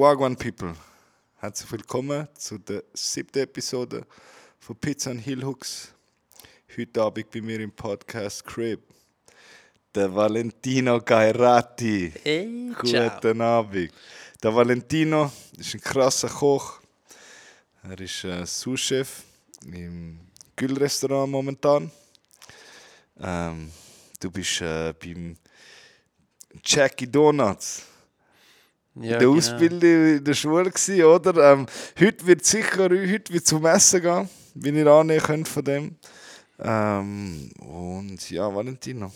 Wagwan People, herzlich willkommen zu der siebten Episode von Pizza and Hill Hooks. Heute Abend bei mir im Podcast Crib. Der Valentino Gairati. Hey, ciao. Guten Abend. Der Valentino ist ein krasser Koch. Er ist äh, Sous-Chef im Gül-Restaurant momentan. Ähm, du bist äh, beim Jackie Donuts Ja, in der genau. Ausbildung in der Schule gewesen, oder? Ähm, heute wird sicher heute wird zum Essen gehen, wenn ihr annehmen könnt von dem. Ähm, und ja, Valentino,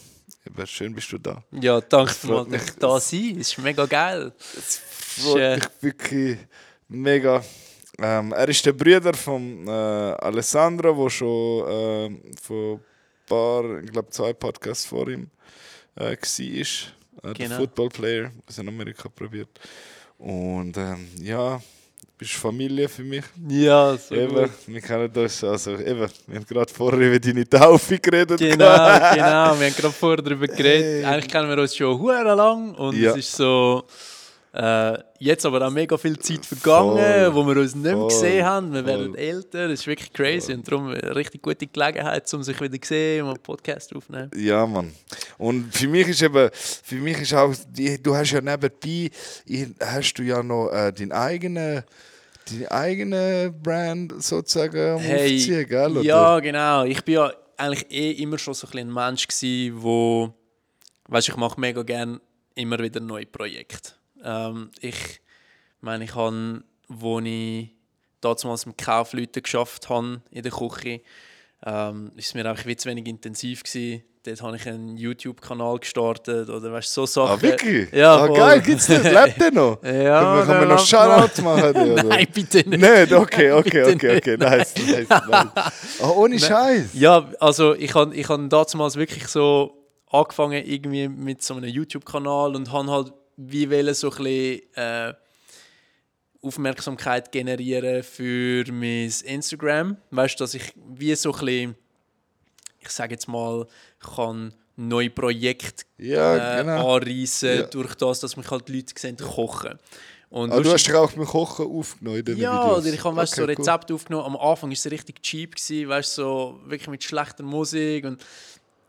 schön bist du da. Ja, danke dass ich da sein. Es ist mega geil. Es freut äh, mich wirklich mega. Ähm, er ist der Bruder von äh, Alessandro, der schon ähm, vor ein paar, ich glaube zwei Podcasts vor ihm äh, war. Äh, Der Genau. Football Player, was in Amerika probiert. Und ähm, ja, du bist Familie für mich. Ja, so Eben, gut. wir kennen das. Also, eben, wir haben gerade vorher über deine Taufe geredet. Genau, genau. Wir haben gerade vorher darüber geredet. Hey. Eigentlich kennen wir uns schon hure lang und Ja. es ist so. Äh, jetzt aber auch mega viel Zeit vergangen, Voll. wo wir uns nicht mehr Voll. gesehen haben. Wir werden Voll. älter, das ist wirklich crazy und darum eine richtig gute Gelegenheit, um sich wieder zu sehen und einen Podcast aufzunehmen. Ja, Mann. Und für mich ist eben, für mich ist auch, du hast ja nebenbei, hast du ja noch äh, deinen eigenen, deine eigene Brand sozusagen Hey, Aufziehen, gell? oder? Ja, genau. Ich bin ja eigentlich eh immer schon so ein, ein Mensch gsi, wo, weißt, ich mache mega gern immer wieder neue Projekte. Ähm, ich meine, ich habe, wo ich damals mit Kaufleuten geschafft habe in der Küche, ähm, ist es mir einfach wie zu wenig intensiv gewesen. Dort habe ich einen YouTube-Kanal gestartet oder weißt, so Sachen. Ah, wirklich? Ja, ah, voll. geil, gibt's das? Lebt der noch? Ja, Können wir, können wir noch Shoutout machen? Oder? Nein, bitte nicht. Nicht? Okay, okay, okay, okay. Nice, nice, nice. Oh, ohne Scheiß. Ja, also ich habe ich han damals wirklich so angefangen irgendwie mit so einem YouTube-Kanal und habe halt wie wollen so ein bisschen äh, Aufmerksamkeit generieren für mein Instagram. Weißt du, dass ich wie so ein bisschen, ich sage jetzt mal, kann neue Projekte Ja, äh, genau. anreissen Ja. durch das, dass mich halt Leute sehen kochen. Und Ah, du hast dich auch beim Kochen aufgenommen in den ja, Videos? oder ich habe weißt, so Okay, cool. Rezepte aufgenommen. Am Anfang war es richtig cheap, gewesen, weißt, so wirklich mit schlechter Musik. Und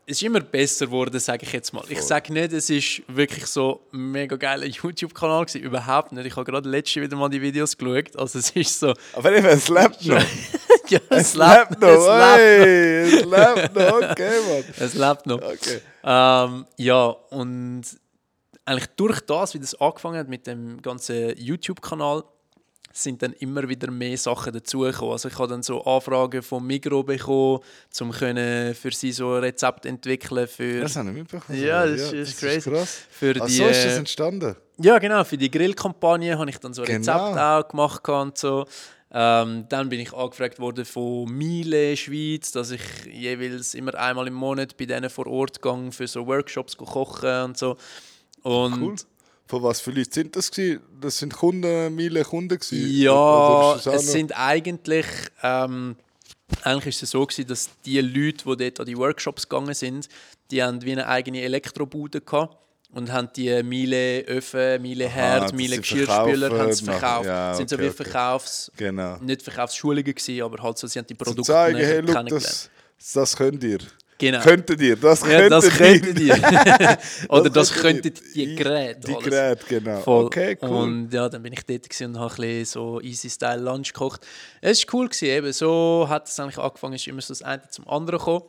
es ist immer besser geworden, sage ich jetzt mal. Ich sage nicht, es ist wirklich so ein mega geiler YouTube-Kanal gewesen. Überhaupt nicht. Ich habe gerade letzte wieder mal die Videos geschaut. Also es ist so... Aber eben, es lebt noch. ja, Es lebt noch. Es lebt noch. Es lebt noch. Okay, Mann. Es lebt noch. Okay. Ähm, ja, und eigentlich durch das, wie das angefangen hat mit dem ganzen YouTube-Kanal, sind dann immer wieder mehr Sachen dazugekommen. Also ich habe dann so Anfragen vom Migro bekommen, um können für sie so ein Rezept entwickeln für, Das habe ich mitbekommen. Ja, das ist crazy. krass. für Ach die so ist das äh, entstanden. ja genau für die Grillkampagne habe ich dann so ein Genau. Rezept auch gemacht und so. Ähm, dann bin ich angefragt worden von Miele Schweiz, dass ich jeweils immer einmal im Monat bei denen vor Ort gehe für so Workshops kochen und so. Und Cool. Von was für Leute sind das gewesen? Das sind Kunden, Miele Kunden gewesen? Ja, es sind eigentlich. Ähm, eigentlich ist es so gewesen, dass die Leute, die dort an die Workshops gegangen sind, die haben wie eine eigene Elektrobude gehabt und haben die Miele Öfen, Miele Herd, Miele Geschirrspüler haben sie verkauft. Ja, sind so okay, wie okay. Verkaufs, Genau. nicht Verkaufsschulungen gewesen, aber halt so, sie haben die Zu Produkte zeigen, näher hey, look, das, das könnt ihr. Genau. Könntet ihr, das ja, könntet das ihr. könntet ihr. Oder das, könntet könnten ihr. die Geräte. Die. Geräte, genau. Voll. Okay, cool. Und ja, dann bin ich dort gewesen und habe ein bisschen so easy Style Lunch gekocht. Es war cool gewesen, eben so hat es eigentlich angefangen, ist immer so das eine zum anderen gekommen.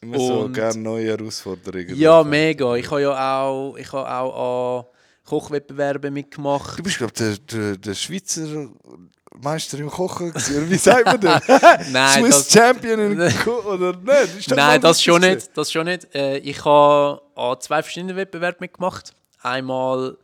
Immer so gerne neue Herausforderungen. Ja, mega. Ich habe ja auch, ich habe auch an Kochwettbewerben mitgemacht. Du bist, glaube ich, der, der, der Schweizer Meister im Kochen. gewesen, wie sagt man das? Nein, Swiss das- Champion in oder nicht? Ist Nein, mal das schon nicht. Das schon nicht. Äh, ich habe an zwei verschiedenen Wettbewerben mitgemacht. Einmal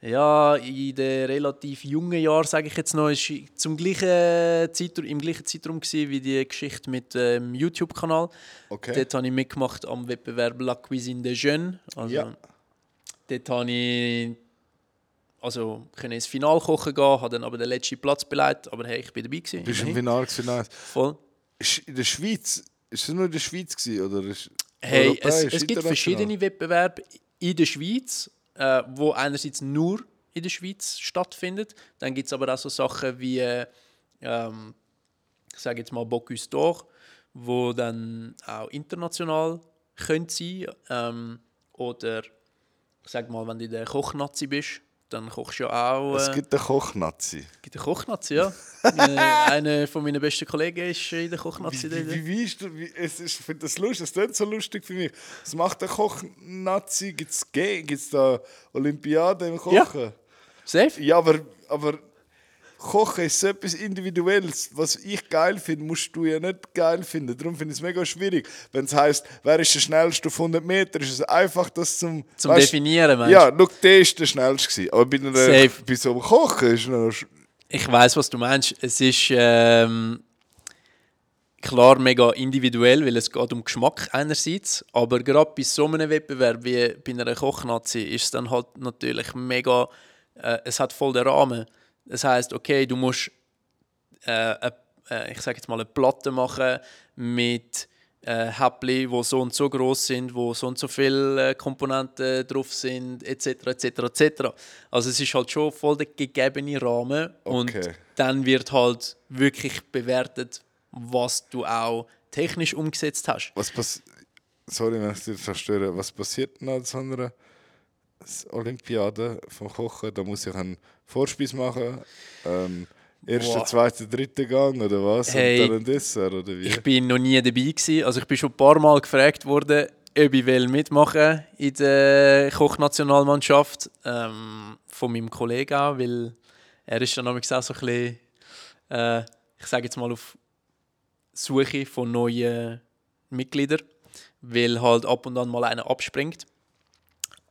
ja, in den relativ jungen Jahren, sage ich jetzt noch, ist zum gleichen Zeitraum, im gleichen Zeitraum gewesen, wie die Geschichte mit dem YouTube-Kanal. Okay. Dort habe ich mitgemacht am Wettbewerb La Cuisine des Jeunes. Also, Ja. Dort habe ich also können ins Finale kochen gehen, habe dann aber den letzten Platz beleidigt, aber hey, ich bin dabei gewesen. Bist im. Finale gewesen? Nice. Voll. In der Schweiz, ist es nur in der Schweiz gewesen, oder Hey, es, es gibt verschiedene Wettbewerbe in der Schweiz, äh, wo einerseits nur in der Schweiz stattfindet. Dann gibt es aber auch so Sachen wie, ähm, ich sage jetzt mal Bocuse d'Or, wo dann auch international können sein ähm, oder ich sag mal, wenn du der Kochnazi bist, dann kochst du ja auch. Es Äh, gibt einen Kochnazi. gibt eine Kochnazi, ja. Meine- Einer von meinen besten Kollegen ist in der Kochnazi. Wie, wie, wie, ist du, wie, es ist, ich finde das lustig, es klingt so lustig für mich. Was macht der Koch-Nazi? Gibt es da Olympiade im Kochen? Safe? Ja, aber, aber Kochen ist so etwas Individuelles. Was ich geil finde, musst du ja nicht geil finden. Darum finde ich es mega schwierig. Wenn es heisst, wer ist der schnellste auf 100 Meter, ist es einfach das zum... Zum weißt- Definieren, meinst Ja, schau, der ist der schnellste. gewesen. Aber bei, einer, Safe. bei so einem Kochen ist es noch... Ich weiß, was du meinst. Es ist ähm, klar mega individuell, weil es geht um Geschmack einerseits, aber gerade bei so einem Wettbewerb wie bei einer Kochnazi ist es dann halt natürlich mega, äh, es hat voll den Rahmen. Das heißt, okay, du musst äh, eine, äh, ich sage jetzt mal eine Platte machen mit äh, Häppli, die so und so groß sind, wo so und so viele äh, Komponenten drauf sind, etc. etc. etc. Also es ist halt schon voll der gegebene Rahmen und Okay. dann wird halt wirklich bewertet, was du auch technisch umgesetzt hast. Was passiert... Sorry, wenn ich dich zerstöre. Was passiert nach so einer Olympiade vom Kochen? Da muss ich einen Vorspeis machen. Ähm, erster, zweiter, dritter Gang oder was? Hey. Und dann ein Dessert oder wie? Ich bin noch nie dabei gewesen. Also ich bin schon ein paar Mal gefragt worden, ob ich will mitmachen in der Kochnationalmannschaft ähm, von meinem Kollegen weil er ist dann auch so ein bisschen, äh, ich sage jetzt mal auf Suche von neuen Mitgliedern, weil halt ab und an mal einer abspringt.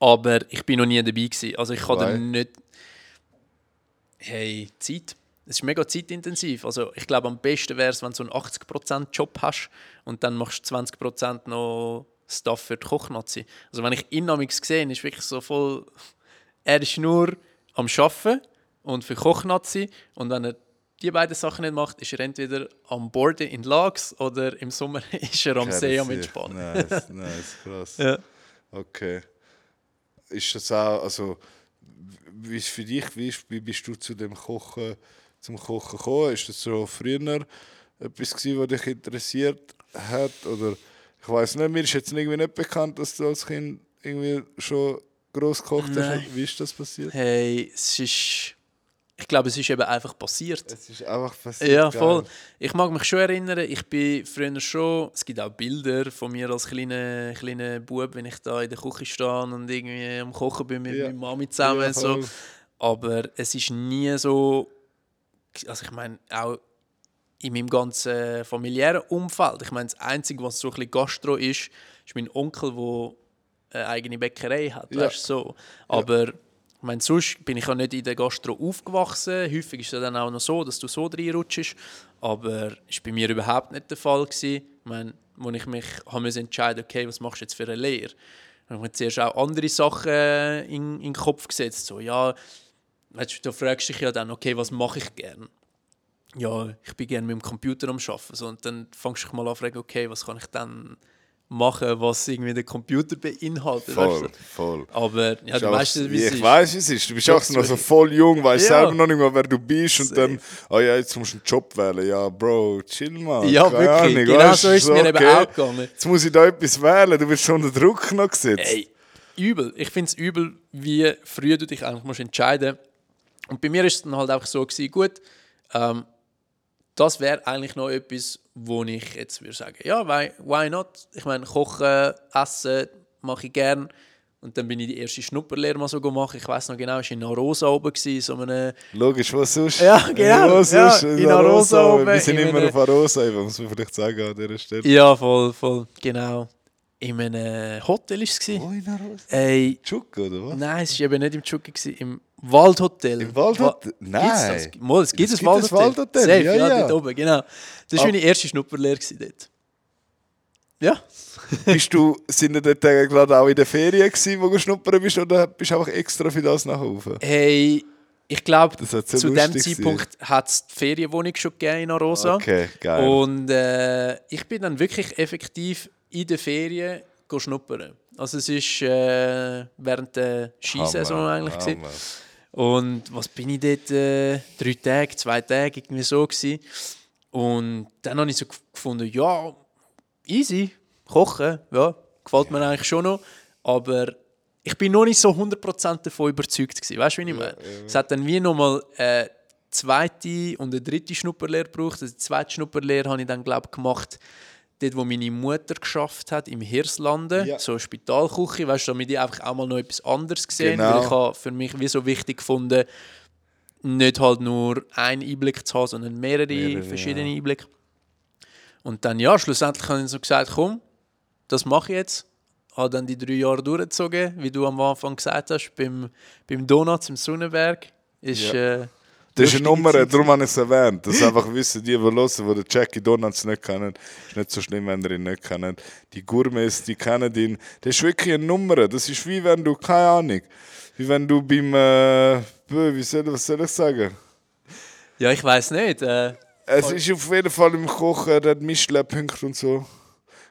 Aber ich bin noch nie dabei gewesen. Also ich kann Why? dann nicht. Hey, Zeit. Es ist mega zeitintensiv. Also ich glaube, am besten wäre es, wenn du so einen 80% Job hast und dann machst du 20% noch Stuff für die Kochnazi. Also wenn ich ihn amigs gesehen, ist wirklich so voll. Er ist nur am Arbeiten und für Kochnazi und wenn er die beiden Sachen nicht macht, ist er entweder am Borden in Lags oder im Sommer ist er am See am Entspannen. Nice, nice, krass. Ja. Okay. Ist das auch, also, wie ist für dich, wie, ist, wie bist du zu dem Kochen, zum Kochen gekommen? Ist das so früher etwas gewesen, was dich interessiert hat? Oder, ich weiß nicht, mir ist jetzt irgendwie nicht bekannt, dass du als Kind irgendwie schon gross gekocht hast. Wie ist das passiert? Hey, es ist. Ich glaube, es ist eben einfach passiert. Es ist einfach passiert. Ja, geil. voll. Ich mag mich schon erinnern, ich bin früher schon, es gibt auch Bilder von mir als kleiner, kleiner Bub, wenn ich da in der Küche stehe und irgendwie am Kochen bin mit Ja. meiner Mami zusammen. Ja, so. Aber es ist nie so, also ich meine, auch in meinem ganzen familiären Umfeld. Ich meine, das Einzige, was so ein bisschen Gastro ist, ist mein Onkel, der eine eigene Bäckerei hat. Ja. Weißt, du, so. Aber ich meine, sonst bin ich ja nicht in der Gastro aufgewachsen. Häufig ist es dann auch noch so, dass du so reinrutschst. Aber das war bei mir überhaupt nicht der Fall. Gewesen. Ich meine, als ich mich habe entscheiden okay, was machst du jetzt für eine Lehre? Dann habe ich mir zuerst auch andere Sachen äh, in, in den Kopf gesetzt. So, ja, weißt du, fragst dich ja dann, okay, was mache ich gern? Ja, ich bin gerne mit dem Computer am Arbeiten. So, und dann fängst du dich mal an fragen, okay, was kann ich dann machen, was irgendwie der Computer beinhaltet. Voll, weißt voll. du? Aber ja, du auch- weißt, wie wie es ich ist. weiß, wie es ist. Du bist auch noch so voll jung, weißt Ja. selber noch nicht mal, wer du bist. Und Safe. dann, oh ja, jetzt musst du einen Job wählen. Ja, Bro, chill mal. Ja, Keine wirklich. Ahnung, genau weißt so ist es mir eben okay, auch gegangen. Jetzt muss ich da etwas wählen. Du bist schon unter Druck noch gesetzt. Ey, übel. Ich finde es übel, wie früh du dich eigentlich musst entscheiden Und bei mir ist es dann halt einfach so gewesen, gut, ähm, das wäre eigentlich noch etwas, wo ich jetzt würde sagen, ja, why, why not? Ich meine, kochen, essen mache ich gern. Und dann bin ich die erste Schnupperlehre mal so gemacht. Ich weiß noch genau, ich war in Arosa oben, so einem Logisch, was sonst? Ja, genau, Was ja, sonst? in Arosa oben, Wir sind in immer einem- auf Arosa, muss man vielleicht sagen an dieser Stelle. Ja, voll, voll, genau. In einem Hotel war es. Oh, in Arosa? Ey, Tschuk, oder was? nein, es war eben nicht im gewesen, im Waldhotel. Im Waldhotel? Wa- Nein. Gibt's das? Mal, es gibt Es ein gibt Waldhotel. Waldhotel, Safe, ja, ja, ja. dort oben, genau. Das war Ah. meine erste Schnupperlehre dort. Ja. bist du, sind ihr dort äh, gerade auch in der Ferien gewesen, wo du schnuppern bist, oder bist du einfach extra für das nach oben? Hey, ich glaube, so zu dem Zeitpunkt hat es die Ferienwohnung schon gegeben in Arosa. Okay, geil. Und äh, ich bin dann wirklich effektiv in den Ferien go schnuppern. Also es ist äh, während der Skisaison Hammer, eigentlich. gewesen. Und was bin ich dort? Äh, drei Tage, zwei Tage, irgendwie so gewesen. Und dann habe ich so gefunden, ja, easy, kochen, ja, gefällt mir eigentlich schon noch. Aber ich bin noch nicht so 100% davon überzeugt gewesen. Weißt du, wie ich meine? Es hat dann wie nochmal eine zweite und eine dritte Schnupperlehre gebraucht. Also die zweite Schnupperlehre habe ich dann, glaube ich, gemacht, dort, wo meine Mutter geschafft hat, im Hirslanden, Ja. so eine Spitalküche, weißt du, damit ich einfach auch mal noch etwas anderes gesehen Genau. weil ich habe für mich wie so wichtig gefunden, nicht halt nur einen Einblick zu haben, sondern mehrere, Mehrere, verschiedene ja. Einblicke. Und dann, ja, schlussendlich habe ich so gesagt, komm, das mache ich jetzt. Habe dann die drei Jahre durchgezogen, wie du am Anfang gesagt hast, beim, beim Donuts im Sonnenberg. Ist, Ja. äh, Das ist eine Nummer, Zeit darum habe ich es erwähnt. Das einfach wissen, die, die hören, die den Jackie Donuts nicht kennen. Ist nicht so schlimm, wenn ihr ihn nicht kennt. Die Gourmets, die kennen ihn. Das ist wirklich eine Nummer. Das ist wie wenn du, keine Ahnung, wie wenn du beim, äh, wie soll, was soll ich sagen? Ja, ich weiß nicht. Äh, Es ist auf jeden Fall im Kochen, der hat Michelin-Punkte und so.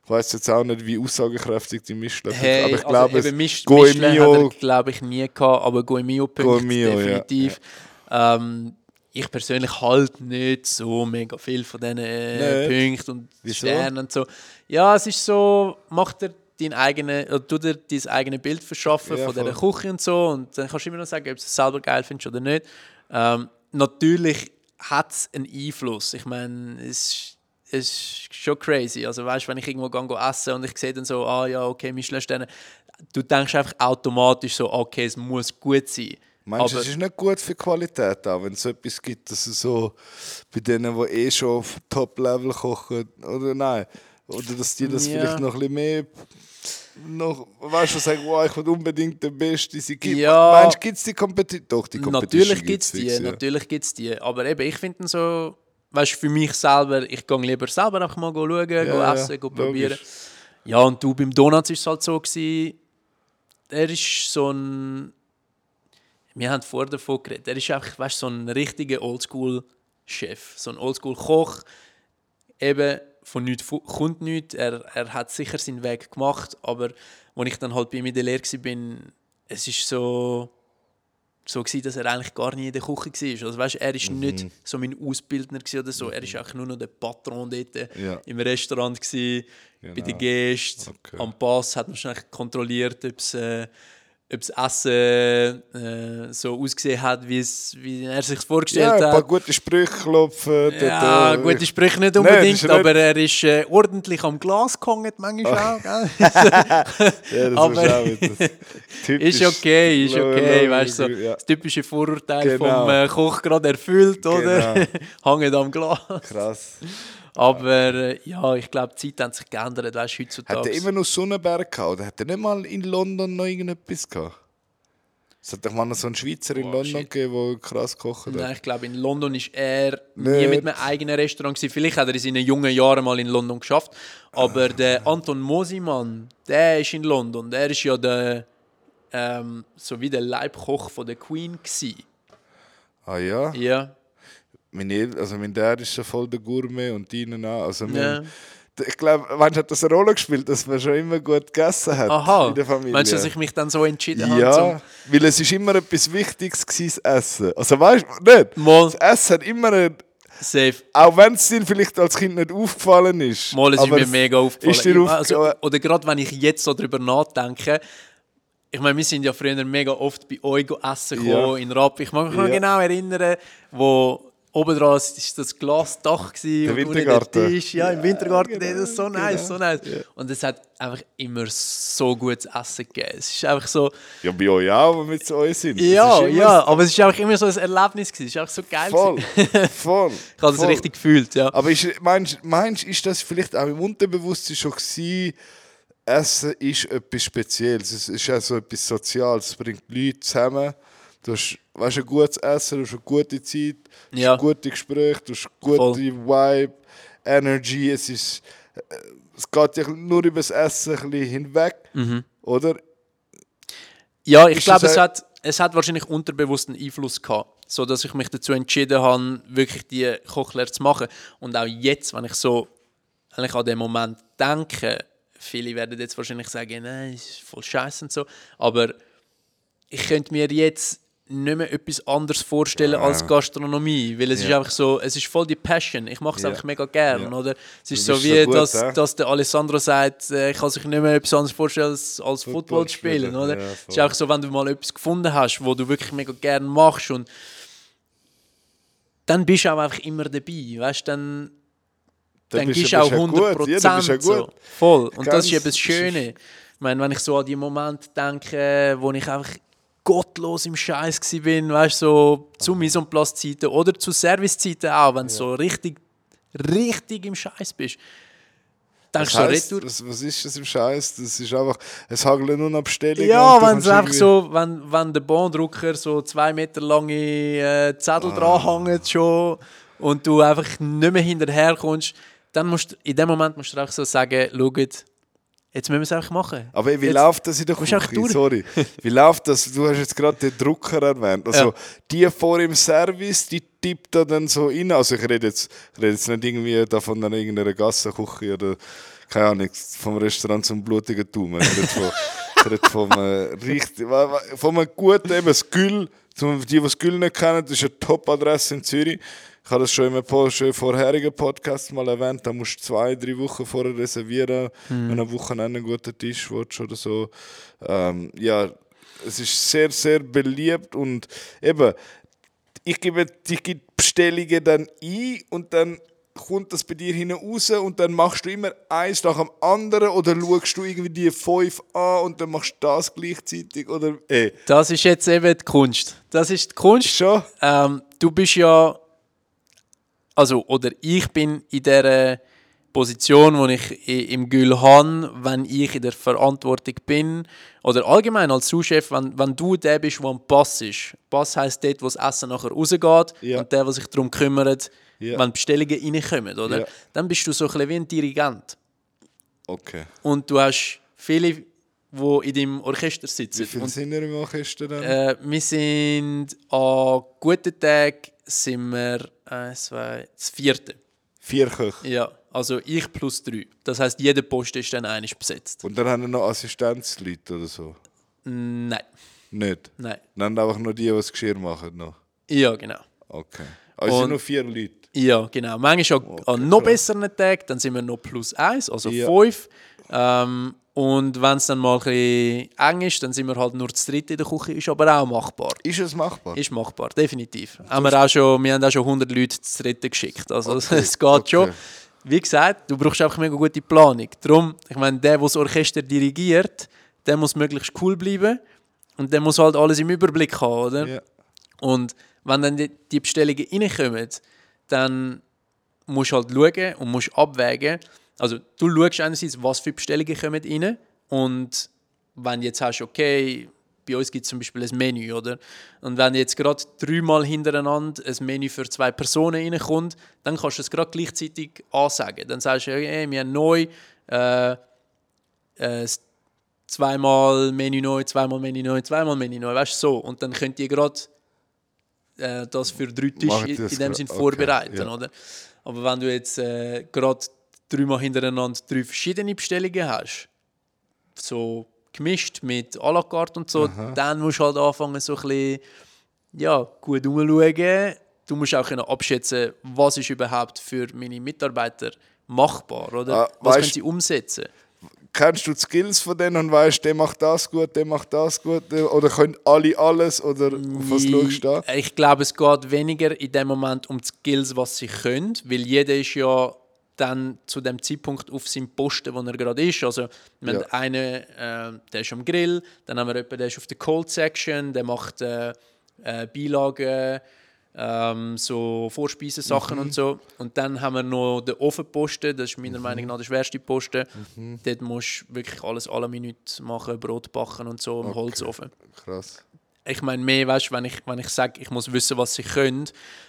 Ich weiß jetzt auch nicht, wie aussagekräftig die Michelin hey, aber ich glaube, also es eben Mich Goemio- er, glaube ich, nie gehabt, aber Goemio, ja, definitiv. Ähm, ich persönlich halt nicht so mega viel von diesen Nicht? Punkten und Wieso? Sternen und so. Ja, es ist so, macht er dein eigene, oder tu dir dein eigenes Bild verschaffen Ja, von dieser voll. Küche und so und dann kannst du immer noch sagen, ob du es selber geil findest oder nicht. Ähm, natürlich hat es einen Einfluss. Ich meine, es es ist schon crazy. Also weißt, wenn ich irgendwo gehe essen und ich sehe dann so, ah ja, okay, Michelin-Sterne, du denkst einfach automatisch so, okay, es muss gut sein. Meinst du, es ist nicht gut für die Qualität, auch wenn es so etwas gibt, dass es so bei denen, die eh schon auf Top-Level kochen, oder nein? Oder dass die das Ja. vielleicht noch ein bisschen mehr noch, weißt du, sagen, wow, ich will unbedingt den Besten sein. Gibt, Ja. Meinst du, gibt es die Competition? Doch, die Competition Natürlich gibt es die, ja. natürlich gibt's die. Aber eben, ich finde so, weißt du, für mich selber, ich gehe lieber selber einfach mal schauen, ja, ja, essen, go logisch. probieren. Ja, und du beim Donuts ist es halt so gewesen, er ist so ein, wir haben vorher davon geredet, er ist einfach, weißt so ein richtiger Oldschool-Chef, so ein Oldschool-Koch, eben von nichts kommt nichts, er, er hat sicher seinen Weg gemacht, aber als ich dann halt bei ihm in der Lehre war, es ist so, so gewesen, dass er eigentlich gar nie in der Küche war. Also weißt, er ist Mhm. nicht so mein Ausbildner oder so, er ist eigentlich nur noch der Patron dort Ja. im Restaurant gewesen, bei den Genau. Gästen. Okay. Am Pass hat man schon eigentlich kontrolliert, ob es äh, ob das Essen äh, so ausgesehen hat, wie, er sich vorgestellt Ja, ein hat. paar gute Sprüche klopfen. Ja, äh, gute Sprüche nicht Nein, unbedingt, nicht- aber er ist äh, ordentlich am Glas gehangen, manchmal auch. Gell? Ja, das aber- ist auch wieder typisch. ist okay, ist okay, weißt so, ja. das typische Vorurteil Genau. vom äh, Koch gerade erfüllt, oder? Genau. Hängt am Glas. Krass. Aber äh, ja, ich glaube, die Zeit hat sich geändert, weißt du, heutzutage. Hat er immer noch Sonnenberg gehabt? Oder hat er nicht mal in London noch irgendetwas gehabt? Es hat doch mal noch so einen Schweizer in Oh, London shit. gegeben, der krass kocht. Nein, ich glaube, in London ist er nie Nicht. mit einem eigenen Restaurant gewesen. Vielleicht hat er in seinen jungen Jahren mal in London geschafft. Aber der Anton Mosimann, der ist in London. Der ist ja der, ähm, so wie der Leibkoch von der Queen gewesen. Ah ja? Ja. Mein, El also mein Dad ist schon voll der Gourmet und ihnen auch. Also wir- ja. Ich glaube, du, hat das eine Rolle gespielt, dass man schon immer gut gegessen hat Aha. in der Familie? Meinst du, dass ich mich dann so entschieden habe? ja, weil es ist immer etwas Wichtiges gewesen, das Essen. Also weißt du, nicht? Mal Das Essen hat immer, ein, safe. auch wenn es dir vielleicht als Kind nicht aufgefallen ist. Mal ist aber mir es- mega aufgefallen. Ist dir also, aufgefallen? oder gerade wenn ich jetzt so darüber nachdenke, ich meine, wir sind ja früher mega oft bei euch essen Ja. gekommen, in Rapp. Ich mag mich noch Ja. genau erinnern, wo oben dran ist das Glasdach Der und unten Wintergarten. Tisch. Ja, im Wintergarten, genau, das ist so nice, so nice. Und es hat einfach immer so gutes Essen gegeben. Es ist einfach so, Ja, bei euch auch, wenn wir zu euch sind. Ja, ja, aber es ist einfach immer so ein Erlebnis gewesen. Es ist einfach so geil Voll, gewesen. voll. Ich habe es richtig gefühlt, ja. Aber ist, meinst du, ist das vielleicht auch im Unterbewusstsein schon gewesen, Essen ist etwas Spezielles, es ist auch so etwas Soziales, es bringt Leute zusammen. Du hast, weißt, ein gutes Essen, du hast eine gute Zeit, du Ja. hast gute Gespräche, du hast gute Voll. Vibe, Energy, es ist... äh, Es geht ja nur über das Essen ein bisschen hinweg, Mhm. oder? Ja, ich glaube, es hat, es hat wahrscheinlich unterbewussten Einfluss gehabt, so dass ich mich dazu entschieden habe, wirklich die Kochlehre zu machen. Und auch jetzt, wenn ich so eigentlich an den Moment denke, viele werden jetzt wahrscheinlich sagen, nein, ist voll scheiße und so, aber ich könnte mir jetzt nicht mehr etwas anderes vorstellen Wow. als Gastronomie, weil es ist Ja. einfach so, es ist voll die Passion. Ich mache es Ja. einfach mega gern, Ja. oder? Es ist so wie, so gut, dass, hä? dass der Alessandro sagt, äh, ich kann sich nicht mehr etwas anderes vorstellen als, als Football spielen, oder? ja, es ist einfach so, wenn du mal etwas gefunden hast, wo du wirklich mega gern machst und dann bist du auch einfach immer dabei, weißt dann Dann dann gibst du- auch bist ja 100 gut. Ja, dann bist du ja so. Voll. Und das ist Ganz- eben das Schöne. Ich meine, wenn ich so an die Momente denke, wo ich einfach gottlos im Scheiß bin, weißt du, so zu Mise en place Zeiten oder zu Servicezeiten auch, wenn du so richtig, richtig im Scheiß bist. Denkst Was, du was, was ist das im Scheiß? Das ist einfach, es hagelt nur noch Bestellungen. Ja, und wenn es einfach so, wenn, wenn der Bahndrucker so zwei Meter lange äh, Zettel Ah. dran hängt schon und du einfach nicht mehr hinterherkommst, dann musst du, in dem Moment musst du auch so sagen, schaut, jetzt müssen wir es einfach machen. Aber wie Jetzt läuft das in der Küche? Sorry. Wie läuft das? Du hast jetzt gerade den Drucker erwähnt. Also, Ja. die vor im Service, die tippt da dann so rein. Also, ich rede jetzt, ich rede jetzt nicht irgendwie da von einer, irgendeiner Gassenküche oder, keine Ahnung, vom Restaurant zum blutigen Daumen. Ich rede von, ich rede vom, richtig, von einem guten, eben, Skül. Zum, die, die Skül nicht kennen, das ist eine Top-Adresse in Zürich. Ich habe das schon in einem vorherigen Podcast mal erwähnt. Da musst du zwei, drei Wochen vorher reservieren, wenn du am Wochenende einen guten Tisch willst oder so. Ähm, ja, es ist sehr, sehr beliebt und eben, ich gebe ich gebe die Bestellungen dann ein und dann kommt das bei dir hinten raus und dann machst du immer eins nach dem anderen oder schaust du irgendwie die fünf an und dann machst du das gleichzeitig oder eh, Das ist jetzt eben die Kunst. Das ist die Kunst. schon? Ähm, du bist ja, also, oder ich bin in der Position, wo ich im Gül habe, wenn ich in der Verantwortung bin, oder allgemein als Zuschef, wenn, wenn du der bist, der am Pass ist. Pass heisst dort, wo das Essen nachher rausgeht Ja. und der, der sich darum kümmert, Ja. wenn Bestellungen reinkommen, oder? Ja. Dann bist du so ein bisschen wie ein Dirigent. Okay. Und du hast viele, die in deinem Orchester sitzen. Wie viele sind ihr im Orchester dann? äh, wir sind an guten Tagen sind wir eins, zwei, das vierte. Vier Köche. Ja, also ich plus drei. Das heißt, jeder Posten ist dann einisch besetzt. Und dann haben wir noch Assistenzleute oder so? Nein, Nicht? nein. Dann einfach nur die, die das Geschirr machen noch? Ja, genau. Okay. Also es sind nur vier Leute? Ja, genau. Manchmal an, an noch besseren Tagen, dann sind wir noch plus eins, also Ja. fünf. Ähm, und wenn es dann mal ein bisschen eng ist, dann sind wir halt nur zu dritt in der Küche, ist aber auch machbar. Ist es machbar? Ist machbar, definitiv. Haben wir, auch schon, wir haben auch schon 100 Leute zu dritten geschickt. Also Okay, es geht okay. schon. Wie gesagt, du brauchst einfach mega gute Planung. Darum, ich meine, der, der das Orchester dirigiert, der muss möglichst cool bleiben und der muss halt alles im Überblick haben, oder? Ja. Und wenn dann die, die Bestellungen reinkommen, dann musst du halt schauen und musst abwägen. Also du schaust einerseits, was für Bestellungen kommen rein und wenn du jetzt hast, okay, bei uns gibt es zum Beispiel ein Menü, oder? Und wenn jetzt gerade dreimal hintereinander ein Menü für zwei Personen reinkommt, dann kannst du es gerade gleichzeitig ansagen. Dann sagst du, hey, wir haben neu äh, äh, zweimal Menü neu, zweimal Menü neu, zweimal Menü neu, weißt du, so. Und dann könnt ihr gerade äh, das für drei Tische in, in dem Sinn okay, vorbereiten, ja. oder? Aber wenn du jetzt äh, gerade dreimal hintereinander drei verschiedene Bestellungen hast, so gemischt mit à la carte und so, dann musst du halt anfangen, so ein bisschen ja, gut umschauen. Du musst auch können abschätzen, was ist überhaupt für meine Mitarbeiter machbar, oder? Ah, was können sie umsetzen? Kennst du die Skills von denen und weißt, der macht das gut, der macht das gut? der- Oder können alle alles? Oder was schaust du da? Ich glaube, es geht weniger in dem Moment um die Skills, was sie können, weil jeder ist ja dann zu dem Zeitpunkt auf seinem Posten, wo er gerade ist. Also wir Ja. haben einen, äh, der ist am Grill, dann haben wir jemanden, der ist auf der Cold Section, der macht äh, äh, Beilagen, ähm, so Vorspeisensachen und so. Und dann haben wir noch den Ofenposten, das ist meiner Meinung nach der schwerste Posten. Dort musst du wirklich alles alle Minuten machen, Brot backen und so im Holzofen Krass. Ich meine mehr, weißt, wenn ich, wenn ich sage, ich muss wissen, was sie können,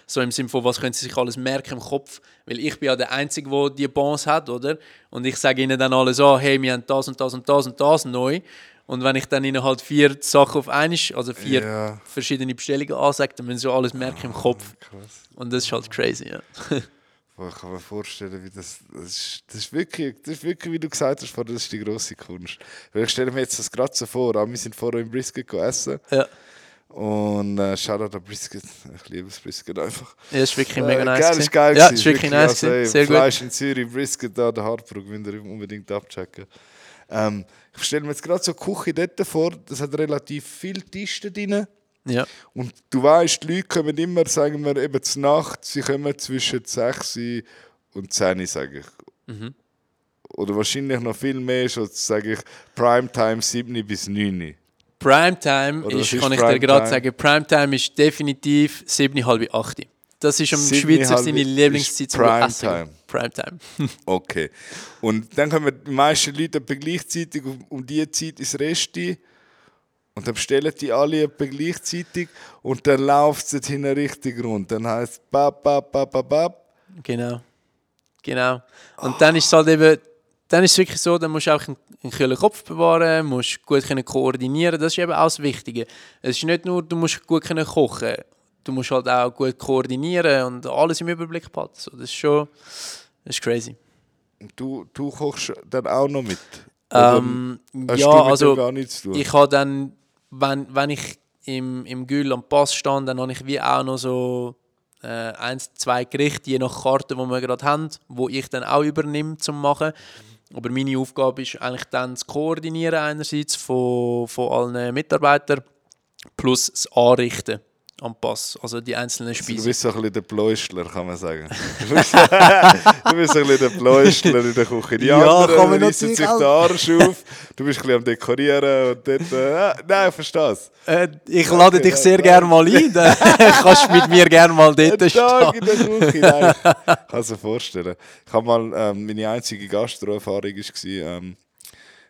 so im Sinne von, was können sie sich alles merken im Kopf, weil ich bin ja der Einzige, der die Bonds hat, oder? Und ich sage ihnen dann alles so, hey, wir haben das und das und das und das neu. Und wenn ich dann ihnen halt vier Sachen auf einmal, also vier Ja. verschiedene Bestellungen ansage, dann müssen sie alles merken im Kopf. Krass. Und das ist halt crazy, ja. Boah, ich kann mir vorstellen, wie das, das, ist, das, ist wirklich, das ist wirklich, wie du gesagt hast, vorher, das ist die grosse Kunst. Weil ich stelle mir jetzt das gerade so vor, ah, wir sind vorher im Brisket essen ja. Und äh, Shoutout an Brisket. Ich liebe das Brisket einfach. Ja, ist wirklich mega Äh, nice. Geil, ist geil. Ja, ist wirklich nice. also, ey, Sehr gut. Fleisch in Zürich, Brisket da, der Hartbrug, müsst ihr unbedingt abchecken. Ähm, ich stelle mir jetzt gerade so eine Küche dort vor, das hat relativ viele Tische drin. Ja. Und du weißt, die Leute kommen immer, sagen wir, eben zur Nacht, sie kommen zwischen 6 und 10, sage ich. Mhm. Oder wahrscheinlich noch viel mehr, schon sage ich, Primetime 7 bis 9. Primetime Oder ist, ist kann ich dir gerade sagen, Primetime ist definitiv 7, halb 8. Das ist am Schweizer seine Lieblingszeit zum. Primetime. Primetime. Okay. Und dann kommen die meisten Leute gleichzeitig um, um diese Zeit ins Resti. Und dann bestellen die alle etwa gleichzeitig. Und dann läuft es hinten richtig rund. Dann heißt es bap, bap, bap, bap, bap. Genau. Genau. Und dann ist es halt eben, dann ist es wirklich so, dann musst du auch einen, kühlen Kopf bewahren, musst gut können koordinieren, das ist eben auch das Wichtige. Es ist nicht nur, du musst gut können kochen, du musst halt auch gut koordinieren und alles im Überblick behalten. So, das ist schon, das ist crazy. Du, du kochst dann auch noch mit? Ähm, ja, also ich habe dann, wenn, wenn ich im, im Gül am Pass stand, dann habe ich wie auch noch so äh, eins, zwei Gerichte, je nach Karte, die wir gerade haben, wo ich dann auch übernehme zum machen. Aber meine Aufgabe ist eigentlich dann das Koordinieren einerseits von, von allen Mitarbeitern plus das Anrichten am Pass, also die einzelnen Du Speisen. bist so ein bisschen der Pläustler, kann man sagen. Du bist, du so ein bisschen der Pläustler in der Küche. Die Ja, anderen kann man reissen sich den Arsch auf. Du bist ein bisschen am Dekorieren und dort... Äh, nein, ich verstehe es. Äh, ich lade dich sehr nein. gerne mal ein, dann kannst du mit mir gerne mal dort Ein Tag stehen. in der Küche, nein. Ich kann es mir vorstellen. Ich habe mal, ähm, meine einzige Gastroerfahrung war, ähm,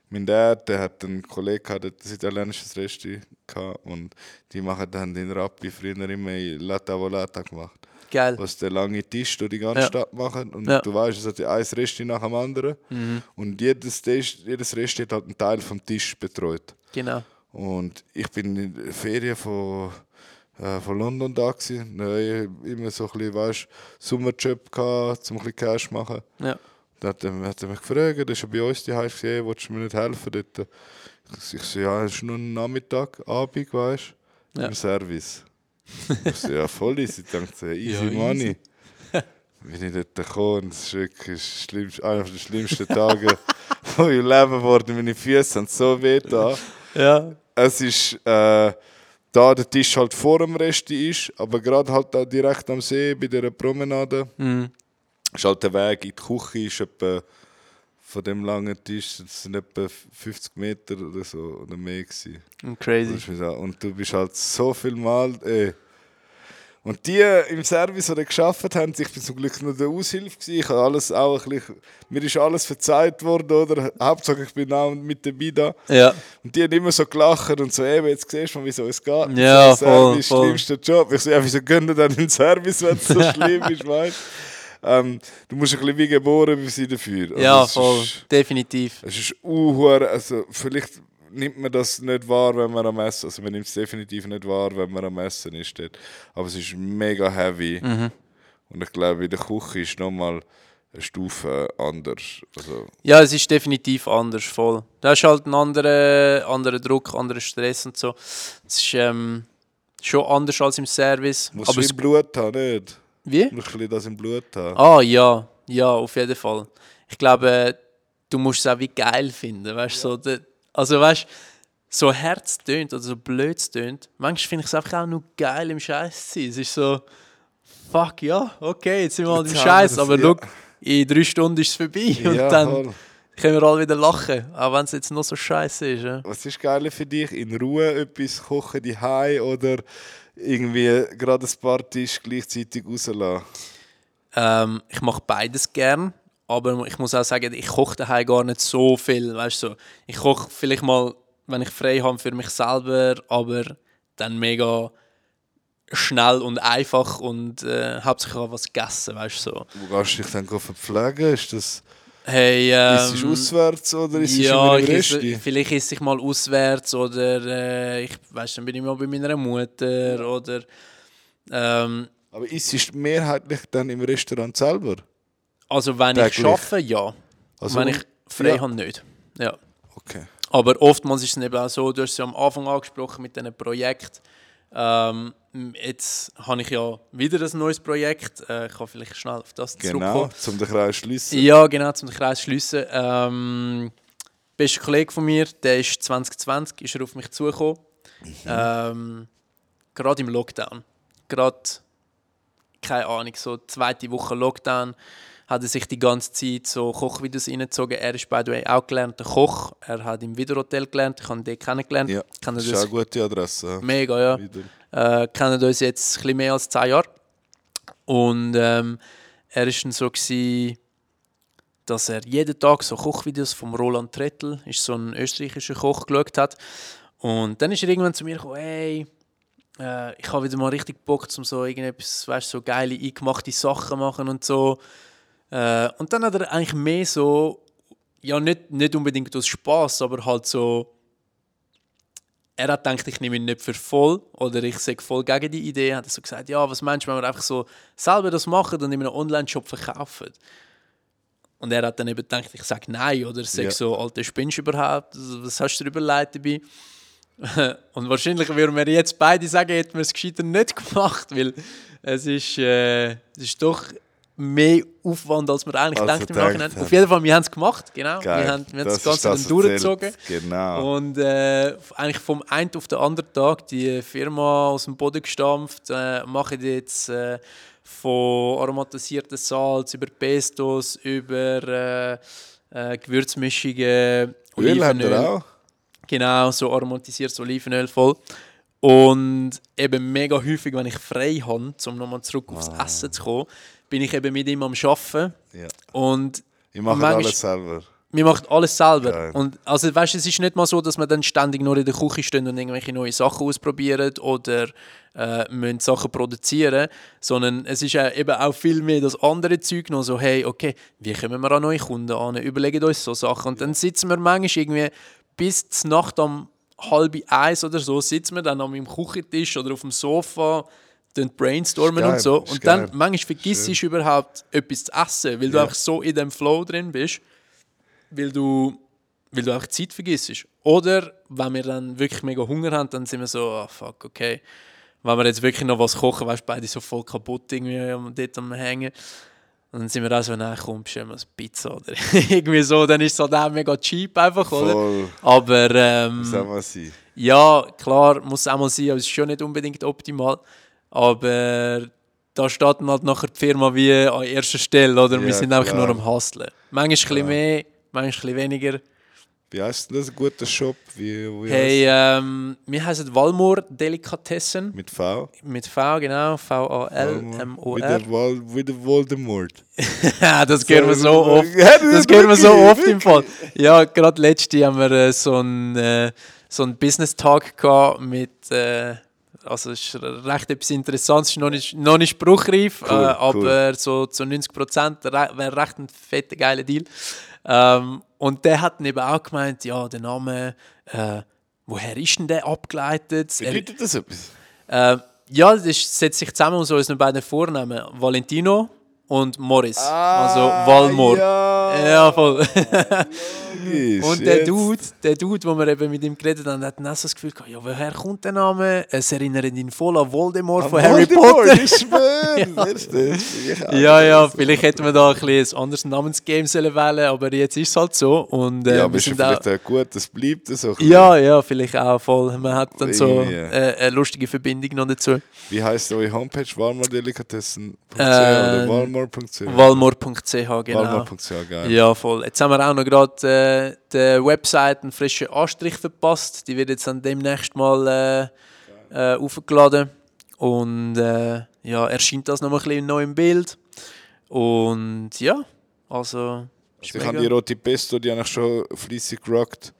mein Dad, der hat einen Kollegen gehabt, der ein italienisches Resti gehabt und die machen dann den Rappi früher immer in Latta Volata gemacht. Geil. was der lange Tisch durch die ganze Ja. Stadt machen. Und Ja. du weißt, es hat ein Resti nach dem anderen. Und jedes, Tisch, jedes Resti hat halt einen Teil vom Tisch betreut. Genau. Und ich bin in der Ferien von, äh, von London da. Neu, immer so ein bisschen, weißt, Sommerjob gehabt, um ein bisschen Cash machen. Ja. Dann hat er, hat er mich gefragt, er ist ja bei uns die Hause gesehen, willst du mir nicht helfen dort? Ich, ich so, ja, es ist nur ein Nachmittag, Abend, weißt du, Ja. im Service. ich so, ja, voll easy. Ich dachte, easy Ja, easy. money. Bin ich dort gekommen es ist wirklich das schlimmste, einer der schlimmsten Tage von meinem Leben geworden. Meine Füße haben so weh da. Ja. Es ist, äh, da der Tisch halt vor dem Rest ist, aber gerade halt da direkt am See bei dieser Promenade Mhm. Ist halt der Weg in die Küche ist etwa von dem langen Tisch, das sind etwa 50 Meter oder so oder mehr gewesen. Crazy. Ist mir so- Und du bist halt so viel Mal. Äh. Und die im Service, die gearbeitet haben, ich bin zum Glück nur der Aushilfe gewesen. Ich habe alles auch ein bisschen, mir ist alles verzeiht worden, oder? Hauptsache ich bin auch mit dabei da. Ja. Und die haben immer so gelacht und so, eben, jetzt siehst du mal, wieso es geht. Ja, so, voll, Service, voll. schlimmster Job. Ich so, ja, wieso gehen dann den Service, wenn es so schlimm ist, weißt du? Ähm, du musst ein bisschen wie geboren sein dafür. Also Ja, voll. Ist, Definitiv. es ist uhuere, also vielleicht nimmt man das nicht wahr, wenn man am Essen, also man nimmt es definitiv nicht wahr, wenn man am Essen ist dort. Aber es ist mega heavy. Mhm. Und ich glaube, in der Küche ist nochmal eine Stufe anders. Also, Ja, es ist definitiv anders, voll. Da ist halt ein anderer, anderer Druck, anderer Stress und so. Es ist ähm, schon anders als im Service. muss aber im Blut haben, nicht? Wie? Ein bisschen das im Blut haben. Ah, ja. Ja, auf jeden Fall. Ich glaube, du musst es auch wie geil finden, weißt du? So, de- also, weißt du, so Herz tönt oder so blöd tönt, manchmal finde ich es einfach auch nur geil im Scheiß zu sein. Es ist so, fuck, ja, okay, jetzt sind wir halt im Scheiß, aber ja. schau, in drei Stunden ist es vorbei und Ja, dann voll. können wir alle wieder lachen, auch wenn es jetzt noch so scheiße ist. Ja. Was ist geiler für dich? In Ruhe etwas kochen, die oder irgendwie gerade ein paar Tisch gleichzeitig rauslassen? Ähm, ich mache beides gern, aber ich muss auch sagen, ich koche daheim gar nicht so viel. Weißt du, so. ich koche vielleicht mal, wenn ich frei habe, für mich selber, aber dann mega schnell und einfach und äh, hauptsächlich auch was gegessen, weißt du. So. Wo gehst du dich dann verpflegen? Ist das Hey, ist es ähm, auswärts oder ist es ja, immer ich im esse, Resti? vielleicht esse ich mal auswärts oder äh, ich weiß dann bin ich mal bei meiner Mutter oder ähm, Aber ist es mehrheitlich dann im Restaurant selber? also wenn ich Täglich? arbeite, ja. Also, wenn ich frei ja. habe, nicht. Ja. Okay. Aber oftmals ist es eben auch so, du hast es ja am Anfang angesprochen mit diesen Projekten, Ähm, jetzt habe ich ja wieder ein neues Projekt. Äh, ich kann vielleicht schnell auf das Genau, zurückkommen. zum den Kreis schließen. Ja, genau, zum den Kreis schliessen. Ähm, bester Kollege von mir, der ist 2020, ist er auf mich zugekommen. Ähm, Gerade im Lockdown. Gerade, keine Ahnung, so zweite Woche Lockdown hat er sich die ganze Zeit so Kochvideos reingezogen. Er ist by the way auch gelernter Koch. Er hat im Wiederhotel gelernt. Ich habe ihn kennengelernt. Ja, Kennen das ist eine gute Adresse. Mega, ja Wieder. äh, kennen uns jetzt ein bisschen mehr als 10 Jahre. Und ähm, er war dann so, gewesen, dass er jeden Tag so Kochvideos vom Roland Trettel, ist so ein österreichischer Koch, geschaut hat. Und dann ist er irgendwann zu mir gekommen, hey, äh, ich habe wieder mal richtig Bock, um so irgendetwas, weißt, so geile, eingemachte Sachen machen und so. Äh, und dann hat er eigentlich mehr so, ja, nicht, nicht unbedingt aus Spaß, aber halt so, er hat gedacht, ich nehme ihn nicht für voll oder ich sage voll gegen die Idee. Hat er so gesagt, ja, was meinst du, wenn wir einfach so selber das machen und in einem Online-Shop verkaufen? Und er hat dann eben gedacht, ich sage nein oder sage Ja. so, alter, spinnst du überhaupt? Was hast du dir überlegt dabei? und wahrscheinlich würden wir jetzt beide sagen, hätten wir es gescheiter nicht gemacht, weil es ist, äh, es ist doch mehr Aufwand, als wir eigentlich Als wir gedacht im Nachhinein. gedacht Auf jeden Fall, wir haben es gemacht, genau. Geil. Wir haben, wir haben das, ist Ganze das, dann durchgezogen. Genau. Und äh, eigentlich vom einen auf den anderen Tag die Firma aus dem Boden gestampft, äh, machen jetzt äh, von aromatisierten Salz über Pestos, über äh, äh, Gewürzmischungen, Öl habt ihr auch? Genau, so aromatisiertes Olivenöl voll. Und eben mega häufig, wenn ich frei habe, um nochmal zurück aufs Ah. Essen zu kommen, bin ich eben mit ihm am Arbeiten. Ja. Und Ich mache alles selber. wir machen alles selber. Geil. Und also, weißt, es ist nicht mal so, dass wir dann ständig nur in der Küche stehen und irgendwelche neue Sachen ausprobieren oder äh, müssen Sachen produzieren, sondern es ist äh, eben auch viel mehr das andere Zeug noch so, hey, okay, wie kommen wir an neue Kunden an, überlegen uns so Sachen und dann sitzen wir manchmal irgendwie bis zur Nacht am halb eins oder so, sitzen wir dann am im Küchentisch oder auf dem Sofa brainstormen geil, und so und dann geil. manchmal vergisst du überhaupt etwas zu essen, weil du Ja. einfach so in dem Flow drin bist weil du, weil du auch Zeit vergisst. Oder wenn wir dann wirklich mega Hunger haben, dann sind wir so, ah fuck, okay. Wenn wir jetzt wirklich noch was kochen, weißt du, beide so voll kaputt irgendwie am- dort am Hängen. Und dann sind wir auch so, nein, komm, bestellen wir Pizza oder irgendwie so. Dann ist es halt auch mega cheap einfach, oder? Voll. Aber ähm, Muss auch mal sein. ja, klar, muss auch mal sein, aber es ist schon nicht unbedingt optimal. Aber da steht halt nachher die Firma wie an erster Stelle, oder? Wir Ja, sind einfach klar. nur am Hustlen. Manchmal ein bisschen mehr, manchmal ein bisschen weniger. Wie heißt denn das? Ein guter Shop? Wie, wie Hey, ähm, wir heißen Walmor Delikatessen. Mit V? Mit V, genau. V-A-L-M-O-R. Wal wieder Voldemort. Das hören wir so oft. Das hören wir so oft im Fall. Ja, gerade letzte haben wir äh, so einen äh, so einen gehabt mit. Äh, also, es ist recht etwas Interessantes, ist noch nicht, noch nicht spruchreif, Cool, äh, cool. aber so zu 90 Prozent wäre recht ein fetter, geiler Deal. Ähm, und der hat dann eben auch gemeint: Ja, der Name, äh, woher ist denn der abgeleitet? Bedeutet das etwas? äh, ja, das setzt sich zusammen aus unseren beiden Vornamen: Valentino und Morris. also Valmor. Ah, Ja, Ja, voll. logisch, Und der jetzt. Dude, der Dude, wo wir eben mit ihm geredet haben, hat so das Gefühl gehabt, ja, woher kommt der Name? Es erinnert ihn voll an Voldemort Ah, von Harry Voldemort, Potter. Ich ich auch. Ja, ja, vielleicht hätten wir da ein, bisschen ein anderes Namensgame sollen wählen aber jetzt ist es halt so. Und, äh, Ja, aber ist vielleicht auch, gut, das bleibt so. ja, ja, vielleicht auch voll. Man hat dann so äh, eine lustige Verbindung noch dazu. Wie heisst eure Homepage? Walmordelikatessen.ch Äh, oder walmor.ch? Walmor.ch, genau. Walmor.ch, geil. Ja, voll. Jetzt haben wir auch noch gerade äh, der Website einen frischen Anstrich verpasst. Die wird jetzt dann demnächst mal äh, äh, aufgeladen. Und äh, ja, erscheint das noch ein bisschen neu im Bild. Und ja, also. Also ich habe die rote Pesto, die habe ich schon fleissig gerockt.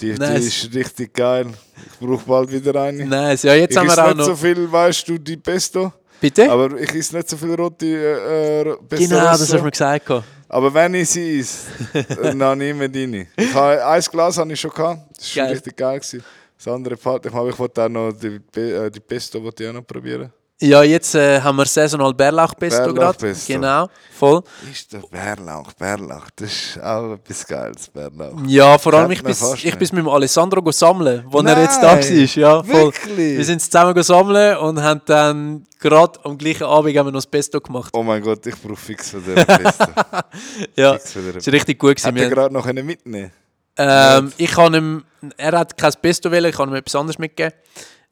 Die, die Nice. ist richtig geil. Ich brauche bald wieder eine. Nice, ja, jetzt ich haben wir auch nicht noch. so viel, weißt du, die Pesto. Bitte? Aber ich esse nicht so viel rote äh, äh, Pesto. genau, das hast du mir gesagt. Aber wenn ich sie esse, dann nehme ich rein. Ich habe, ein Glas habe ich schon gehabt. Das war Geil. richtig geil. Gewesen. Das andere Part, ich, ich wollte auch noch die, äh, die Pesto wollte ich auch noch probieren. Ja, jetzt äh, haben wir saisonal Bärlauchpesto gerade. Bärlauchpesto. Genau, voll. Ist der Bärlauch, Bärlauch, das ist auch etwas Geiles, Bärlauch. Ja, vor allem ich bin, ich bin mit dem Alessandro go sammeln, wo er jetzt da Nein, war. Ja, voll. Wirklich? Wir sind zusammen go sammeln und haben dann gerade am gleichen Abend haben wir noch das Pesto gemacht. Oh mein Gott, ich brauche fix von der Pesto. Ja, fix von war richtig gut. Gewesen. Hat er gerade noch mitnehmen Ähm, ich kann ihm, er hat kein Pesto wählen, ich kann ihm etwas anderes mitgeben.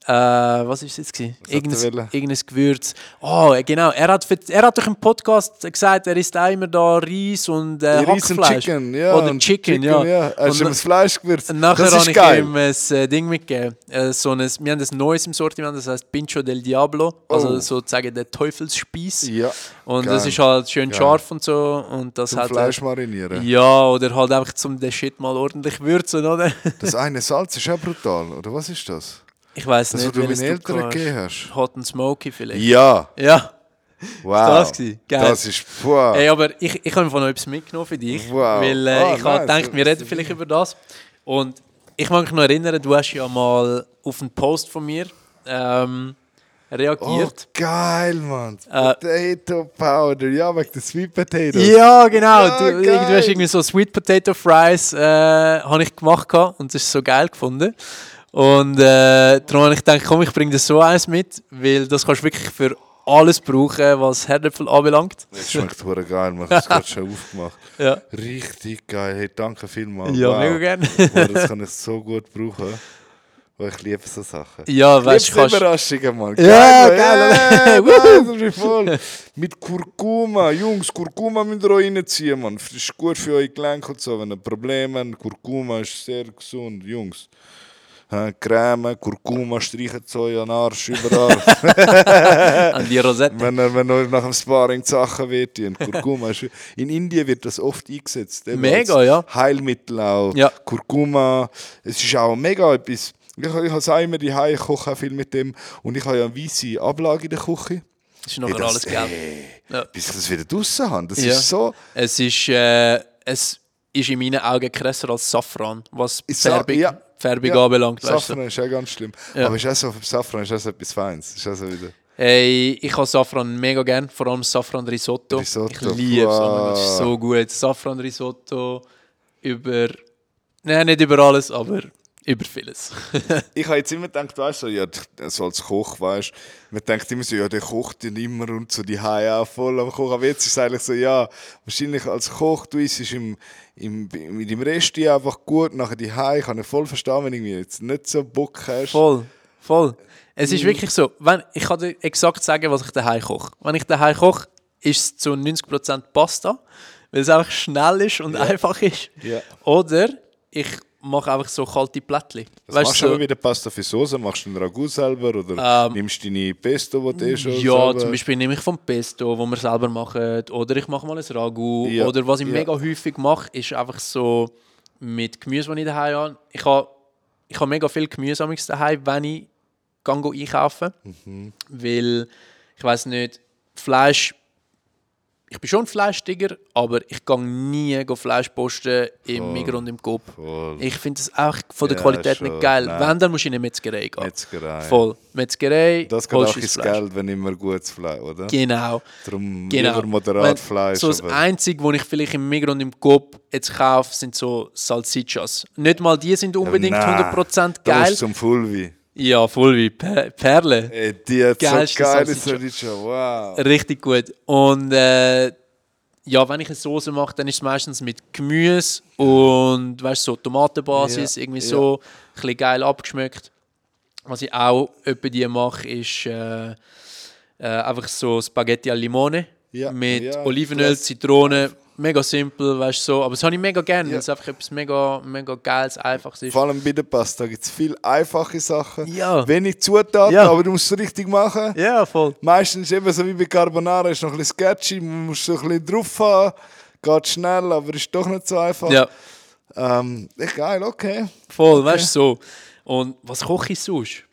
Äh, was war es jetzt? er Irgendein, irgendein Gewürz. Oh, genau. Er hat, er hat doch im Podcast gesagt, er isst auch immer da Reis und äh, Hackfleisch. Chicken, ja. Oder und Chicken, ja. ja. Du Und- ihm das Fleisch gewürzt? Und nachher habe ist ich geil. ihm ein äh, Ding mitgegeben. Äh, so ein, wir haben ein neues im Sortiment, das heißt Pincho del Diablo. Also Oh. sozusagen der Teufelsspieß. Ja, Und geil. das ist halt schön Geil. scharf und so. Und das zum hat Fleisch marinieren. Ja, oder halt einfach zum den Shit mal ordentlich würzen, oder? Das eine Salz ist auch brutal, oder was ist das? Ich weiß was nicht, du meinen Eltern gegeben hast? Hot and Smoky vielleicht. Ja, Ja. wow. das gewesen? Geil. Das ist, wow. Ey, aber ich, ich habe von noch etwas mitgenommen für dich. Wow. Weil äh, Ah, ich habe gedacht, wir reden vielleicht über das. Und ich mag mich noch erinnern, du hast ja mal auf einen Post von mir ähm, Oh, reagiert. geil, Mann. Äh, Potato Powder, ja, wegen der Sweet Potatoes. Ja, genau. Ja, du, du hast irgendwie so Sweet Potato Fries äh, ich gemacht und das ist so geil gefunden. Und äh, darum habe ich gedacht, komm, ich bringe dir so eins mit, weil das kannst du wirklich für alles brauchen, was Herdöpfel anbelangt. Das schmeckt hure geil, man hat es gerade schon aufgemacht. Ja, Richtig geil, hey, danke vielmals. ja wow. mega gerne. Wow, das kann ich so gut brauchen. Weil ich liebe so Sachen. ja, weißt du, kannst. Überraschungen, Mann. Ja, geil, ist mich voll. Mit Kurkuma. Jungs, Kurkuma müsst ihr auch reinziehen, Mann. Das ist gut für eure Gelenke und so. Wenn ihr Probleme habt, Kurkuma ist sehr gesund, Jungs. Creme, Kurkuma, streichen so an den Arsch, überall. An die Rosette. wenn ihr, wenn ihr nach dem Sparring die Sachen wird, und Kurkuma ist, in Indien wird das oft eingesetzt. Mega, ja. Heilmittel auch. Ja. Kurkuma, es ist auch mega etwas. Ich, ich habe es auch immer die ich koche auch viel mit dem. Und ich habe ja eine weisse Ablage in der Küche. Das ist Hey, alles gelb. Hey, Ja. Bis ich das wieder draussen habe. Das Ja. ist so. Es ist, äh, es ist in meinen Augen krasser als Safran, was Ist Sa- Färbung, ja. Färbung Ja, anbelangt. Weißt du? Safran ist auch ganz schlimm. Ja. Aber ist auch so, Safran ist auch so etwas Feines. Ist auch so wieder. Hey, ich habe Safran mega gern, vor allem Safran Risotto. Risotto, Ich liebe es, mein Gott, das ist wow. so gut. Safran Risotto über, nein, nicht über alles, aber über vieles. Ich habe jetzt immer gedacht, weißt du, ja, so als Koch, weißt du, man denkt immer so, ja, der kocht dann immer und so die Haie auch voll am Kochen. Aber jetzt ist es eigentlich so, ja, wahrscheinlich als Koch, du isst im, im, mit dem Rest einfach gut, nachher die Haie, kann ich voll verstehen, wenn du jetzt nicht so Bock hast. Voll, voll. Es ist wirklich so, wenn, ich kann dir exakt sagen, was ich daheim koche. Wenn ich daheim koche, ist es zu 90% Pasta, weil es einfach schnell ist und einfach ist. Ja. Oder ich mache einfach so kalte Plättchen. Was Weißt machst du, so, wieder Pasta für Soße? Machst du einen Ragout selber oder nimmst du deine Pesto, die du eh schon Ja, selber zum Beispiel nehme ich vom Pesto, wo wir selber machen, oder ich mache mal ein Ragout. Ja, Oder was ich ja. mega häufig mache, ist einfach so mit Gemüse, das ich daheim habe. Ich habe, ich habe mega viel Gemüse amigs daheim, wenn ich gehe einkaufen. Mhm. Weil, ich weiß nicht, Fleisch. Ich bin schon ein Fleischtiger, aber ich gehe nie Fleisch posten im Migros und im Coop. Voll. Ich finde es auch von der Ja, Qualität schon, nicht geil. nein. Wenn, dann musst du in eine Metzgerei gehen. Metzgerei. Voll. Metzgerei, Das geht auch ins das. Geld, wenn immer gutes Fleisch, oder? Genau. Darum Genau. lieber moderat Wenn- Fleisch. So das Einzige, was ich vielleicht im Migros und im Coop jetzt kaufe, sind so Salsichas. Nicht mal die sind unbedingt Nein, 100% Das geil. ist zum Fulvi. Ja, voll wie Per Perle. Ey, die hat so geile Salsiccia. Wow. Richtig gut. Und äh, ja, wenn ich eine Soße mache, dann ist es meistens mit Gemüse und weißt, so Tomatenbasis, Ja, irgendwie ja. so, ein bisschen geil abgeschmeckt. Was ich auch etwa die mache, ist äh, äh, einfach so Spaghetti al Limone Ja, mit Olivenöl. Zitrone. Mega simpel, weißt du so. Aber das habe ich mega gerne, Ja. weil es einfach etwas mega, mega Geiles, Einfaches ist. Vor allem bei der Pasta gibt es viele einfache Sachen. Ja. Wenig Zutaten, Ja. aber du musst es richtig machen. Ja, voll. Meistens eben so wie bei Carbonara ist noch ein bisschen sketchy, man muss so ein bisschen drauf haben. Geht schnell, aber ist doch nicht so einfach. Ja, Ähm, echt geil, okay. voll, weißt du so. Und was koche ich sonst?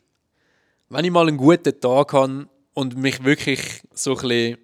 Wenn ich mal einen guten Tag habe und mich wirklich so ein bisschen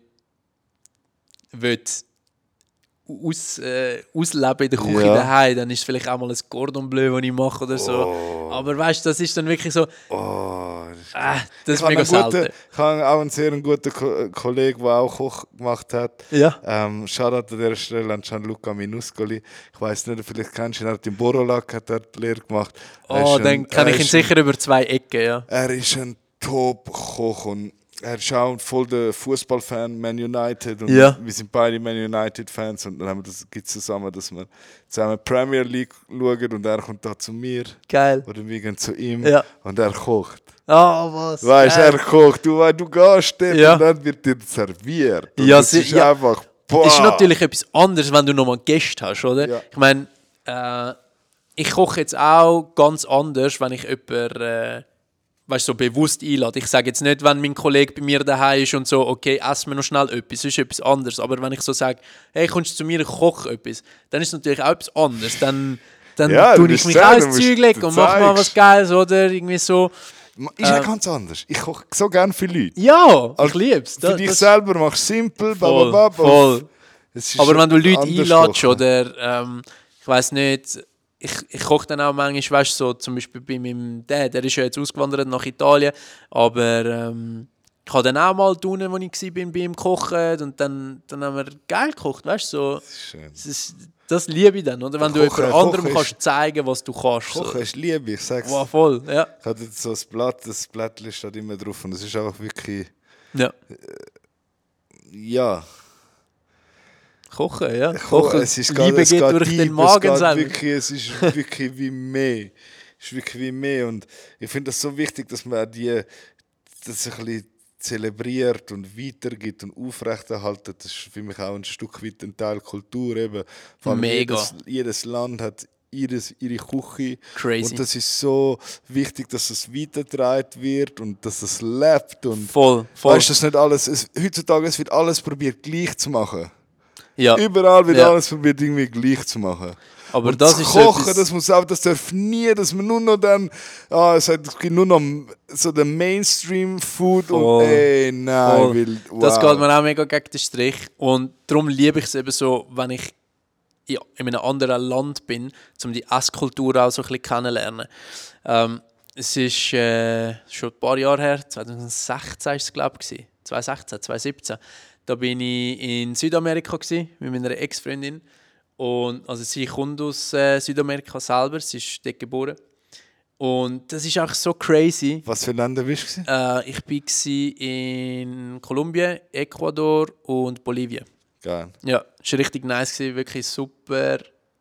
aus, äh, ausleben in der Küche Ja. daheim, dann ist es vielleicht auch mal ein Cordon Bleu, das ich mache oder so. Oh. Aber weißt du, das ist dann wirklich so, Oh, das ist ich mega habe einen guten, selten. Ich habe auch einen sehr guten Ko Kollegen, der auch Koch gemacht hat. Ja. Ähm, Shoutout an dieser Stelle an Gianluca Minuscoli. Ich weiß nicht, vielleicht kennst du ihn, er hat in Borolak hat er die Lehre gemacht. Er Oh, ist dann ein- kann ich ihn ist ein- sicher über zwei Ecken, ja. Er ist ein Top-Koch und er auch voll der Fußballfan Man United und Ja. wir sind beide Man United-Fans und dann haben wir das gibt zusammen, dass wir zusammen Premier League schauen und er kommt da zu mir Geil. oder wir gehen zu ihm Ja. und er kocht. Ah, was? Weißt du, Geil. er kocht, du, weißt, du gehst dort Ja. und dann wird dir serviert. Und Ja, das ist ja. einfach, boah. ist natürlich etwas anderes, wenn du nochmal Gäste hast, oder? Ja. Ich meine, äh, ich koche jetzt auch ganz anders, wenn ich jemanden, äh, weißt, so bewusst einlade. Ich sage jetzt nicht, wenn mein Kollege bei mir daheim ist und so, okay, essen wir noch schnell etwas, ist etwas anderes. Aber wenn ich so sage, hey, kommst du zu mir, ich koche etwas, dann ist es natürlich auch etwas anderes. Dann, dann Ja, tue ich mich auch ins Zeug legen und mache mal was. Geiles, oder? Irgendwie so. Ist ja äh, ganz anders. Ich koche so gern für Leute. Ja, ich Also, liebe es. Für dich selber machst du simpel, Voll, bababab, voll. Ist Aber wenn du Leute einladest oder ähm, ich weiß nicht, ich, ich koche dann auch manchmal, weißt du, so zum Beispiel bei meinem Dad, der ist ja jetzt ausgewandert nach Italien, aber ähm, ich habe dann auch mal tun, wo ich war, bei ihm kochen und dann, dann haben wir geil gekocht, weißt du, so. Schön. Das, ist, das liebe ich dann, oder? Wenn du Kochen- jemand anderem kannst ist- zeigen, was du kannst. Kochen So. ist Liebe, ich sag's. Wow, voll, ja. Ich hatte jetzt so ein Blatt, das Blättchen steht immer drauf und es ist einfach wirklich, ja. ja. Kochen, ja. Ko- Kochen, es ist Liebe es geht durch deep, den es Magen selber. Wirklich, es ist wirklich wie mehr. Es ist wirklich wie mehr und ich finde das so wichtig, dass man auch die, das ein bisschen zelebriert und weitergibt und aufrechterhaltet. Das ist für mich auch ein Stück weit ein Teil Kultur eben. Vor Mega. Jedes, jedes Land hat ihres, ihre Küche. Crazy. Und das ist so wichtig, dass es weitergetragen wird und dass es lebt. Und Voll, voll. weißt du, das nicht alles, es, heutzutage es wird alles probiert gleich zu machen. Ja. Überall wird Ja. alles probiert irgendwie gleich zu machen. Aber Und das das ist so Kochen, etwas- das muss auch, das darf nie, dass man nur noch dann, ah, es, hat, es gibt nur noch so den Mainstream-Food und ey, nein, Voll. weil, wow. Das geht mir auch mega gegen den Strich. Und darum liebe ich es eben so, wenn ich ja, in einem anderen Land bin, um die Esskultur auch so ein bisschen kennenzulernen. Ähm, es ist äh, schon ein paar Jahre her, 2016 war es, glaube ich. 2016, 2017. Da bin ich in Südamerika gewesen, mit meiner Ex-Freundin. Und also sie kommt aus äh, Südamerika selber, sie ist dort geboren. Und das ist auch so crazy. Was für Länder bist du? Äh, ich war in Kolumbien, Ecuador und Bolivien. Geil. Ja, es war richtig nice, wirklich super,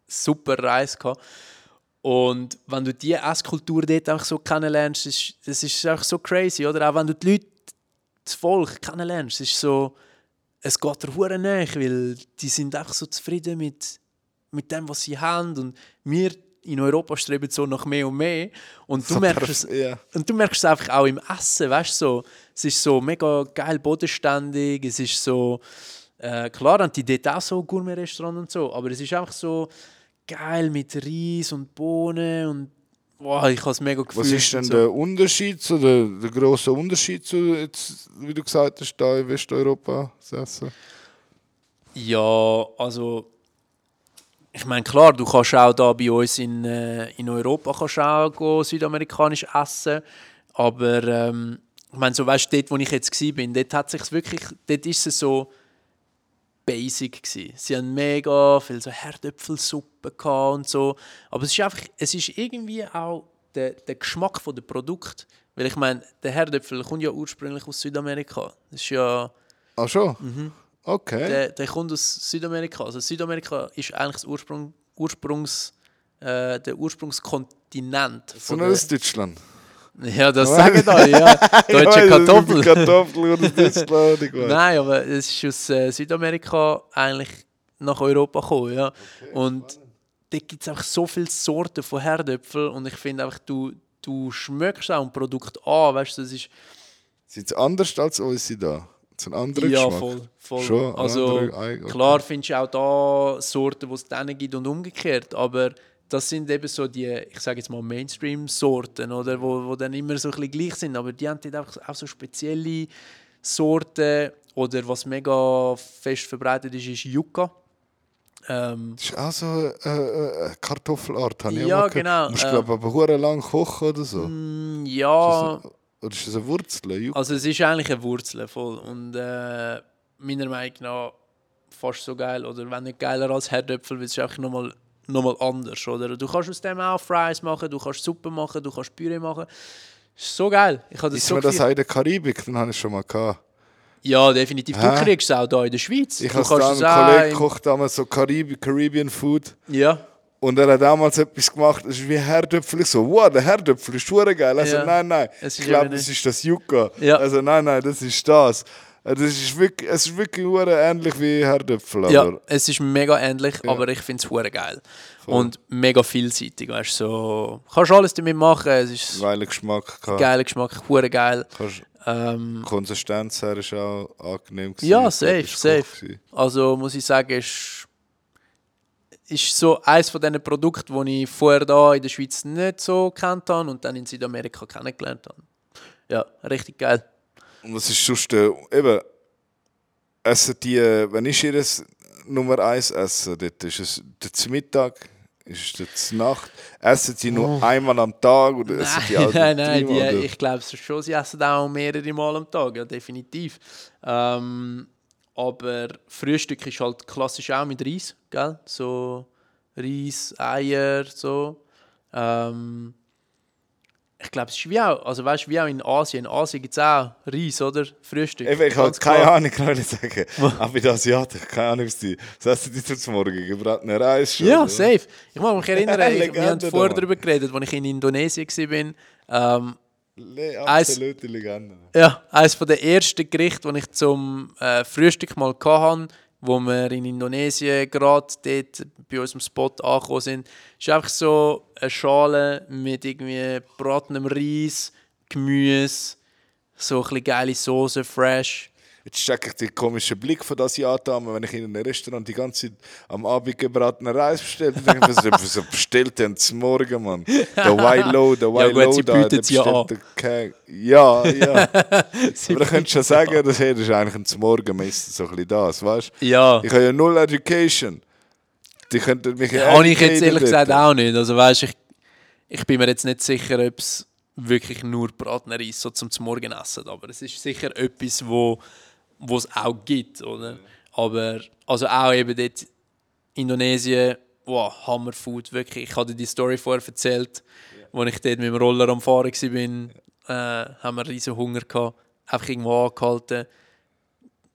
super Reise. Gehabt. Und wenn du diese Esskultur dort einfach so kennenlernst, ist, das ist einfach so crazy, oder? Auch wenn du die Leute, das Volk kennenlernst, ist so, es geht dir hure näher, weil die sind einfach so zufrieden mit, mit dem, was sie haben. Und wir in Europa streben so nach mehr und mehr. Und du merkst es, ja. und du merkst es einfach auch im Essen, weißt du, so, es ist so mega geil bodenständig, es ist so, äh, klar haben die dort auch so Gourmet-Restaurants und so, aber es ist einfach so geil mit Reis und Bohnen und wow, ich habe es mega gefühlt. Was ist denn und der Unterschied, so der, der grosse Unterschied zu, jetzt, wie du gesagt hast, da in Westeuropa zu essen? Ja, also ich meine klar, du kannst auch da bei uns in, äh, in Europa kannst auch go südamerikanisch essen, aber ähm, ich meine so weißt du, dort wo ich jetzt bin, dort hat sich's wirklich, dort ist es so basic gsi. Sie haben mega viel so Herdöpfelsuppe und so, aber es ist einfach, es ist irgendwie auch der, der Geschmack von dem Produkt, weil ich meine, der Herdöpfel kommt ja ursprünglich aus Südamerika. Das ist ja Ah schon? Mhm. Okay. der, der kommt aus Südamerika. Also Südamerika ist eigentlich das Ursprung, Ursprungs, äh, der Ursprungskontinent. so von aus Deutschland. Ja, das sagen da, ja. Deutsche Ich Kartoffel. Kartoffel oder Deutschland, ich weiß. Nein, aber es ist aus äh, Südamerika eigentlich nach Europa gekommen. Ja. und dort gibt es einfach so viele Sorten von Herdöpfel und ich finde einfach, du, du schmeckst auch ein Produkt an, weißt du, das ist Sind sie anders als unsere da? So ein anderer ja Geschmack? voll, voll. Schon, also okay. klar findest du auch da Sorten, die es dann gibt und umgekehrt, aber das sind eben so die, ich sage jetzt mal Mainstream-Sorten, oder, wo, wo dann immer so ein bisschen gleich sind, aber die haben dort auch, auch so spezielle Sorten oder was mega fest verbreitet ist, ist Yucca. Ähm, Das ist auch so eine äh, äh, Kartoffelart, habe ich Ja, auch genau, Du musst, äh, glaube aber hure lang kochen oder so. mm, ja, Oder ist das eine Wurzel? Yucca? Also es ist eigentlich eine Wurzel voll und äh, meiner Meinung nach fast so geil oder wenn nicht geiler als Herdöpfel, weil es ist einfach nochmal noch mal anders, oder? Du kannst aus dem auch Fries machen, du kannst Suppe machen, du kannst Püree machen. Ist so geil. Ich habe das Ist so mir das auch in der Karibik? Dann habe ich schon mal gehabt. Ja, definitiv. Du Hä? kriegst es auch hier in der Schweiz. Ich du habe einen Kollegen im- kocht damals so Carib Caribbean Food. Ja, Und er hat damals etwas gemacht, das ist wie Herdöpfel. Ich so, wow, der Herdöpfel ist schon geil. Also, Ja. nein, nein, ich glaube, das ist das Yucca. Ja. Also, nein, nein, das ist das. Also, Das ist wirklich, es ist wirklich ähnlich wie Herdöpfel. ja, es ist mega ähnlich, Ja. aber ich finde es geil. Voll. Und mega vielseitig, weißt du, so... Kannst alles damit machen, es ist geiler Geschmack gehabt. geiler Geschmack, hure geil. Kannst, Ähm, Konsistenz her ist auch angenehm. gewesen. Ja, Es safe, safe. Also muss ich sagen, ist, ist so eines von diesen Produkten, die ich vorher da in der Schweiz nicht so kennt habe und dann in Südamerika kennengelernt habe. Ja, richtig geil. Und was ist sonst, äh, eben, essen die, äh, wenn ich ihr Nummer 1 esse, dort ist es der zum Mittag, ist es zur Nacht, essen sie nur einmal am Tag oder essen die Nein, auch nein, nein, dreimal, die, ich glaube schon, sie essen auch mehrere Mal am Tag, ja, definitiv. Ähm, aber Frühstück ist halt klassisch auch mit Reis, gell? So Reis, Eier, so. Ähm, ich glaube, es ist wie auch, also weißt wie auch in Asien. In Asien gibt es auch Reis, oder? Frühstück. Eben, ich habe keine. Ahnung, kann ich sagen. Aber den Asiaten, keine Ahnung, was die. Was essen die zum Morgen? Gebratene Reis schon? Ja, oder? safe. Ich mag mich erinnern, ich, wir haben vorher da. darüber geredet, als ich in Indonesien war. Ähm, Le absolute Legende. Ja, eines der ersten Gerichte, die ich zum äh, Frühstück mal hatte, wo wir in Indonesien gerade dort bei unserem Spot angekommen sind, ist einfach so eine Schale mit irgendwie gebratenem Reis, Gemüse, so ein bisschen geile Soße, fresh. Jetzt checke ich den komischen Blick von Asiaten an, wenn ich in einem Restaurant die ganze Zeit am Abend gebratenen Reis bestelle. Dann denke ich mir, was so bestellt denn zum Morgen, Mann? Der Wilo, der Ja, gut, sie da, der es ja bestellt den Ke- Ja, ja. Aber da könntest du ja sagen, das hier ist eigentlich ein Morgen, meistens so ein bisschen das, weißt du? Ja, Ich habe ja null Education. Die könnten mich ja habe ich jetzt ehrlich gesagt auch nicht. Also weißt, ich, ich bin mir jetzt nicht sicher, ob es wirklich nur Bratener Reis so zum Morgen essen, aber es ist sicher etwas, wo wo es auch gibt, oder? Aber also auch eben dort Indonesien, wow, Hammerfood, wirklich. Ich hatte die Story vorher erzählt, als ich dort mit dem Roller am Fahren war, äh, haben wir riesen Hunger gehabt, einfach irgendwo angehalten.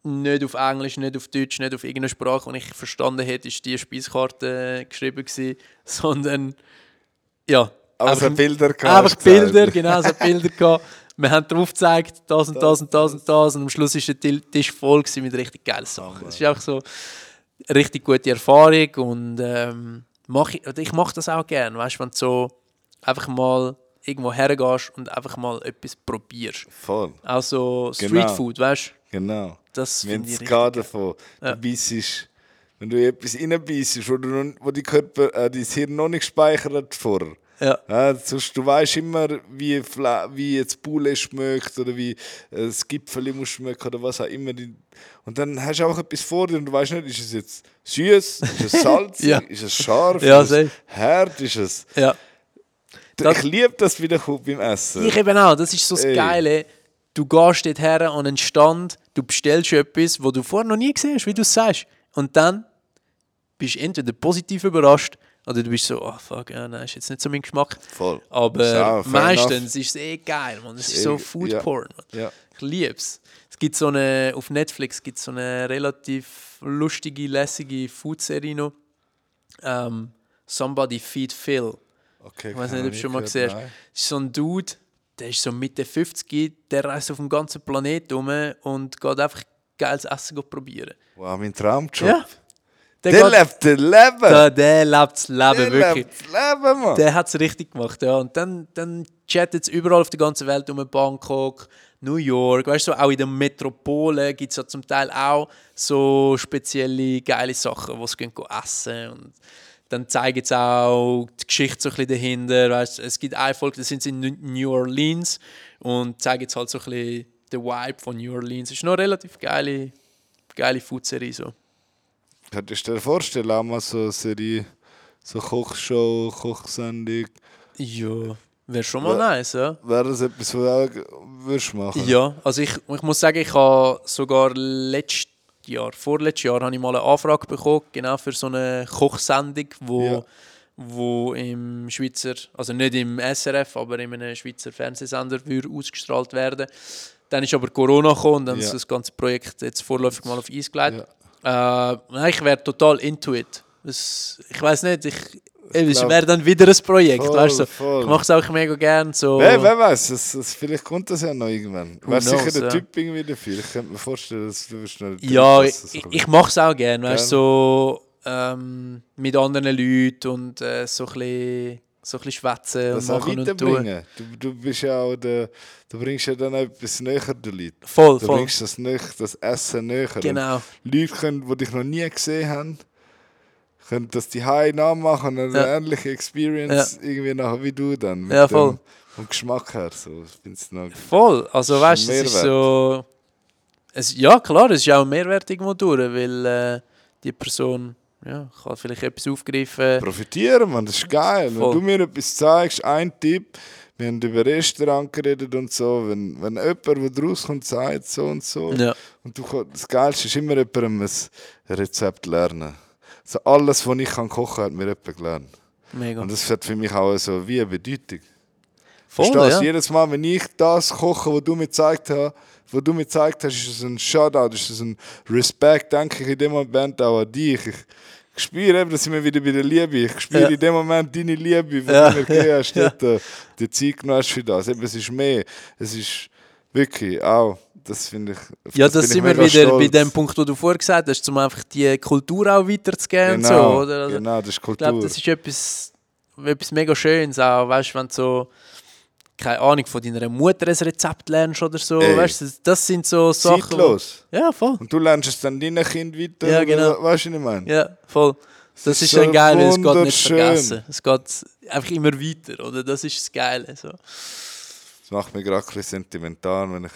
Nicht auf Englisch, nicht auf Deutsch, nicht auf irgendeine Sprache, die ich verstanden hätte, ist die Speiskarte geschrieben gewesen, sondern ja, Aber so einfach- Bilder gehabt, Einfach. Bilder, genau, so Bilder gehabt. Wir haben drauf gezeigt, das und das und das und das. Und am Schluss war der Tisch voll mit richtig geilen Sachen. Es ist einfach so eine richtig gute Erfahrung. Und ähm, mach ich, ich mache das auch gerne, weißt du, wenn du so einfach mal irgendwo hergehst und einfach mal etwas probierst. Voll, Auch so Genau. Streetfood, weißt du, genau. das ich es davon. Ja. Du beißt, wenn du etwas reinbeißt, wo, du wo die Körper, äh, dein Hirn noch nicht gespeichert hat vorher. Ja, Ja, sonst, du weißt immer, wie, wie jetzt Poulet schmeckt oder wie äh, das Gipfel muss schmecken oder was auch immer. Und dann hast du auch etwas vor dir und du weißt nicht, ist es jetzt süß, ist es salzig, Ja. ist es scharf, Ja, ist es hart, ist es... ja. Das- ich liebe das wieder beim Essen. Ich eben auch, das ist so das Ey. Geile. Du gehst dort her an einen Stand, du bestellst etwas, wo du vorher noch nie gesehen hast, wie du es sagst. Und dann bist du entweder positiv überrascht oder du bist so, oh fuck, ja, nein, ist jetzt nicht so mein Geschmack. Voll. Ist Aber fair meistens ist es eh geil, man. Das ist so Eh, Food. Porn. Man. Ja. Ich lieb's. Es gibt so eine, auf Netflix gibt so eine relativ lustige, lässige Food-Serie noch. Ähm, Somebody Feed Phil. Okay, Ich weiß nicht, ob du schon mal gesehen hast. ist so ein Dude, der ist so Mitte 50, der reist auf dem ganzen Planeten rum und geht einfach geiles Essen probieren. Wow, mein Traumjob. Ja. Der, Der lebt das Leben. der, der lebt das Leben, der wirklich. lebt das Leben, Mann. Der hat es richtig gemacht, ja. Und dann, dann chattet es überall auf der ganzen Welt um Bangkok, New York, weißt du, so, auch in den Metropolen gibt es ja zum Teil auch so spezielle geile Sachen, wo sie gehen essen und dann zeigen sie auch die Geschichte so ein bisschen dahinter, weißt du, es gibt eine Folge, da sind sie in New Orleans und zeigen jetzt halt so ein bisschen den Vibe von New Orleans. Ist noch eine relativ geile, geile Food-Serie so. Könntest du dir vorstellen, auch mal so eine Serie, so Kochshow, Kochsendung? Ja, Wäre schon mal Ja. nice, ja. Wäre das etwas, was du auch würdest machen? Ja, also ich, ich muss sagen, ich habe sogar letztes Jahr, vorletztes Jahr, habe ich mal eine Anfrage bekommen, genau für so eine Kochsendung, wo, Ja. wo im Schweizer, also nicht im SRF, aber in einem Schweizer Fernsehsender würde ausgestrahlt werden. Dann ist aber Corona gekommen und dann Ja. ist das ganze Projekt jetzt vorläufig mal auf Eis gelegt. Ja. Äh, ich wäre total into it. Es, ich weiß nicht, ich, es wäre dann wieder ein Projekt, Voll, weißt du? voll. Ich mache es auch mega gern. So. Wer, wer weiß, das, das, vielleicht kommt das ja noch irgendwann. Who Wäre sicher der ja. Typ irgendwie dafür. Ich könnte mir vorstellen, dass du noch Ja, ich, das ich, ich mache es auch gerne, weißt du, Gern. so ähm, mit anderen Leuten und äh, so ein bisschen, so ein bisschen schwätzen und das machen und tun. Du, du bist ja auch der, du bringst ja dann etwas näher den Leuten. Voll, Du voll. bringst das, näher, das Essen näher. Und Genau. Leute, können, die dich noch nie gesehen haben, können das die High nachmachen und eine Ja. ähnliche Experience irgendwie nachher wie du dann. Ja, voll. Vom Geschmack her. So. Ich find's noch, Voll. Also weißt du, es ist so. Es, ja, klar, es ist auch ein Mehrwert irgendwo durch, weil äh, die Person ja, kann vielleicht etwas aufgreifen. profitieren, man, das ist geil. Voll. Wenn du mir etwas zeigst, ein Tipp, wir haben über Restaurant geredet und so, wenn, wenn jemand, der draus kommt, sagt so und so, Ja, und du, kann- das Geilste ist immer jemandem ein Rezept lernen. So alles, was ich kann kochen, hat mir jemand gelernt. mega. Und das hat für mich auch so wie eine Bedeutung. Voll, Verstehst ja. Jedes Mal, wenn ich das koche, was du mir gezeigt hast, was du mir gezeigt hast, ist es ein Shoutout, ist es ein Respekt, denke ich in dem Moment auch an dich. Ich, ich spüre eben, dass ich mir wieder bei der Liebe, ich spüre Ja. in dem Moment deine Liebe, die Ja. du mir gegeben hast, Ja. dort, äh, die Zeit genommen hast für das. Eben, es ist mehr, es ist wirklich auch, das finde ich, Ja, das ich sind wir wieder bei stolz. dem Punkt, wo du vorher gesagt hast, um einfach die Kultur auch weiterzugeben Genau, und so, oder? Also, genau, das ist Ich Kultur. glaube, das ist etwas, etwas mega Schönes auch, weißt du, wenn so, keine Ahnung, von deiner Mutter ein Rezept lernst oder so, Ey. weißt du, das sind so Sachen. wo- Zeitlos. Ja, voll. Und du lernst es dann deinen Kind weiter, Ja, genau. oder, weißt du, was ich meine? Ja, voll. Das, ist ist so dann geil, weil es geht nicht vergessen. Es geht einfach immer weiter, oder? Das ist das Geile. So. Das macht mich gerade ein bisschen sentimental, wenn ich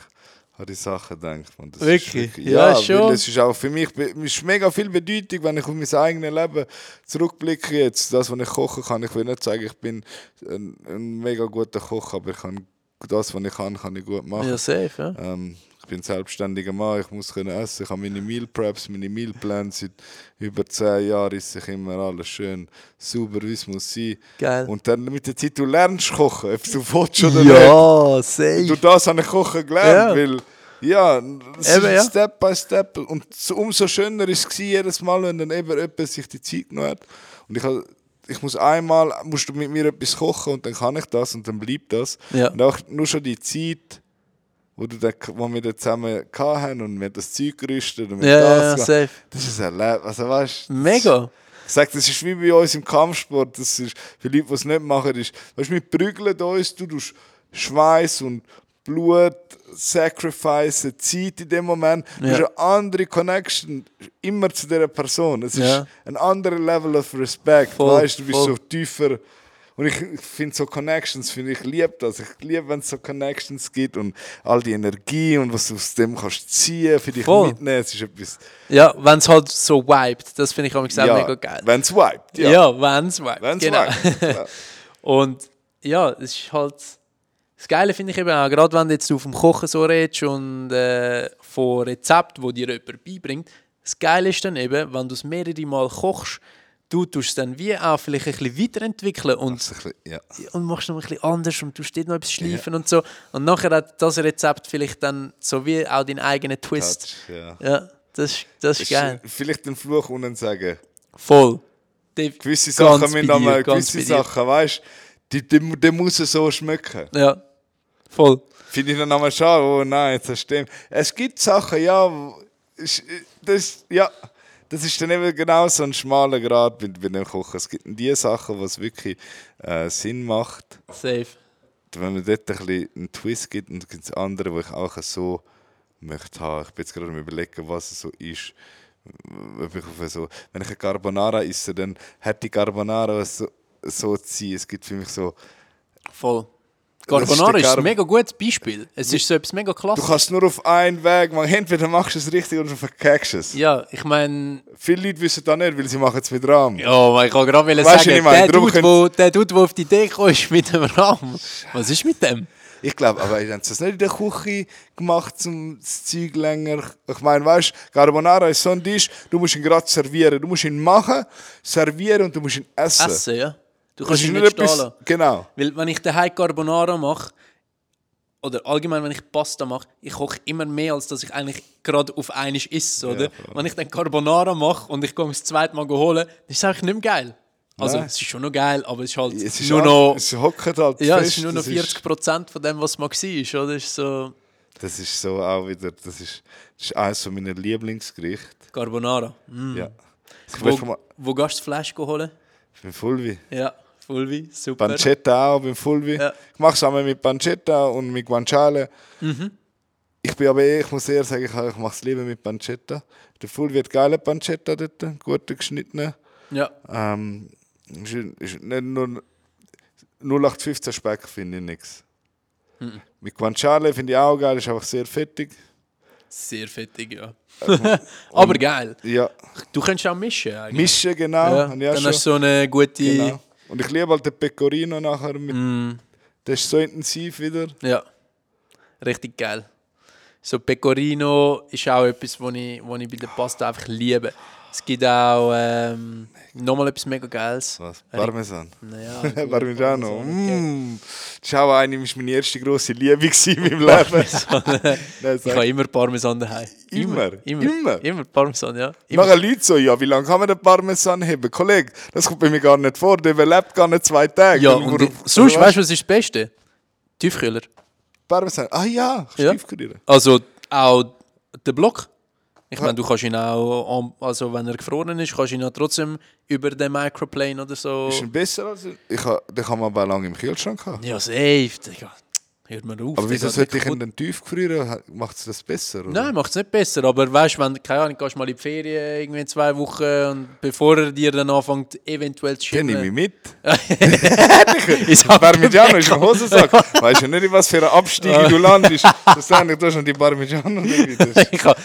an die Sachen denke. Und das Wirklich? Ist Ja, ja, schon. Es ist auch für mich ist mega viel Bedeutung, wenn ich auf mein eigenes Leben zurückblicke jetzt. Das, was ich kochen kann, ich will nicht sagen, ich bin ein, ein mega guter Koch, aber ich kann das, was ich kann, kann ich gut machen. Ja, safe, ja. Ähm, ich bin selbstständiger Mann, ich muss können essen. Ich habe meine Meal Preps, meine Meal Plans seit über zehn Jahren ist sich immer alles schön sauber, wie es muss sein. Geil. Und dann mit der Zeit, du lernst kochen, ob du willst oder nicht. ja, safe. Durch das habe ich Kochen gelernt, Ja. weil ja, Eben, ja. Step by Step und so, umso schöner ist es jedes Mal, wenn dann eben jemand sich die Zeit genommen hat und ich, ich muss einmal, musst du mit mir etwas kochen und dann kann ich das und dann bleibt das Ja. und auch nur schon die Zeit, wo, du dann, wo wir dann zusammen hatten und wir haben das Zeug gerüstet und wir Ja, das ja, safe. das ist ein Erlebnis, also weißt Mega. ich sage, das ist wie bei uns im Kampfsport. Das ist, für Leute, die es nicht machen, ist, weißt, wir prügeln uns, du tust Schweiß und Blut, Sacrifice, Zeit in dem Moment. Du Ja. hast eine andere Connection immer zu dieser Person. Es Ja. ist ein anderer Level of Respect. Voll, weißt, du bist voll. so tiefer. Und ich, ich finde so Connections, finde ich liebe das. Ich liebe, wenn es so Connections gibt und all die Energie und was du aus dem kannst ziehen, für dich Voll. mitnehmen. Es ist etwas, Ja, wenn es halt so vibet, das finde ich auch mega geil. wenn es wiped. Ja, Ja, wenn es vibet. wenn es genau. wiped. Ja. Und ja, es ist halt. Das Geile finde ich eben auch, gerade wenn du jetzt auf dem Kochen so redest und äh, von Rezepten, wo dir jemand beibringt, das Geile ist dann eben, wenn du es mehrere Mal kochst, du tust es dann wie auch vielleicht ein bisschen weiterentwickeln und, Das ein bisschen- ja. und machst noch ein bisschen anders und du steht noch etwas schleifen und so. Und nachher hat das Rezept vielleicht dann so wie auch deinen eigenen Twist. Touch, ja. Ja, das, ist- das ist geil. Ist vielleicht den Fluch unten sagen. Voll. Def- Gewisse Sachen müssen ganz gewisse. Sachen, weißt du, die, die, die muss so schmecken. Ja, voll. Finde ich dann einmal schade, oh nein, du dem. Es gibt Sachen, ja, das, ja, das ist dann eben genau so ein schmaler Grad bei, bei dem Kochen. Es gibt die Sachen, was wirklich äh, Sinn macht. Safe. wenn man dort ein bisschen einen Twist gibt und gibt es andere, wo ich auch so möchte haben. Ich bin jetzt gerade am überlegen, was es so ist. Ob ich auf so, wenn ich eine Carbonara esse, dann hat die Carbonara so, so zu sein. Es gibt für mich so, Voll. Carbonara der ist ein mega gutes Beispiel. Es ist so etwas mega Du klasse. kannst nur auf einen Weg machen. Entweder machst du es richtig oder du verkackst es. Ja, ich meine, Viele Leute wissen das nicht, weil sie machen es mit Rahmen. ja, ich kann gerade Weißt du, sagen, ich meine? der Dude, wo, der Dude, der auf die Idee gekommen ist mit dem Rahmen. Was ist mit dem? Ich glaube, aber haben sie das nicht in der Küche gemacht, um das Zeug länger... Ich meine, weißt du, Carbonara ist so ein Tisch, du musst ihn gerade servieren. Du musst ihn machen, servieren und du musst ihn essen. Essen, ja. Du kannst ihn nicht stehen etwas... lassen. Genau. Weil wenn ich daheim Carbonara mache, oder allgemein, wenn ich Pasta mache, ich koche immer mehr, als dass ich eigentlich gerade auf einiges esse, oder? voll. wenn ich dann Carbonara mache und ich gehe das zweite Mal holen, dann ist es eigentlich nicht mehr geil. Also, Nein. es ist schon noch geil, aber es ist halt Es ist nur noch... Es hockt halt Ja, fest. es ist nur noch das 40% von dem, was mal war, oder? Ist so Das ist so auch wieder... Das ist, das ist eines meiner Lieblingsgerichte. Carbonara. Mm. Ja. Ich Wo, mal... wo gehst du das Fleisch holen? Beim Fulvi. Ja, Fulvi, super. Pancetta auch beim Fulvi. Ja. Ich mache es einmal mit Pancetta und mit Guanciale. Mhm. Ich bin aber eh, ich muss eher sagen, ich, ich mache es lieber mit Pancetta. Der Fulvi hat geile Pancetta dort, gute geschnittene. Ja, Ähm, ist, ist nicht nur 0815 Speck finde ich nichts. Mhm. Mit Guanciale finde ich auch geil, ist einfach sehr fettig. sehr fettig, ja. aber geil. Ja, Du kannst auch mischen eigentlich. mischen genau. ja, dann hast du so eine gute... genau. Und ich liebe halt den Pecorino nachher. Mit, Mm, Der ist so intensiv wieder. ja, richtig geil. So Pecorino ist auch etwas, was ich, was ich bei der Pasta einfach liebe. Es gibt auch ähm, nochmal etwas mega Geiles. Was? Parmesan. Naja, Parmigiano. Parmesan, Mm. Auch eine war meine erste grosse Liebe in meinem Leben. Nein, Ich habe immer Parmesan daheim. Immer? Immer? Immer? Immer Parmesan, ja. Immer. Nachher Leute so, ja, wie lange kann man den Parmesan haben? Kollege, das kommt bei mir gar nicht vor, der überlebt gar nicht zwei Tage. Ja, und die, sonst, weißt du, was ist das Beste? Tiefkühler. Parmesan, ah ja, Ja. Stiefkurieren. Also auch der Block. Ich meine, du kannst ihn auch, also wenn er gefroren ist, kannst du ihn auch trotzdem über den Microplane oder so. Ist ein besser als... Ich den kann man aber lange im Kühlschrank haben. Ja, safe. Digga. Hört mir auf. Aber wieso sollte ich kaputt. ihn dann tief gefrieren? Macht es das besser? Oder? Nein, macht es nicht besser. Aber weißt du, wenn, keine Ahnung, gehst mal in die Ferien, irgendwie zwei Wochen und bevor er dir dann anfängt, eventuell zu Den nehme ich mit. Ist Parmigiano ist im Hosensack. Weißt du nicht, in was für ein Abstieg du landest? Das sind du hast noch die Parmigiano ich habe,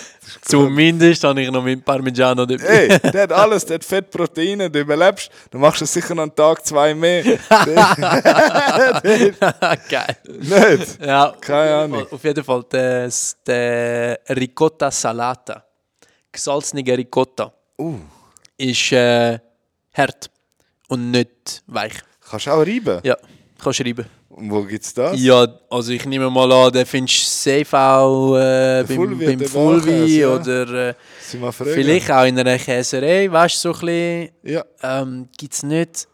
zumindest habe ich noch mit Parmigiano dabei. Ey, der hat alles, der hat Fett, Proteine, du überlebst. Dann machst du sicher noch einen Tag, zwei mehr. Geil. Nicht? Ja, Keine Ahnung. Fall, auf jeden Fall der, der Ricotta Salata, gesalzene Ricotta, Uh, ist äh, hart und nicht weich. kannst du auch reiben? Ja, kannst du schreiben. Und wo gibt es das? Ja, also ich nehme mal an, den findest du safe auch äh, beim, Fulvi beim Fulvi Käse, ja. oder äh, vielleicht auch in einer Käserei, weißt du, so ein bisschen, Ja. ähm, gibt es nicht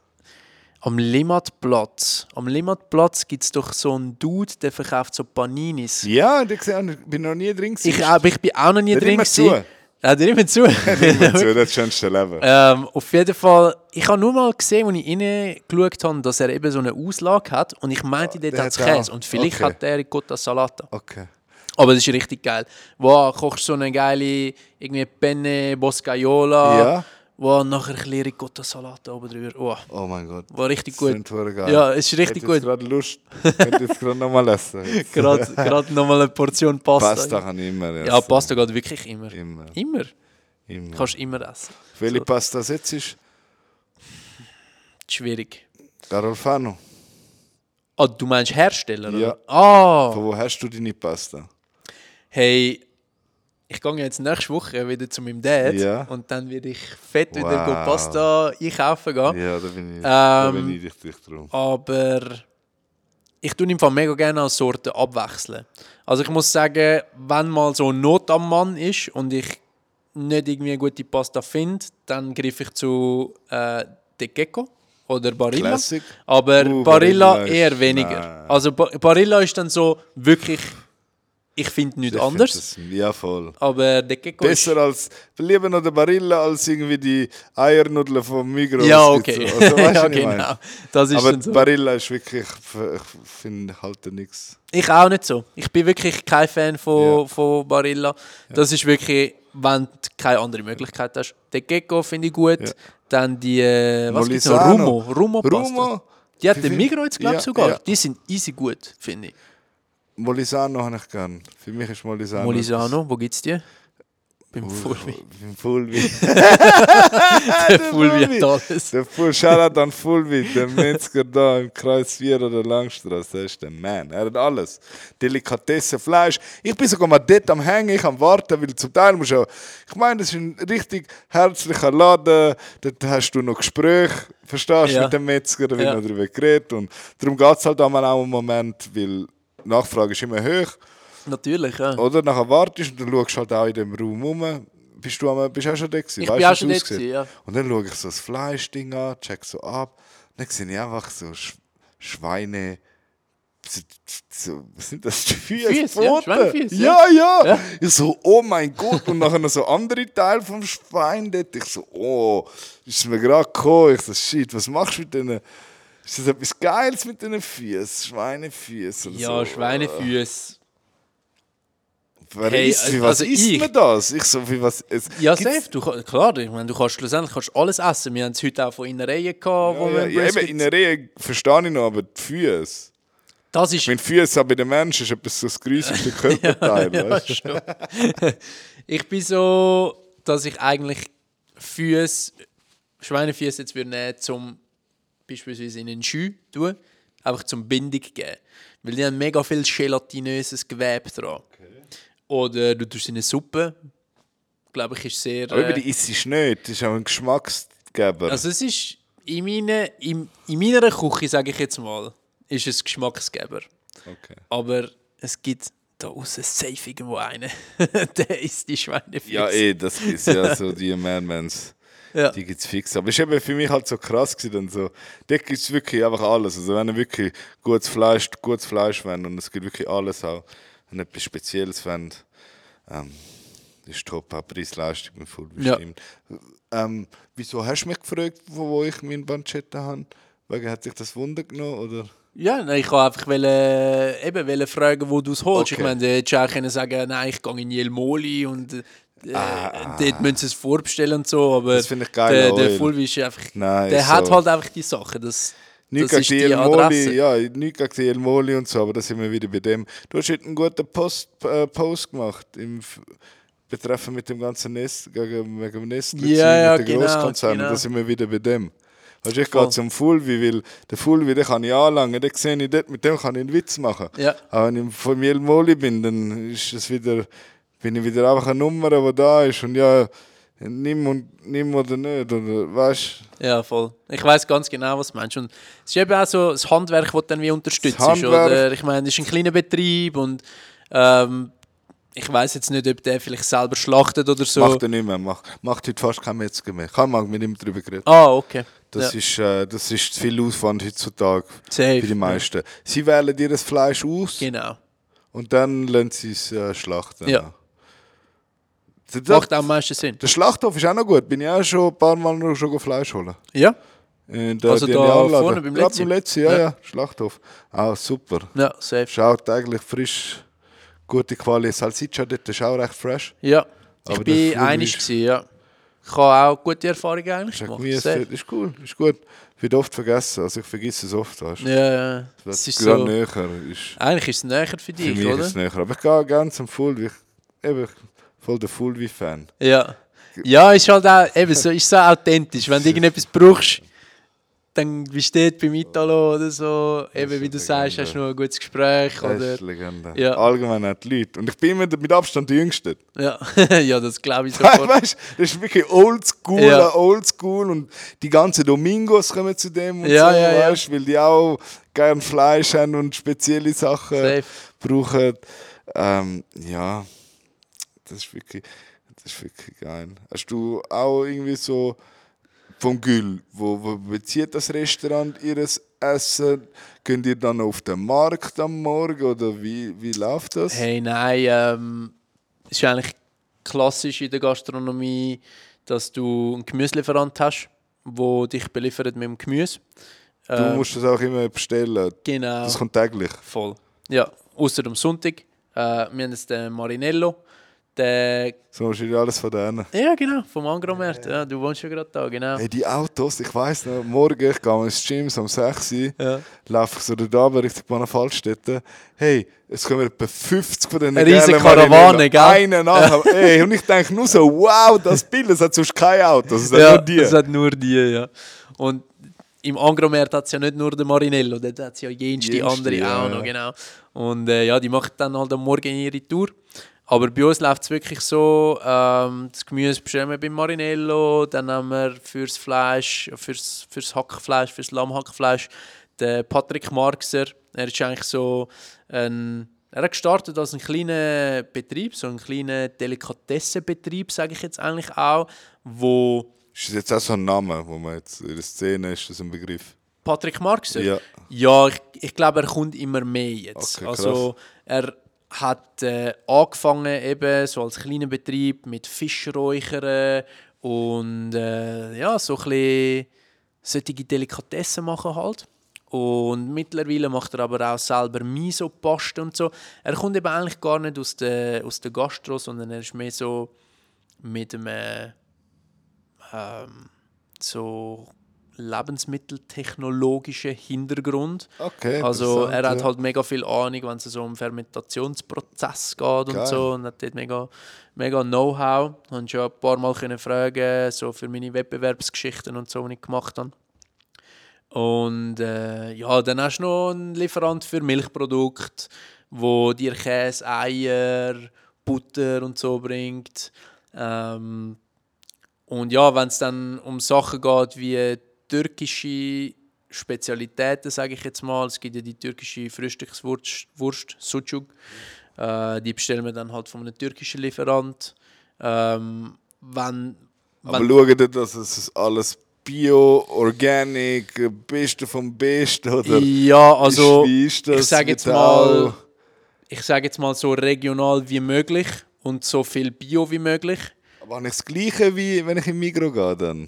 am Limmatplatz. Am Limmatplatz gibt es doch so einen Dude, der verkauft so Paninis. Ja, ich bin noch nie drin. gewesen. Ich, aber ich bin auch noch nie Der drin. gewesen. Ja, der nimmt zu. Immer zu, das schönste Leben. ähm, auf jeden Fall, ich habe nur mal gesehen, als ich reingeschaut habe, dass er eben so eine Auslage hat und ich meinte, dort der hat es. Käse und vielleicht Okay. hat der Ricotta Salata. Okay. Aber das ist richtig geil. Wow, kochst so eine geile irgendwie Penne Boscaiola, Ja. Wo nachher ein bisschen Ricotta Salata oben drüber. Oh, Oh mein Gott. war richtig Das gut. klingt verdammt geil. Ja, es ist richtig Ich hätte jetzt gut. gerade Lust. Ich könnte jetzt gerade nochmal essen. Gerade gerade nochmal eine Portion Pasta. Pasta kann ich immer essen. Ja, Pasta geht wirklich immer. Immer. Immer. immer. Kannst immer essen. Welche So. Pasta setzt du? Schwierig. Garolfano. Ah, du meinst Hersteller? Ja. Oder? Ah, Von wo hast du deine Pasta? hey, ich gehe jetzt nächste Woche wieder zu meinem Dad Ja. und dann werde ich fett wieder Wow. go Pasta einkaufen gehen. Ja, da bin ich, da Ähm, bin ich dich drum. Aber ich tue im Fall mega gerne als Sorten abwechseln. Also ich muss sagen, wenn mal so Not am Mann ist und ich nicht irgendwie eine gute Pasta finde, dann greife ich zu äh, De Gecko oder Barilla. Classic. Aber Uh, Barilla, Barilla eher weniger. Nein. Also ba Barilla ist dann so wirklich, ich finde nichts Ich anders. find Das, ja, voll. Aber De Gecko ist... Besser als, lieber noch der Barilla als irgendwie die Eiernudeln vom Migros. Ja, okay. so. Also, weißt ja, genau. Das ist Aber so. Barilla ist wirklich, ich finde halt nichts. Ich auch nicht so. Ich bin wirklich kein Fan von, Ja. von Barilla. Das ist wirklich, wenn du keine andere Möglichkeit hast. Der Gecko finde ich gut. Ja. Dann die, äh, was gibt's noch? Rumo. Rumo. Rumo, Die hat den? Migros jetzt, glaube ich, Ja, sogar. ja. Die sind easy gut, finde ich. Molisano habe ich gern. Für mich ist Molisano. Molisano, wo gibt es die? Beim Fulvi. Beim Fulvi. Der Fulvi Fulvi. hat alles. Der Full, Shoutout an Fulvi, der Metzger da im Kreis 4 oder Langstrasse, der ist der Man. Er hat alles. Delikatesse, Fleisch. Ich bin sogar mal dort am Hängen, ich am Warten, weil zum Teil musst du auch, ich meine, das ist ein richtig herzlicher Laden, dort hast du noch Gespräche, verstehst du, Ja. mit dem Metzger, da wird Ja. noch darüber geredet und darum geht es halt auch einen Moment, weil die Nachfrage ist immer hoch, Natürlich, ja. oder? Nachher wartest und dann schaust du halt auch in dem Raum rum. Bist du, am- bist du auch schon da gewesen? Ich Weißt bin du, auch schon aussieht? gewesen, ja. Und dann schaue ich so das Fleischding an, check so ab. Dann sehe ich einfach so Sch Schweine. So, was sind das? Füße? Füße, ja, ja, ja. Ja. Ich so, oh mein Gott. Und nachher noch so andere Teile vom Schwein dort. Ich so, oh, ist mir gerade gekommen. Ich so, shit, was machst du mit denen? Ist das etwas Geiles mit diesen Füßen? Schweinefüße oder Ja, so? Schweinefüße. Wer Hey, isst, wie was also isst ich- man das? Ich so, wie was... Es, Ja, safe. Du, klar, ich meine, du kannst schlussendlich kannst alles essen. Wir haben es heute auch von Innereien gehabt, wo Ja, wir ja, ja, eben, Brisket- in der Reihe verstehe ich noch, aber die Füße. Das ist Wenn Füße auch bei den Menschen ist etwas so das grüßigste Körperteil. ja, weißt du? schon. ich bin so, dass ich eigentlich Füße, Schweinefüße jetzt würde nehmen, zum beispielsweise in einen Schuh tun, einfach zum Bindung geben. Weil die haben mega viel gelatinöses Gewebe dran. Oder du tust in eine Suppe. Glaube ich, ist sehr. Aber äh, die isst es nicht. Das ist auch ein Geschmacksgeber. also es ist in, meine, in, in meiner Küche, sage ich jetzt mal, ist es Geschmacksgeber. okay. Aber es gibt da außen safe irgendwo einen, der isst die Schweinefüße. Ja, eh, das ist ja so die Man-Mans. Ja. Die gibt es fix. Aber es war eben für mich halt so krass. Gewesen, dann so. Dort gibt es wirklich einfach alles. Also wenn ihr wirklich gutes Fleisch, gutes Fleisch wollt und es gibt wirklich alles auch, wenn ihr etwas Spezielles wollt, ähm, ist top, auch Preis-Leistung mit voll Ja. bestimmt. Ähm, wieso hast du mich gefragt, wo, wo ich meinen Banchetta habe? Wegen hat sich das Wunder genommen, oder? Ja, nein, ich wollte einfach wollen, eben wollen fragen, wo du es holst. Okay. Ich meine, du hättest auch können sagen nein, ich gehe in Jelmoli und äh, dort müssen sie es vorbestellen und so, aber Ah, Das ich geil der, der. Fulvi ist einfach, Nein, der so. hat halt einfach die Sachen, das, Nicht das ist die El. Moli, ja, nicht gegen die El Moli und so, aber da sind wir wieder bei dem. Du hast heute einen guten Post, äh, Post gemacht im betreffend mit dem ganzen Nest, gegen, wegen dem Nest Ja, ja, mit den genau, Grosskonzernen, genau. da sind wir wieder bei dem. Du, ich gehe zum Fulvi, weil der Fulvi, den kann ich anlangen, den sehe ich dort, mit dem kann ich einen Witz machen. Ja. Aber wenn ich von El Moli bin, dann ist es wieder, bin ich wieder einfach eine Nummer, die da ist und ja, nimm, und, nimm oder nicht, oder weißt Ja, voll. Ich weiß ganz genau, was du meinst. Und es ist eben auch so das Handwerk, das du dann wie unterstützt. Oder? Ich meine, es ist ein kleiner Betrieb und ähm, ich weiß jetzt nicht, ob der vielleicht selber schlachtet oder so. Macht er nicht mehr, macht, macht heute fast kein Metzger mehr. Ich habe mal mit ihm darüber geredet. ah, okay. Das, ja. ist, äh, das ist zu viel Aufwand heutzutage Safe. für die meisten. Sie wählen ihr das Fleisch aus Genau. und dann lassen sie es äh, schlachten. Ja. Der, Macht auch am meisten Sinn. der Schlachthof ist auch noch gut. Bin ich auch schon ein paar Mal noch schon Fleisch holen. Ja? In der, Also da Anlage. vorne beim Letzi? beim Letzi, ja, Ja. ja, Schlachthof. Auch super. Ja, safe. Schaut eigentlich frisch, gute Qualität. Salsiccia dort ist auch recht fresh. Ja. Ich Aber der bin einig gewesen, ja. Ich habe auch gute Erfahrungen eigentlich gemacht. Gemüse, ist cool, ist gut. Wird oft vergessen. Also ich vergesse es oft, weißt du. Ja, ja. Das ist so, näher. Ist, eigentlich ist es näher für für dich, mich oder? ist es näher. Aber ich gehe gerne zum Fulvi. Ich, eben, ich voll der Fulvi-Fan. Ja. Ja, ist halt auch, eben so, ist so authentisch. Wenn du irgendetwas brauchst, dann bist du dort beim Italo oder so. Eben, wie du sagst, Legende. hast du noch ein gutes Gespräch. Das Oder, ist Legende. Ja. Allgemein auch die Leute. Und ich bin immer mit Abstand der Jüngste. ja. ja, das glaube ich sofort. Weißt du, das ist wirklich oldschool, Ja. oldschool. Und die ganzen Domingos kommen zu dem und Ja, so, ja, ja. weißt, weil die auch gern Fleisch haben und spezielle Sachen Safe. brauchen. Ähm, ja, das ist wirklich, das ist wirklich geil. Hast du auch irgendwie so vom Gül, wo, wo bezieht das Restaurant ihres Essen? Könnt ihr dann auf den Markt am Morgen oder wie, wie läuft das? Hey, nein, ähm, es ist eigentlich klassisch in der Gastronomie, dass du einen Gemüselieferant hast, der dich beliefert mit dem Gemüse. Du Ähm, musst das auch immer bestellen. Genau. Das kommt täglich. Voll. Ja, außer am Sonntag. Äh, wir haben jetzt den Marinello. Der, So wahrscheinlich alles von denen. ja, genau, vom Agromarkt. Ja, du wohnst ja gerade da, genau. Hey, die Autos, ich weiss noch, morgen, ich gehe ins Gym so um 6 Uhr, Ja. laufe ich so da runter Richtung Bonafaltstätte. Hey, es kommen etwa 50 von diesen Eine riesige Karawane, gell? Einen nachher. hey, und ich denke nur so, wow, das Bild, es hat sonst kein Auto, es hat ja, nur die. es hat nur die, ja. Und im Agromarkt hat es ja nicht nur den Marinello, dort hat es ja jenste Jenste, andere ja, auch noch, genau. Und äh, ja, die machen dann halt am Morgen ihre Tour. Aber bei uns läuft es wirklich so, ähm, das Gemüse bestellen wir beim Marinello, dann haben wir fürs Fleisch, fürs, fürs Hackfleisch, fürs Lammhackfleisch den Patrick Marxer. Er ist eigentlich so ein, er hat gestartet als ein kleiner Betrieb, so ein kleiner Delikatessenbetrieb, sage ich jetzt eigentlich auch, wo Ist das jetzt auch so ein Name, wo man jetzt in der Szene ist, das ein Begriff? Patrick Marxer? Ja. Ja, ich, ich glaube, er kommt immer mehr jetzt. Okay, also er hat äh, angefangen eben so als kleiner Betrieb mit Fischräuchern und äh, ja, so solche Delikatessen machen halt. Und mittlerweile macht er aber auch selber Miso-Paste und so. Er kommt eben eigentlich gar nicht aus der, aus der Gastro, sondern er ist mehr so mit einem äh, ähm, so lebensmitteltechnologischen Hintergrund. Okay. Also er hat halt mega viel Ahnung, wenn es so um Fermentationsprozess geht und Geil. so und hat dort mega, mega Know-how. Und schon ein paar Mal können fragen, so für meine Wettbewerbsgeschichten und so, die ich gemacht habe. Und äh, ja, dann hast du noch einen Lieferant für Milchprodukte, wo dir Käse, Eier, Butter und so bringt. Ähm, und ja, wenn es dann um Sachen geht wie türkische Spezialitäten, sage ich jetzt mal, es gibt ja die türkische Frühstückswurst, Wurst, Sucuk, äh, die bestellen wir dann halt von einem türkischen Lieferant. Ähm, wenn, Aber wenn, schauen Sie, dass es alles Bio, Organic, Beste vom Besten oder ja, also ich sage jetzt mal, ich sage jetzt mal so regional wie möglich und so viel Bio wie möglich. Aber habe ich das Gleiche wie wenn ich im Migro gehe dann?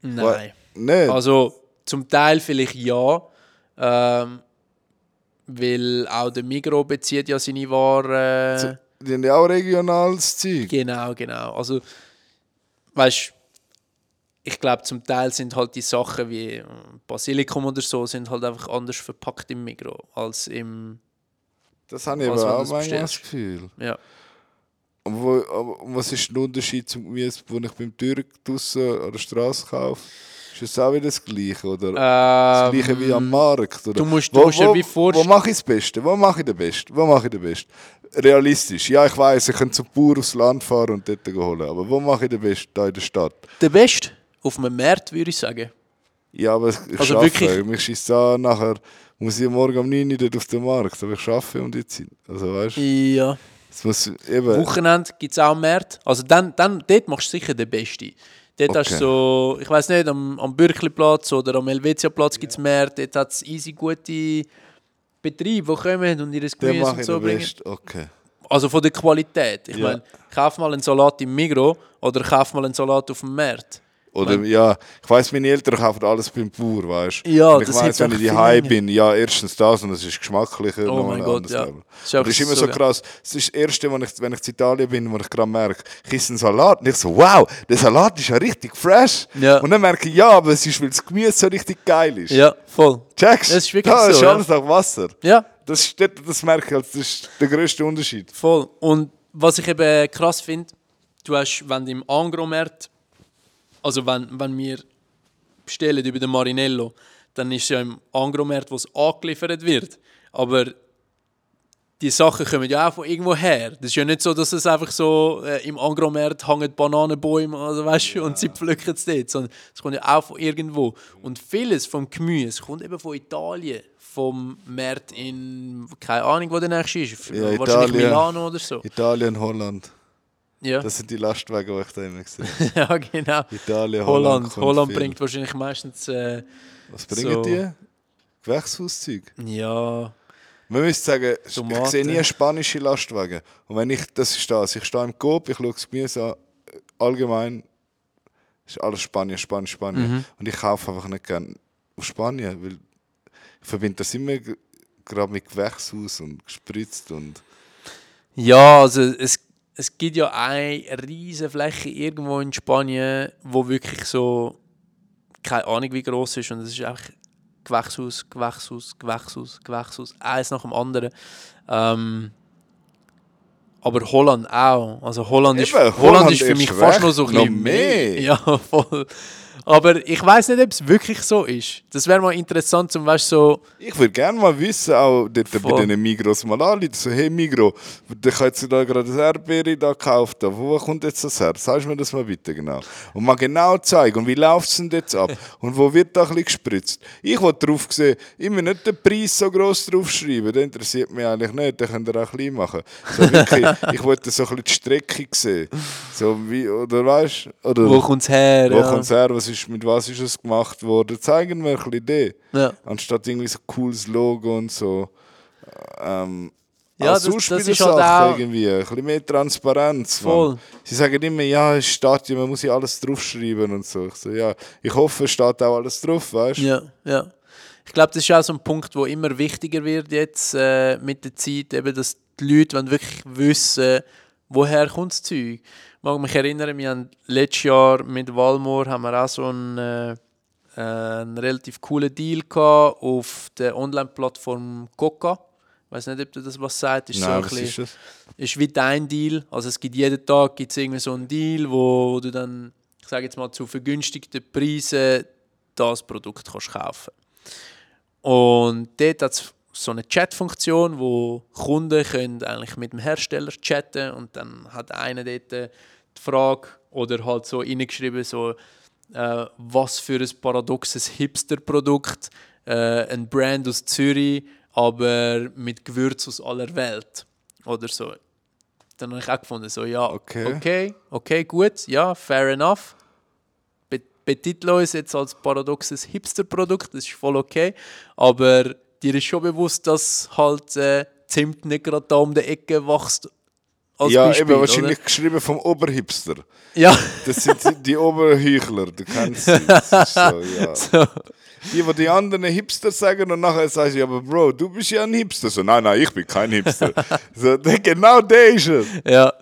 Nein. Nicht? Also zum Teil vielleicht ja, ähm, weil auch der Migro bezieht ja seine Waren. Die haben ja auch regionales Zeug. Genau, genau. Also, weißt ich glaube, zum Teil sind halt die Sachen wie äh, Basilikum oder so sind halt einfach anders verpackt im Migro als im. Das habe ich aber auch manchmal das Gefühl. Ja. Aber, wo, aber was ist der Unterschied zum Gemüse, das ich beim Türk draussen an der Straße kaufe? Ist es auch wieder das Gleiche? Oder das Gleiche wie am Markt? Oder? Ähm, du musst- wo, du musst dir wo, wie vorst- wo mache ich das Beste? Wo mache ich den Besten? Wo mache ich den Besten? Realistisch. Ja, ich weiß, ich könnte zum Bauer aufs Land fahren und dort holen. Aber wo mache ich den Besten? Da in der Stadt. Der Beste auf einem Markt, würde ich sagen. Ja, aber ich Also arbeite. wirklich- Mich schießt an, nachher muss ich morgen um 9 Uhr dort auf den Markt. Aber ich arbeite um die Zeit. Also weißt du, Ja. muss eben... Wochenende gibt es auch Märkte. Also dann, dann, dort machst du sicher den Besten. Dort hast du Okay. so, ich weiß nicht, am, am Bürkliplatz oder am Helvetiaplatz gibt es Märkte. Dort hat es easy gute Betriebe, die kommen und ihr Gemüse und so bringen. Okay. Also von der Qualität. Ich Ja. meine, kauf mal einen Salat im Migro oder kauf mal einen Salat auf dem Markt. Oder ja, ich weiß, meine Eltern kaufen alles beim Bauer, weißt du? Ja, Und ich das weiss, wenn ich daheim länger. bin, ja, erstens das und es ist geschmacklicher. Oh mein ein Gott, ja. Level. Ist das ist immer so so krass. Das ist das Erste, wenn ich, wenn ich in Italien bin, wo ich gerade merke, ich esse einen Salat und ich so, wow, der Salat ist ja richtig fresh. Ja. Und dann merke ich, ja, aber es ist, weil das Gemüse so richtig geil ist. Ja, voll. Checkst? Das ist wirklich das so, ist ja. alles nach Wasser. Ja, Das, ist, das, das merke ich, als das ist der grösste Unterschied. voll. Und was ich eben krass finde, du hast, wenn du im Angromarkt, also wenn, wenn wir bestellen über den Marinello, dann ist es ja im Angromarkt, wo es angeliefert wird. Aber die Sachen kommen ja auch von irgendwo her. Das ist ja nicht so, dass es einfach so äh, im Angromarkt hängen Bananenbäume also, weißt, du, und sie pflücken es dort, sondern es kommt ja auch von irgendwo. Und vieles vom Gemüse kommt eben von Italien, vom Markt in, keine Ahnung, wo der nächste ist, Ja, wahrscheinlich Italien. Milano oder so. Italien, Holland. Ja, Das sind die Lastwagen, die ich da immer sehe. ja genau. Italien, Holland. Holland, Holland bringt wahrscheinlich meistens, äh, Was bringen so- die? Gewächshauszeug. ja, Man müsste sagen, Tomaten. ich sehe nie spanische Lastwagen. Und wenn ich, das ist das, ich stehe im Coop, ich schaue das Gemüse an, allgemein ist alles Spanien, Spanien, Spanien. Mhm. Und ich kaufe einfach nicht gerne aus Spanien, weil ich verbinde das immer gerade mit Gewächshaus und gespritzt und Ja, also es, es gibt ja eine riesige Fläche irgendwo in Spanien, wo wirklich so keine Ahnung wie groß ist und es ist einfach Gewächshaus, Gewächshaus, Gewächshaus, Gewächshaus, eins nach dem anderen. Ähm, aber Holland auch. Also Holland, ist, Eben, Holland, Holland ist für ist mich fast noch so ein bisschen mehr. Ja, voll. Aber ich weiß nicht, ob es wirklich so ist. Das wäre mal interessant, zum Beispiel so. Ich würde gerne mal wissen, auch dort bei diesen Migros mal anrufen, so, hey Migros, der hat jetzt da gerade das Erdbeere da gekauft, da. wo kommt jetzt das her? Sagst du mir das mal bitte genau? Und mal genau zeigen, und wie läuft es denn jetzt ab? Und wo wird da ein bisschen gespritzt? Ich will drauf sehen, immer nicht den Preis so gross draufschreiben, das interessiert mich eigentlich nicht, den könnt ihr auch klein machen. So wirklich, ich wollte so ein bisschen die Strecke sehen. So wie, oder weißt oder Wo kommt es her? wo ja. kommt's her, was ist, mit was ist es gemacht worden? Zeigen wir ein bisschen den. Ja. Anstatt irgendwie so ein cooles Logo und so. Ähm, Ja, das- das ist halt auch- irgendwie. Ein bisschen mehr Transparenz. Voll. Sie sagen immer, ja, es steht ja, man muss ja alles draufschreiben und so. Ich so, ja, ich hoffe, es steht auch alles drauf, weißt du? Ja, ja. Ich glaube, das ist auch so ein Punkt, der immer wichtiger wird jetzt äh, mit der Zeit, eben, dass die Leute wirklich wissen, woher kommt das Zeug. Ich mag mich erinnern, wir haben letztes Jahr mit Walmore haben wir auch so einen, äh, einen relativ coolen Deal gehabt auf der Online-Plattform Coca. Ich weiß nicht, ob du das was sagt. Ist so Nein, ein was bisschen- ist ist wie dein Deal. Also es gibt jeden Tag gibt's irgendwie so einen Deal, wo, wo du dann, ich sage jetzt mal, zu vergünstigten Preisen das Produkt kannst kaufen Und dort hat es so eine Chat-Funktion, wo Kunden können eigentlich mit dem Hersteller chatten und dann hat einer dort die Frage oder halt so reingeschrieben, so, äh, was für ein paradoxes Hipster-Produkt, äh, ein Brand aus Zürich, aber mit Gewürz aus aller Welt oder so. Dann habe ich auch gefunden, so ja, Okay. okay, okay, gut, ja, fair enough. Be- Betitle uns jetzt als paradoxes Hipster-Produkt, das ist voll okay, aber dir ist schon bewusst, dass halt äh, Zimt nicht gerade da um die Ecke wächst. Als ja, Beispiel, eben, wahrscheinlich geschrieben vom Oberhipster. Oder? Ja, Das sind die, Oberheuchler, du kennst sie. Das ist so, ja. so. Die, die die anderen Hipster sagen und nachher sagst du, aber Bro, du bist ja ein Hipster. So, nein, nein, ich bin kein Hipster. so, genau der ist er. ja.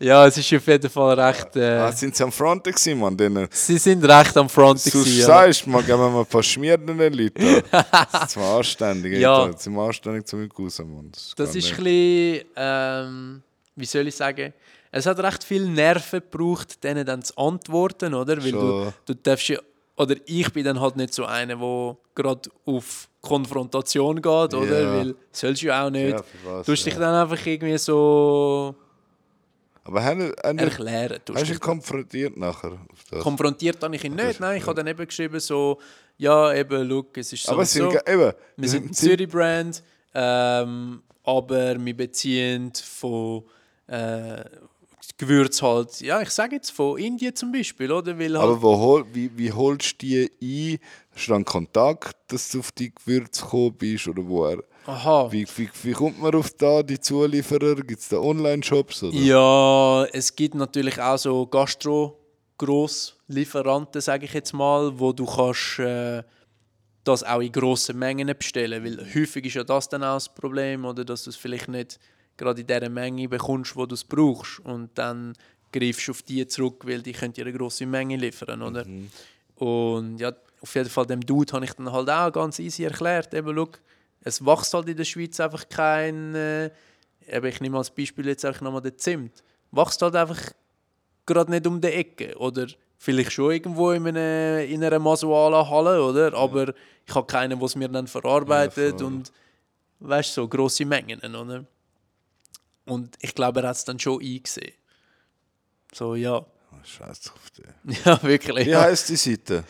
Ja, es ist auf jeden Fall recht. Äh, Ah, sind sie am Front gewesen, man? Denen, sie sind recht am Front. du gewesen, ja. sagst, man, geben wir mal ein paar schmierende Leute. an. Das ist mal anständig. Ja. Alter. Das ist mal anständig zu mir raus. Das, ist ein bisschen, ähm, wie soll ich sagen, es hat recht viel Nerven gebraucht, denen dann zu antworten, oder? Weil du, Schon. du darfst ja, oder ich bin dann halt nicht so einer, der gerade auf Konfrontation geht, oder? Ja. Weil sollst du ja auch nicht. Ja, was, du musst dich ja. dann einfach irgendwie so Aber haben, haben, erklären. hast du ihn konfrontiert nachher? Konfrontiert habe ich ihn nicht, nein, ich habe dann eben geschrieben so, ja eben, look, es ist so Aber sind, so. ge- eben, Wir sind ein Zürich-Brand, ähm, aber wir beziehen von äh, Gewürz halt, ja, ich sage jetzt von Indien zum Beispiel, oder? Weil halt, Aber wo wie, wie holst du die ein? Hast du dann Kontakt, dass du auf die Gewürze gekommen bist? Oder wo er, aha, wie, wie, wie kommt man auf da, die Zulieferer? Gibt es da Online-Shops? ja, es gibt natürlich auch so Gastro-Grosslieferanten, sage ich jetzt mal, wo du kannst äh, das auch in grossen Mengen bestellen, weil häufig ist ja das dann auch das Problem, oder dass du es vielleicht nicht gerade in der Menge bekommst, wo du es brauchst und dann greifst du auf die zurück, weil die können dir eine grosse Menge liefern, oder? Und ja, auf jeden Fall dem Dude habe ich dann halt auch ganz easy erklärt, eben, look, es wächst halt in der Schweiz einfach kein, äh, ich nehme als Beispiel jetzt einfach nochmal den Zimt, wächst halt einfach gerade nicht um die Ecke, oder vielleicht schon irgendwo in einer, in einer Masuala-Halle, oder? Aber ich habe keinen, der es mir dann verarbeitet voll. und weißt so grosse Mengen, oder? Und ich glaube, er hat es dann schon eingesehen. So, ja. Oh, Scheiß auf die. Ja, wirklich. Wie Ja. heisst die Seite?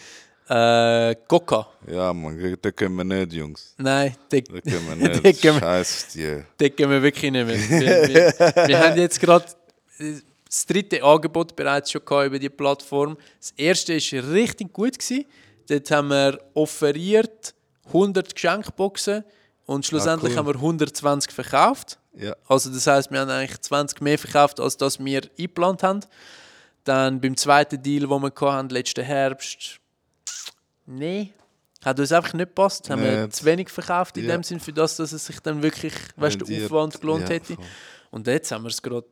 Äh, Coca. Ja, man, da können wir nicht, Jungs. Nein, da Da können wir Da nicht. können wir- Scheiß auf die. decken wir wirklich nicht mehr. Wir, wir, wir haben jetzt gerade das dritte Angebot bereits schon gehabt über die Plattform. Das erste war richtig gut. Gewesen. Dort haben wir offeriert 100 Geschenkboxen und schlussendlich cool. haben wir 120 verkauft. Ja. Also das heißt, wir haben eigentlich 20 mehr verkauft, als das wir eingeplant haben. Dann beim zweiten Deal, den wir hatten, letzten Herbst, nee, hat uns einfach nicht gepasst. Haben wir zu wenig verkauft in Ja. dem Sinn, für das, dass es sich dann wirklich, weißt der. Aufwand gelohnt Ja, hätte. voll. Und jetzt haben wir es gerade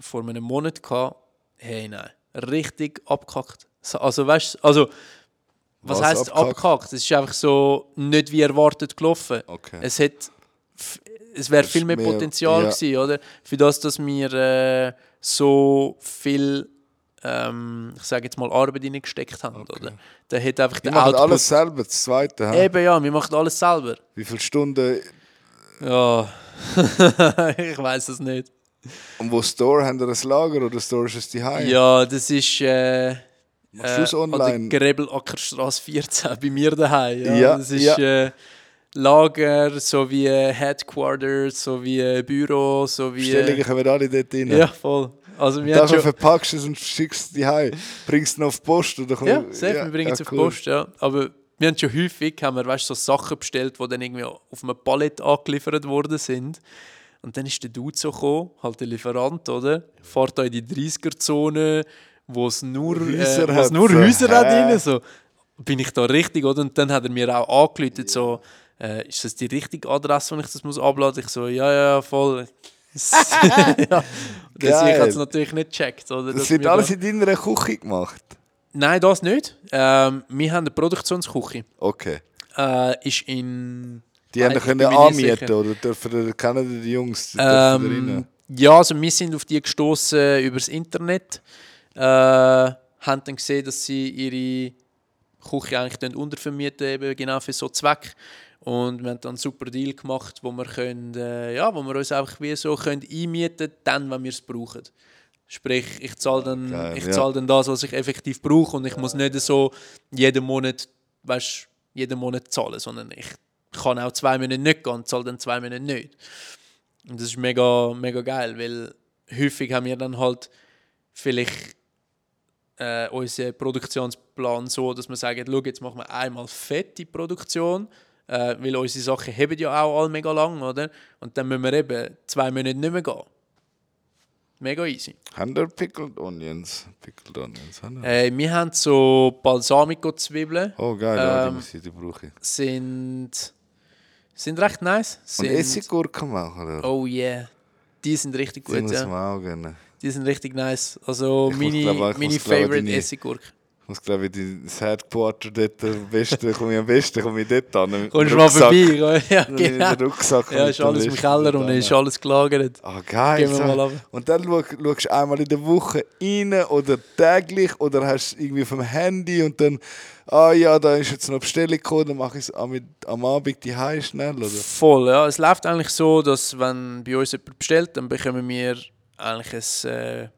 vor einem Monat gehabt. Hey, nein, richtig abgekackt. So- Also, weißt du, also, was, Was heisst abgekackt? Es ist einfach so nicht wie erwartet gelaufen. Okay. Es hat, es wäre viel mehr mehr- Potenzial ja. gewesen, oder? Für das, dass wir äh, so viel, ähm, ich sage jetzt mal, Arbeit reingesteckt haben, oder? Da hat einfach der machen Output... alles selber, das zweite. hä? Eben ja, wir machen alles selber. Wie viele Stunden Ja, ich weiß es nicht. und wo Store haben ihr ein Lager oder Store ist es die? Ja, das ist äh, Machst du es an der online? Grebelackerstraße 14 bei mir daheim. Ja, Ja, das ist ja. äh, Lager, sowie Headquarters, sowie Büro, sowie Bestellungen kommen alle dort rein. ja voll. Also wir Dafür verpackst du es und schickst es die Hause. Bringst es noch auf die Post oder komm- ja, safe, wir bringen es ja, auf cool. Post, ja. Aber wir haben schon häufig, haben wir, weißt, so Sachen bestellt, die dann irgendwie auf einem Palett angeliefert worden sind. Und dann ist der Dude so gekommen, halt der Lieferant, oder? Fährt da in die 30er-Zone, wo es nur, Häuser äh, wo es hat, nur Häuser hat rein, so. Bin ich da richtig, oder? Und dann hat er mir auch angerufen, so, äh, ist das die richtige Adresse, wo ich das muss abladen? Ich so, ja, ja, voll. ja. Deswegen hat es natürlich nicht gecheckt, oder? Das wird wir alles in deiner Küche gemacht. Nein, das nicht. Ähm, wir haben eine Produktionsküche. Okay. Äh, ist in. Die haben können anmieten oder dürfen kennen die Jungs die Ähm, ja, also wir sind auf die gestoßen übers Internet. Äh, haben dann gesehen, dass sie ihre Küche eigentlich untervermieten, eben genau für so Zweck. Und wir haben dann einen super Deal gemacht, wo wir, können, äh, ja, wo wir uns einfach wie so können einmieten dann, wenn wir es brauchen. Sprich, ich zahle dann, Geil, ich ja. zahle dann das, was ich effektiv brauche und ich muss nicht so jeden Monat, weißt, jeden Monat zahlen, sondern ich kann auch zwei Monate nicht gehen und zahle dann zwei Monate nicht. Und das ist mega, mega geil, weil häufig haben wir dann halt vielleicht äh, unseren Produktionsplan so, dass wir sagen, schau, jetzt machen wir einmal fette Produktion, äh, weil unsere Sachen haben ja auch alle mega lang, oder? Und dann müssen wir eben zwei Monate nicht mehr gehen. Mega easy. Haben die Pickled Onions? Pickled Onions, haben die? Äh, wir haben so Balsamico-Zwiebeln, Oh geil, ja, die, ähm, die brauche ich. sind, sind recht nice. Und Sind, Essiggurken machen, oder? Oh yeah. Die sind richtig die gut, muss ja. Die sind richtig nice. Also Ich meine, meine favorite deine- Essiggurke. Ich muss glaube ich das Headquarter dort am besten, komme ich am besten komme ich dort an. Kommst du mal vorbei? Ja, genau. Rucksack Ja, ist alles im Keller und ist alles gelagert. Ah, geil. So. Und dann schau, schaust du einmal in der Woche rein oder täglich oder hast du irgendwie vom Handy und dann, ah ja, da ist jetzt noch eine Bestellung gekommen, dann mache ich es am, am Abend die Hause schnell, oder? Voll, ja. Es läuft eigentlich so, dass wenn bei uns jemand bestellt, dann bekommen wir eigentlich ein äh,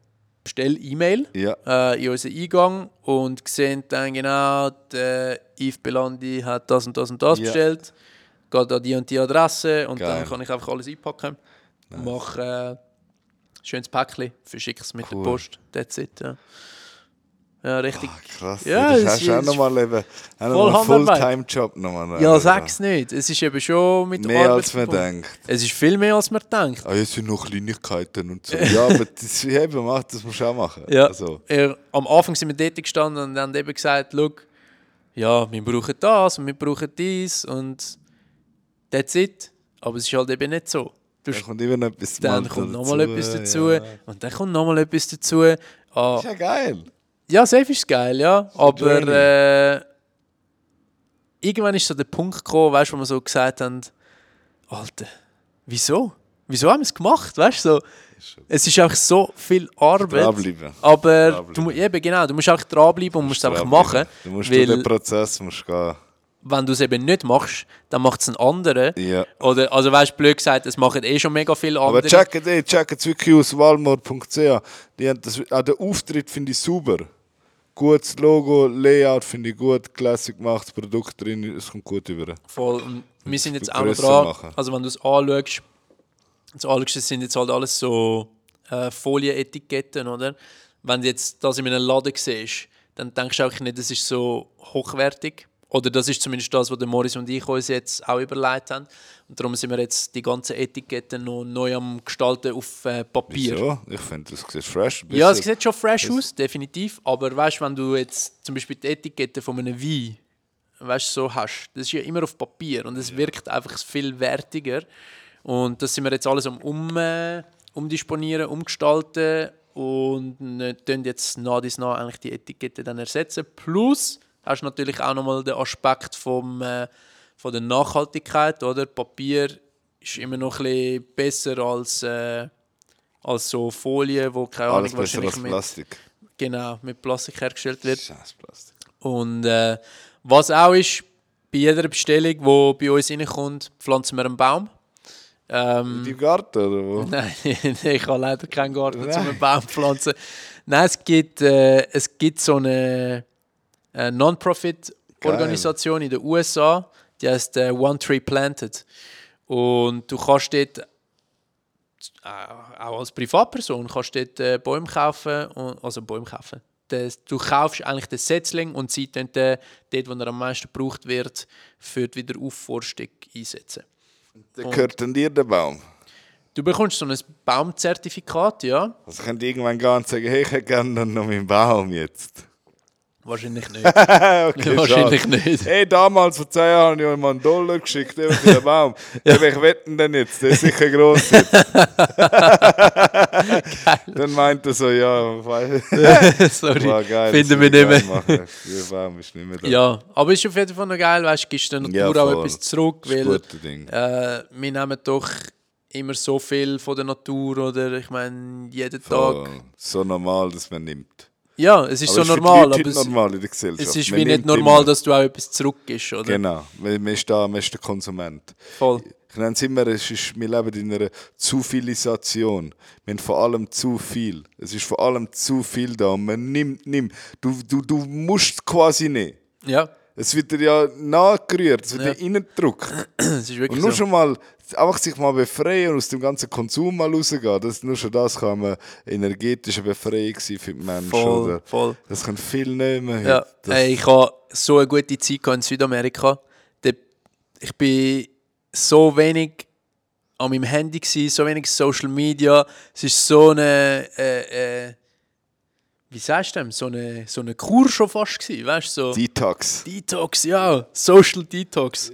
Bestell-E-Mail Ja. äh, in unseren Eingang und sehen dann genau, der Yves Belandi hat das und das und das Ja. bestellt, geht an die und die Adresse und Geil. dann kann ich einfach alles einpacken. Mache äh, ein schönes Päckchen, verschicke es mit Cool. der Post. That's it, ja. Ja, richtig. Krass. Ja, das das hast du auch nochmal eben noch einen. Fulltime-Job nochmal. Ja, sag's nicht. Es ist eben schon mit Mehr Arbeit als man denkt. Es ist viel mehr, als man denkt. Ah, jetzt sind noch Kleinigkeiten und so. ja, aber das, eben, das musst du auch machen. Ja. Also, Er, am Anfang sind wir dort gestanden und haben eben gesagt, schau, ja, wir brauchen das und wir brauchen dies und that's it. Aber es ist halt eben nicht so. Du, dann kommt immer noch etwas dann kommt nochmal etwas dazu Ja. und dann kommt nochmal etwas dazu. Ah, Ist ja geil. Ja, safe ist geil, ja. Aber äh, irgendwann ist so der Punkt gekommen, weißt, wo wir so gesagt haben, Alter, wieso? Wieso haben wir es gemacht? Weißt, so, es ist einfach so viel Arbeit. Dranbleiben. Aber Dranbleiben. du, eben genau, du musst einfach dranbleiben und musst es einfach machen. Du musst weil- durch den Prozess musst gehen. Wenn du es eben nicht machst, dann macht es ein anderer. Ja. Oder, also weißt du, blöd gesagt, es machen eh schon mega viele andere. Aber checkt eh, checkt es wirklich aus walmart.ch. Die haben das, auch den Auftritt finde ich super. Gutes Logo, Layout finde ich gut, classic gemacht, das Produkt drin, es kommt gut über. Voll. Und wir sind jetzt auch noch dran. machen. Also wenn du es anschaust, das anschaust, das sind jetzt halt alles so äh, Folienetiketten, oder? Wenn du jetzt das in einem Laden siehst, dann denkst du auch nicht, das ist so hochwertig. Oder das ist zumindest das, was der Morris und ich uns jetzt auch überlegt haben. Und darum sind wir jetzt die ganzen Etiketten noch neu am Gestalten auf äh, Papier. Wieso? Ich finde, das sieht fresh Ja, es sieht schon fresh aus, definitiv. Aber weißt du, wenn du jetzt zum Beispiel die Etikette von einem Wein weißt, so hast, das ist ja immer auf Papier und es wirkt einfach viel wertiger. Und das sind wir jetzt alles am um, äh, umdisponieren, umgestalten und dann jetzt nach dies nach eigentlich die Etikette dann ersetzen. Plus hast du natürlich auch nochmal den Aspekt vom, äh, von der Nachhaltigkeit, oder? Papier ist immer noch ein bisschen besser als, äh, als so Folie, wo keine Alles Ahnung besser als wahrscheinlich mit, Plastik. genau, mit Plastik hergestellt wird. Scheiß Plastik. Und äh, was auch ist, bei jeder Bestellung, die bei uns reinkommt, pflanzen wir einen Baum. Ähm, Die Garten oder wo? Nein, ich habe leider keinen Garten Nein. zum einen Baum pflanzen. Nein, es gibt, äh, es gibt so eine, eine Non-Profit-Organisation in den USA, die heißt äh, One Tree Planted. Und du kannst dort, äh, auch als Privatperson, kannst dort äh, Bäume kaufen, und, also Bäume kaufen. Das, du kaufst eigentlich den Setzling und sie dann den, dort, wo er am meisten gebraucht wird, für die Wiederaufforstung einsetzen. Der gehört an dir, der Baum. Du bekommst so ein Baumzertifikat, ja. Also könnt irgendwann gehen und sagen, hey, ich hätte gerne noch meinen Baum jetzt. Wahrscheinlich nicht. okay, Wahrscheinlich schade. nicht. Hey, damals vor zwei Jahren habe ich ihm einen Dollar geschickt für den Baum. ja. Ich wetten denn jetzt, der ist sicher gross jetzt. Dann meint er so, ja, Sorry. war geil. Finden das wir nicht ich mehr. Der Baum ist nicht mehr da. Ja, aber es ist auf jeden Fall noch geil, weißt du, gibst der Natur Ja, auch etwas zurück, Das ist ein weil äh, wir nehmen doch immer so viel von der Natur oder ich meine jeden Voll. Tag. So normal, dass man nimmt. Ja, es ist Aber so es ist normal, Leute aber es, normal in der Gesellschaft. es ist Man wie nicht normal, immer. dass du auch etwas zurückgibst, oder? Genau, man, man, ist da, man ist der Konsument. Voll. Ich nenne es immer, es ist, wir leben in einer Zufilisation. Wir haben vor allem zu viel. Es ist vor allem zu viel da und man nimmt, nimmt. Du, du, du musst quasi nicht. Ja, Es wird dir ja nachgerührt, es wird Ja. dir reingedrückt. Und nur so. schon mal, einfach sich mal befreien und aus dem ganzen Konsum mal rausgehen, das, nur schon das kann eine energetische Befreiung sein für die Menschen. Voll, Oder? voll. Das kann viel nehmen. Ja, heute. Das, ey, ich habe so eine gute Zeit in Südamerika. Ich bin so wenig an meinem Handy, gewesen, so wenig Social Media. Es ist so eine, äh, äh, wie sagst du dem, so eine, so eine Kur schon fast gewesen, weißt du, so Detox, Detox, ja, Social Detox.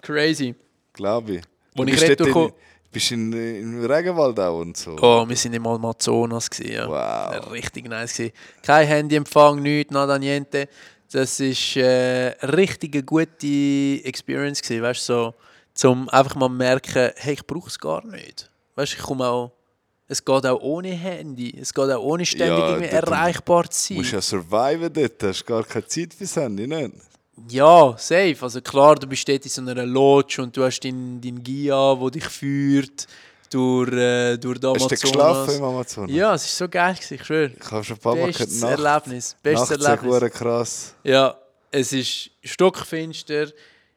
Crazy. glaube ich. Wo Du ich retour in, bist in, im Regenwald auch und so. Oh, wir sind im Amazonas gewesen, ja. Wow. Richtig nice gewesen. Kein Handyempfang, nichts, nada niente. Das ist äh, richtig eine gute Experience gewesen, weißt du, so, zum einfach mal merken, hey, ich brauche es gar nicht. Weißt du, ich komme auch, es geht auch ohne Handy, es geht auch ohne ständig Ja, irgendwie erreichbar zu Du sein. musst ja surviven dort, hast gar keine Zeit fürs Handy, nicht? Ja, safe. Also klar, du bist dort in so einer Lodge und du hast deinen dein Gia, der dich führt durch, äh, durch Hast Amazonas. du geschlafen im Amazonas? Ja, es war so geil, gewesen, ich schwöre. Ich habe schon ein paar Mal Bestes Nacht, Erlebnis. Bestes Nachts Erlebnis. krass. Ja, es ist stockfinster,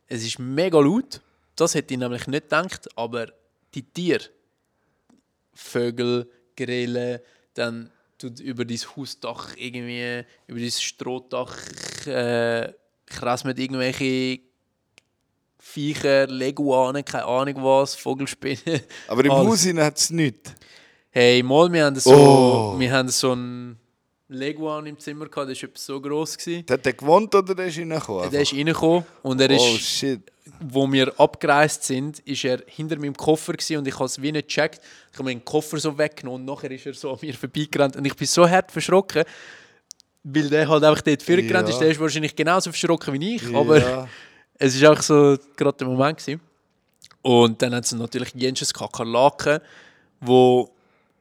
es ist mega laut. Das hätte ich nämlich nicht gedacht, aber die Tiere, Vögel, Grillen, dann tut über dein Hausdach irgendwie, über dein Strohdach äh, krassen irgendwelche Viecher, Leguanen, keine Ahnung was, Vogelspinnen. Aber im. Haus hat es nichts. Hey, mal, wir haben so, Oh. wir haben so einen Leguan im Zimmer gehabt, der war so gross. Gewesen. Hat der gewohnt oder der ist reingekommen? Der ist reingekommen und er ist, Oh shit. wo wir abgereist sind, ist er hinter meinem Koffer gewesen und ich habe es wie nicht gecheckt. Ich habe meinen Koffer so weggenommen und nachher ist er so an mir vorbeigerannt und ich bin so hart verschrocken, weil der halt einfach dort vorgerannt Ja. ist. Der ist wahrscheinlich genauso verschrocken wie ich, aber Ja. es war auch so gerade der Moment. Gewesen. Und dann hat es natürlich Jensches Kakerlaken, wo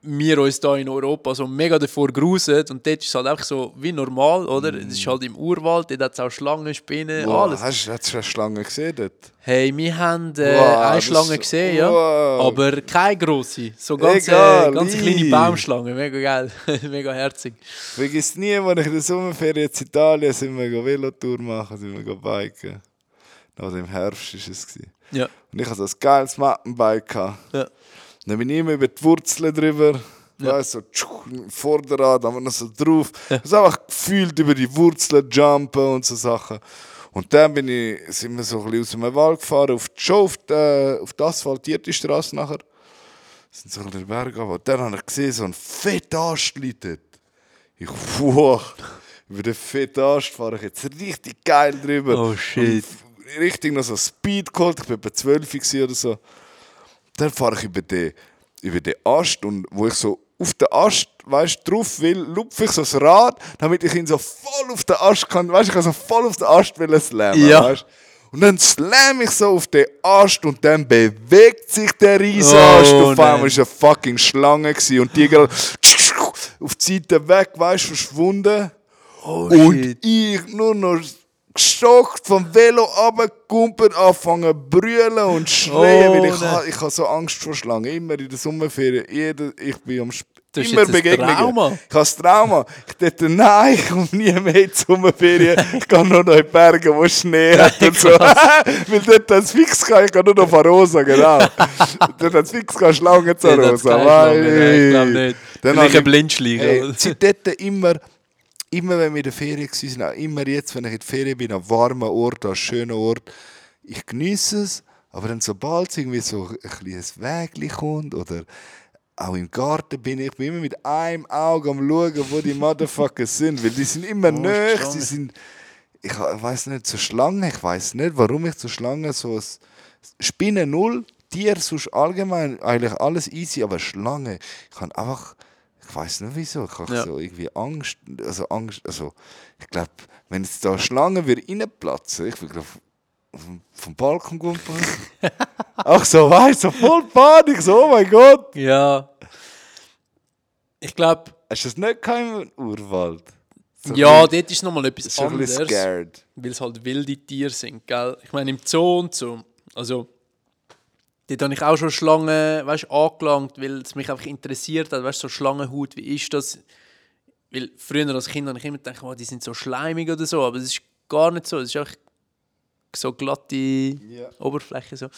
wir uns da in Europa so mega davor grusen und dort ist es halt einfach so wie normal, oder? Es ist halt im Urwald, dort hat es auch Schlangen, Spinnen, Wow, alles. Hast, hast du eine Schlange gesehen dort? Hey, wir haben äh, Wow, eine Schlange gesehen, ja. wow. Aber keine grosse. So ganz, Egal, äh, ganz kleine. Baumschlange. Mega geil. mega herzig. Vergiss nie, als ich in der Sommerferien in Italien sind wir Velotour machen, sind wir biken. Also im Herbst war es. Ja. Und ich hatte so ein geiles Mountainbike. Ja. Dann bin ich immer über die Wurzeln drüber. Ja. Weißt, so Vorderrad, haben wir noch so drauf. Ja. Also einfach gefühlt über die Wurzeln jumpen und so Sachen. Und dann bin ich, sind wir so ein bisschen aus dem Wald gefahren, auf die, auf die, äh, auf die asphaltierte Straße nachher. Sind so ein bisschen den Berg runter. Und dann habe ich gesehen, so ein liegt dort. Ich, wow, über den fetten Ast fahre ich jetzt richtig geil drüber. Oh, shit. Und richtig noch so Speed geholt, ich war etwa 12 gewesen oder so. Dann fahre ich über den, über den Ast und wo ich so auf den Ast, weißt drauf will, lupfe ich so das Rad, damit ich ihn so voll auf den Ast kann, weißt ich kann so voll auf den Ast will slammen, Ja. weißt Und dann slam ich so auf den Ast und dann bewegt sich der riesen Oh, Ast. auf einmal war eine fucking Schlange gewesen und die gerade auf die Seite weg, weißt verschwunden. Oh, Und ich nur noch geschockt vom Velo runtergekumpelt, anfangen zu brüllen und schreien, Oh, weil ich, nein. ha, ich habe so Angst vor Schlangen. Immer in der Sommerferien, jeder, ich bin am Sp Du hast immer Begegnungen. Trauma. Ich habe Trauma. Ich dachte, nein, ich komme nie mehr in die Sommerferien. Ich gehe nur noch in die Berge, wo Schnee hat und so. Weil dort hat es fix gehabt, ich gehe nur noch von Rosa, genau. dort hat es fix gehabt, Schlangen zu Rosa. nein, ich glaub Weil- nicht. Dann Vielleicht habe ein ich- Blindschleicher, seitdem immer, immer wenn wir in der Ferien waren, auch immer jetzt, wenn ich in der Ferien bin, an warmen Ort, an schönen Ort, ich genieße es, aber dann sobald es irgendwie so ein kleines Wägli kommt oder auch im Garten bin ich, bin immer mit einem Auge am schauen, wo die Motherfuckers sind, weil die sind immer Oh, nöch, Schlange. sie sind, ich weiß nicht, so Schlangen, ich weiß nicht, warum ich so Schlangen so, ein- Spinnen null, Tier sonst allgemein, eigentlich alles easy, aber Schlange, ich kann einfach, ich weiß nicht wieso, ich habe Ja. so irgendwie Angst, also Angst, also ich glaube, wenn jetzt da Schlange würde reinplatzen, ich würde vom, Balkon gehen. Ach so, weißt du, so voll Panik, so, oh mein Gott. Ja. Ich glaube, Hast du das nicht kein Urwald? So ja, bisschen- dort ist nochmal etwas anderes. Weil es halt wilde Tiere sind, gell? Ich meine, im Zoo und so. Also, dort habe ich auch schon Schlangen, weißt, angelangt, weil es mich einfach interessiert hat, weißt, so Schlangenhaut, wie ist das? Weil früher als Kind habe ich immer gedacht, oh, die sind so schleimig oder so, aber es ist gar nicht so. Es ist einfach so glatte Ja. Oberfläche so.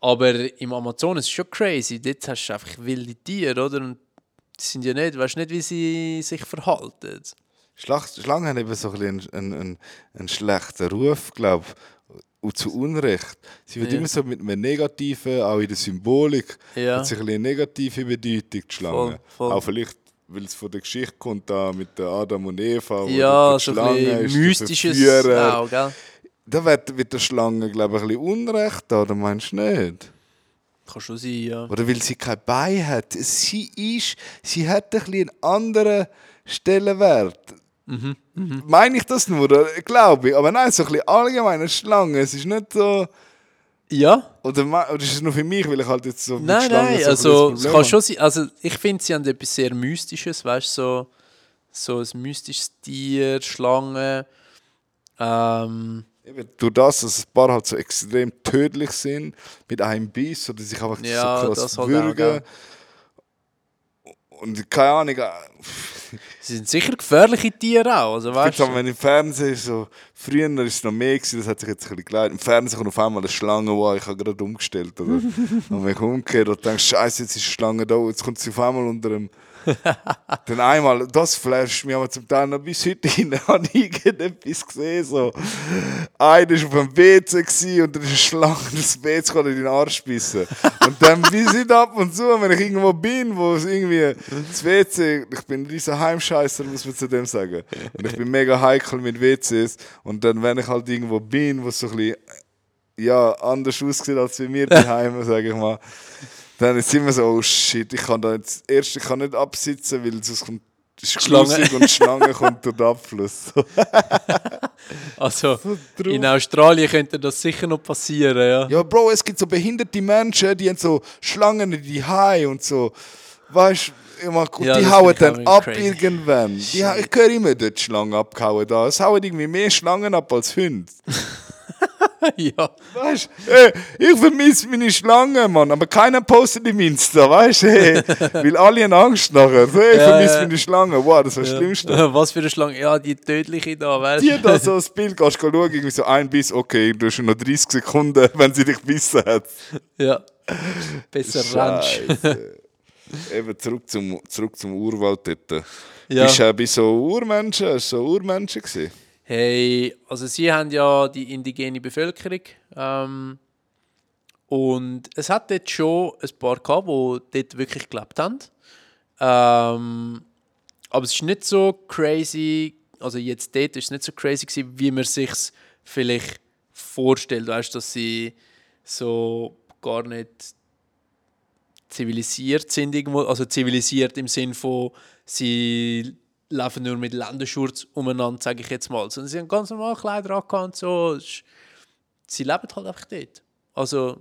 Aber im Amazonas ist es schon crazy. Dort hast du einfach wilde Tiere, oder? Und die sind ja nicht, weißt nicht, wie sie sich verhalten. Schlacht, Schlangen haben eben so ein einen, einen, einen schlechten Ruf, glaube ich. Und zu Unrecht. Sie wird Ja. immer so mit einem Negativen, auch in der Symbolik, Ja. hat sich ein eine negative Bedeutung, die Schlange. Voll, voll. Auch vielleicht, weil es von der Geschichte kommt, da mit Adam und Eva. wo Ja, so ein Schlange bisschen ist mystisches auch, gell? Da wird, wird der Schlange, glaube ich, ein bisschen Unrecht da, oder meinst du nicht? Kann schon sein, ja. Oder weil sie kein Bein hat. Sie ist, sie hat ein bisschen einen anderen Stellenwert. Mhm, Meine ich das nur? oder? Glaube ich. Aber nein, so ein bisschen allgemeine Schlange. Es ist nicht so. Ja? Oder, oder ist es nur für mich, weil ich halt jetzt so mit Nein, Schlangen nein, so also es kann schon sein, also ich finde, sie haben etwas sehr Mystisches, weißt du, so, so ein mystisches Tier, Schlange, ähm. Eben Durch das, dass ein paar halt so extrem tödlich sind, mit einem Biss oder sich einfach Ja, so das krass halt auch, würgen. Und keine Ahnung, äh, sie sind sicher gefährliche Tiere auch, also Weißt du, wenn im Fernsehen so, früher ist es noch mehr gewesen, das hat sich jetzt ein bisschen geleitet. Im Fernsehen kommt auf einmal eine Schlange, wow, ich habe gerade umgestellt. Oder? und wenn ich umgekehrt und denkst, Scheiße, jetzt ist die Schlange da, jetzt kommt sie auf einmal unter dem. Dann einmal, das flasht mich aber zum Teil noch bis heute hin, habe irgendetwas gesehen. So. Einer war auf dem WC und dann ist eine Schlange das WC gekommen in den Arsch bissen. Und dann bis ich ab und zu, wenn ich irgendwo bin, wo es irgendwie das WC, ich bin ein riesen Heimscheißer, muss man zu dem sagen. Und ich bin mega heikel mit WCs. Und dann, wenn ich halt irgendwo bin, wo es so ein bisschen ja, anders aussieht als bei mir daheim, sage ich mal. Dann ist es immer so, oh shit, ich kann da jetzt, erst, ich kann nicht absitzen, weil sonst kommt Schlange. und Schlange kommt durch den Abfluss. So. Also drauf. in Australien könnte das sicher noch passieren, ja. Ja, Bro, es gibt so behinderte Menschen, die haben so Schlangen in die Haie und so. Weißt du, und Ja, die hauen dann ab crazy. irgendwann. Die, ich höre immer dort Schlangen abgehauen da. Es hauen irgendwie mehr Schlangen ab als Hunde. ja. Weißt du, ey, ich vermisse meine Schlange, Mann. Aber keiner postet im Insta, weißt du? Hey, weil alle haben Angst nachher. Ich Ja, vermisse ja. meine Schlange. Wow, das war das Schlimmste. Was für eine Schlange? Ja, die tödliche da, weißt Die da so das Bild, gehst du schauen, irgendwie so ein Biss, okay, du hast noch 30 Sekunden, wenn sie dich bissen hat. Ja. Besser. Scheiße. Eben zurück zum, zurück zum Urwald dort. Ja. Bist du auch bei so Urmenschen, du so Urmenschen gesehen? Hey, also sie haben ja die indigene Bevölkerung ähm, und es hat dort schon ein paar gehabt, die dort wirklich gelebt haben. Ähm, aber es ist nicht so crazy, also jetzt dort ist es nicht so crazy gewesen, wie man sich vielleicht vorstellt, weißt, dass sie so gar nicht zivilisiert sind irgendwo, also zivilisiert im Sinn von, sie laufen nur mit Länderschurz umeinander, sage ich jetzt mal. Sondern sie haben ganz normal Kleider angehabt und so. Sie leben halt einfach dort. Also,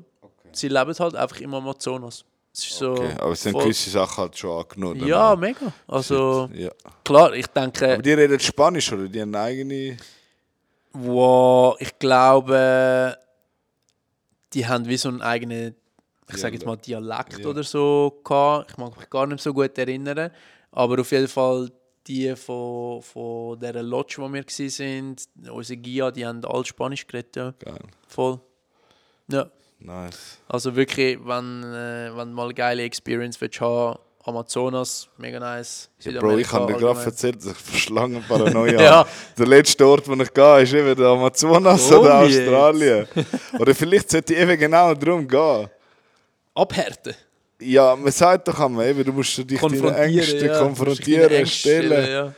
sie leben halt einfach im Amazonas. So Okay, aber es sind voll- gewisse Sachen halt schon angenommen. Ja, mega. Also, ja. klar, ich denke... Aber die reden Spanisch, oder? Die haben eine eigene... Wow, ich glaube, die haben wie so einen eigenen, ich sage jetzt mal Dialekt Ja. oder so gehabt. Ich mag mich gar nicht so gut erinnern. Aber auf jeden Fall die von, von dieser Lodge, wo wir waren, unsere Gia, die haben alle Spanisch geredet. Ja. Geil. Voll. Ja. Nice. Also wirklich, wenn, äh, wenn du mal eine geile Experience willst haben Amazonas, mega nice. Ja, Bro, ich habe dir gerade erzählt, dass ich Schlangenparanoia Ja. Der letzte Ort, wo ich gehe, ist eben der Amazonas Oh, oder. Australien. oder vielleicht sollte ich eben genau darum gehen. Abhärten. Ja, man sagt doch einmal, eben, du musst dich deinen. Ängsten ja. konfrontieren, Du Ängsten stellen. Ja.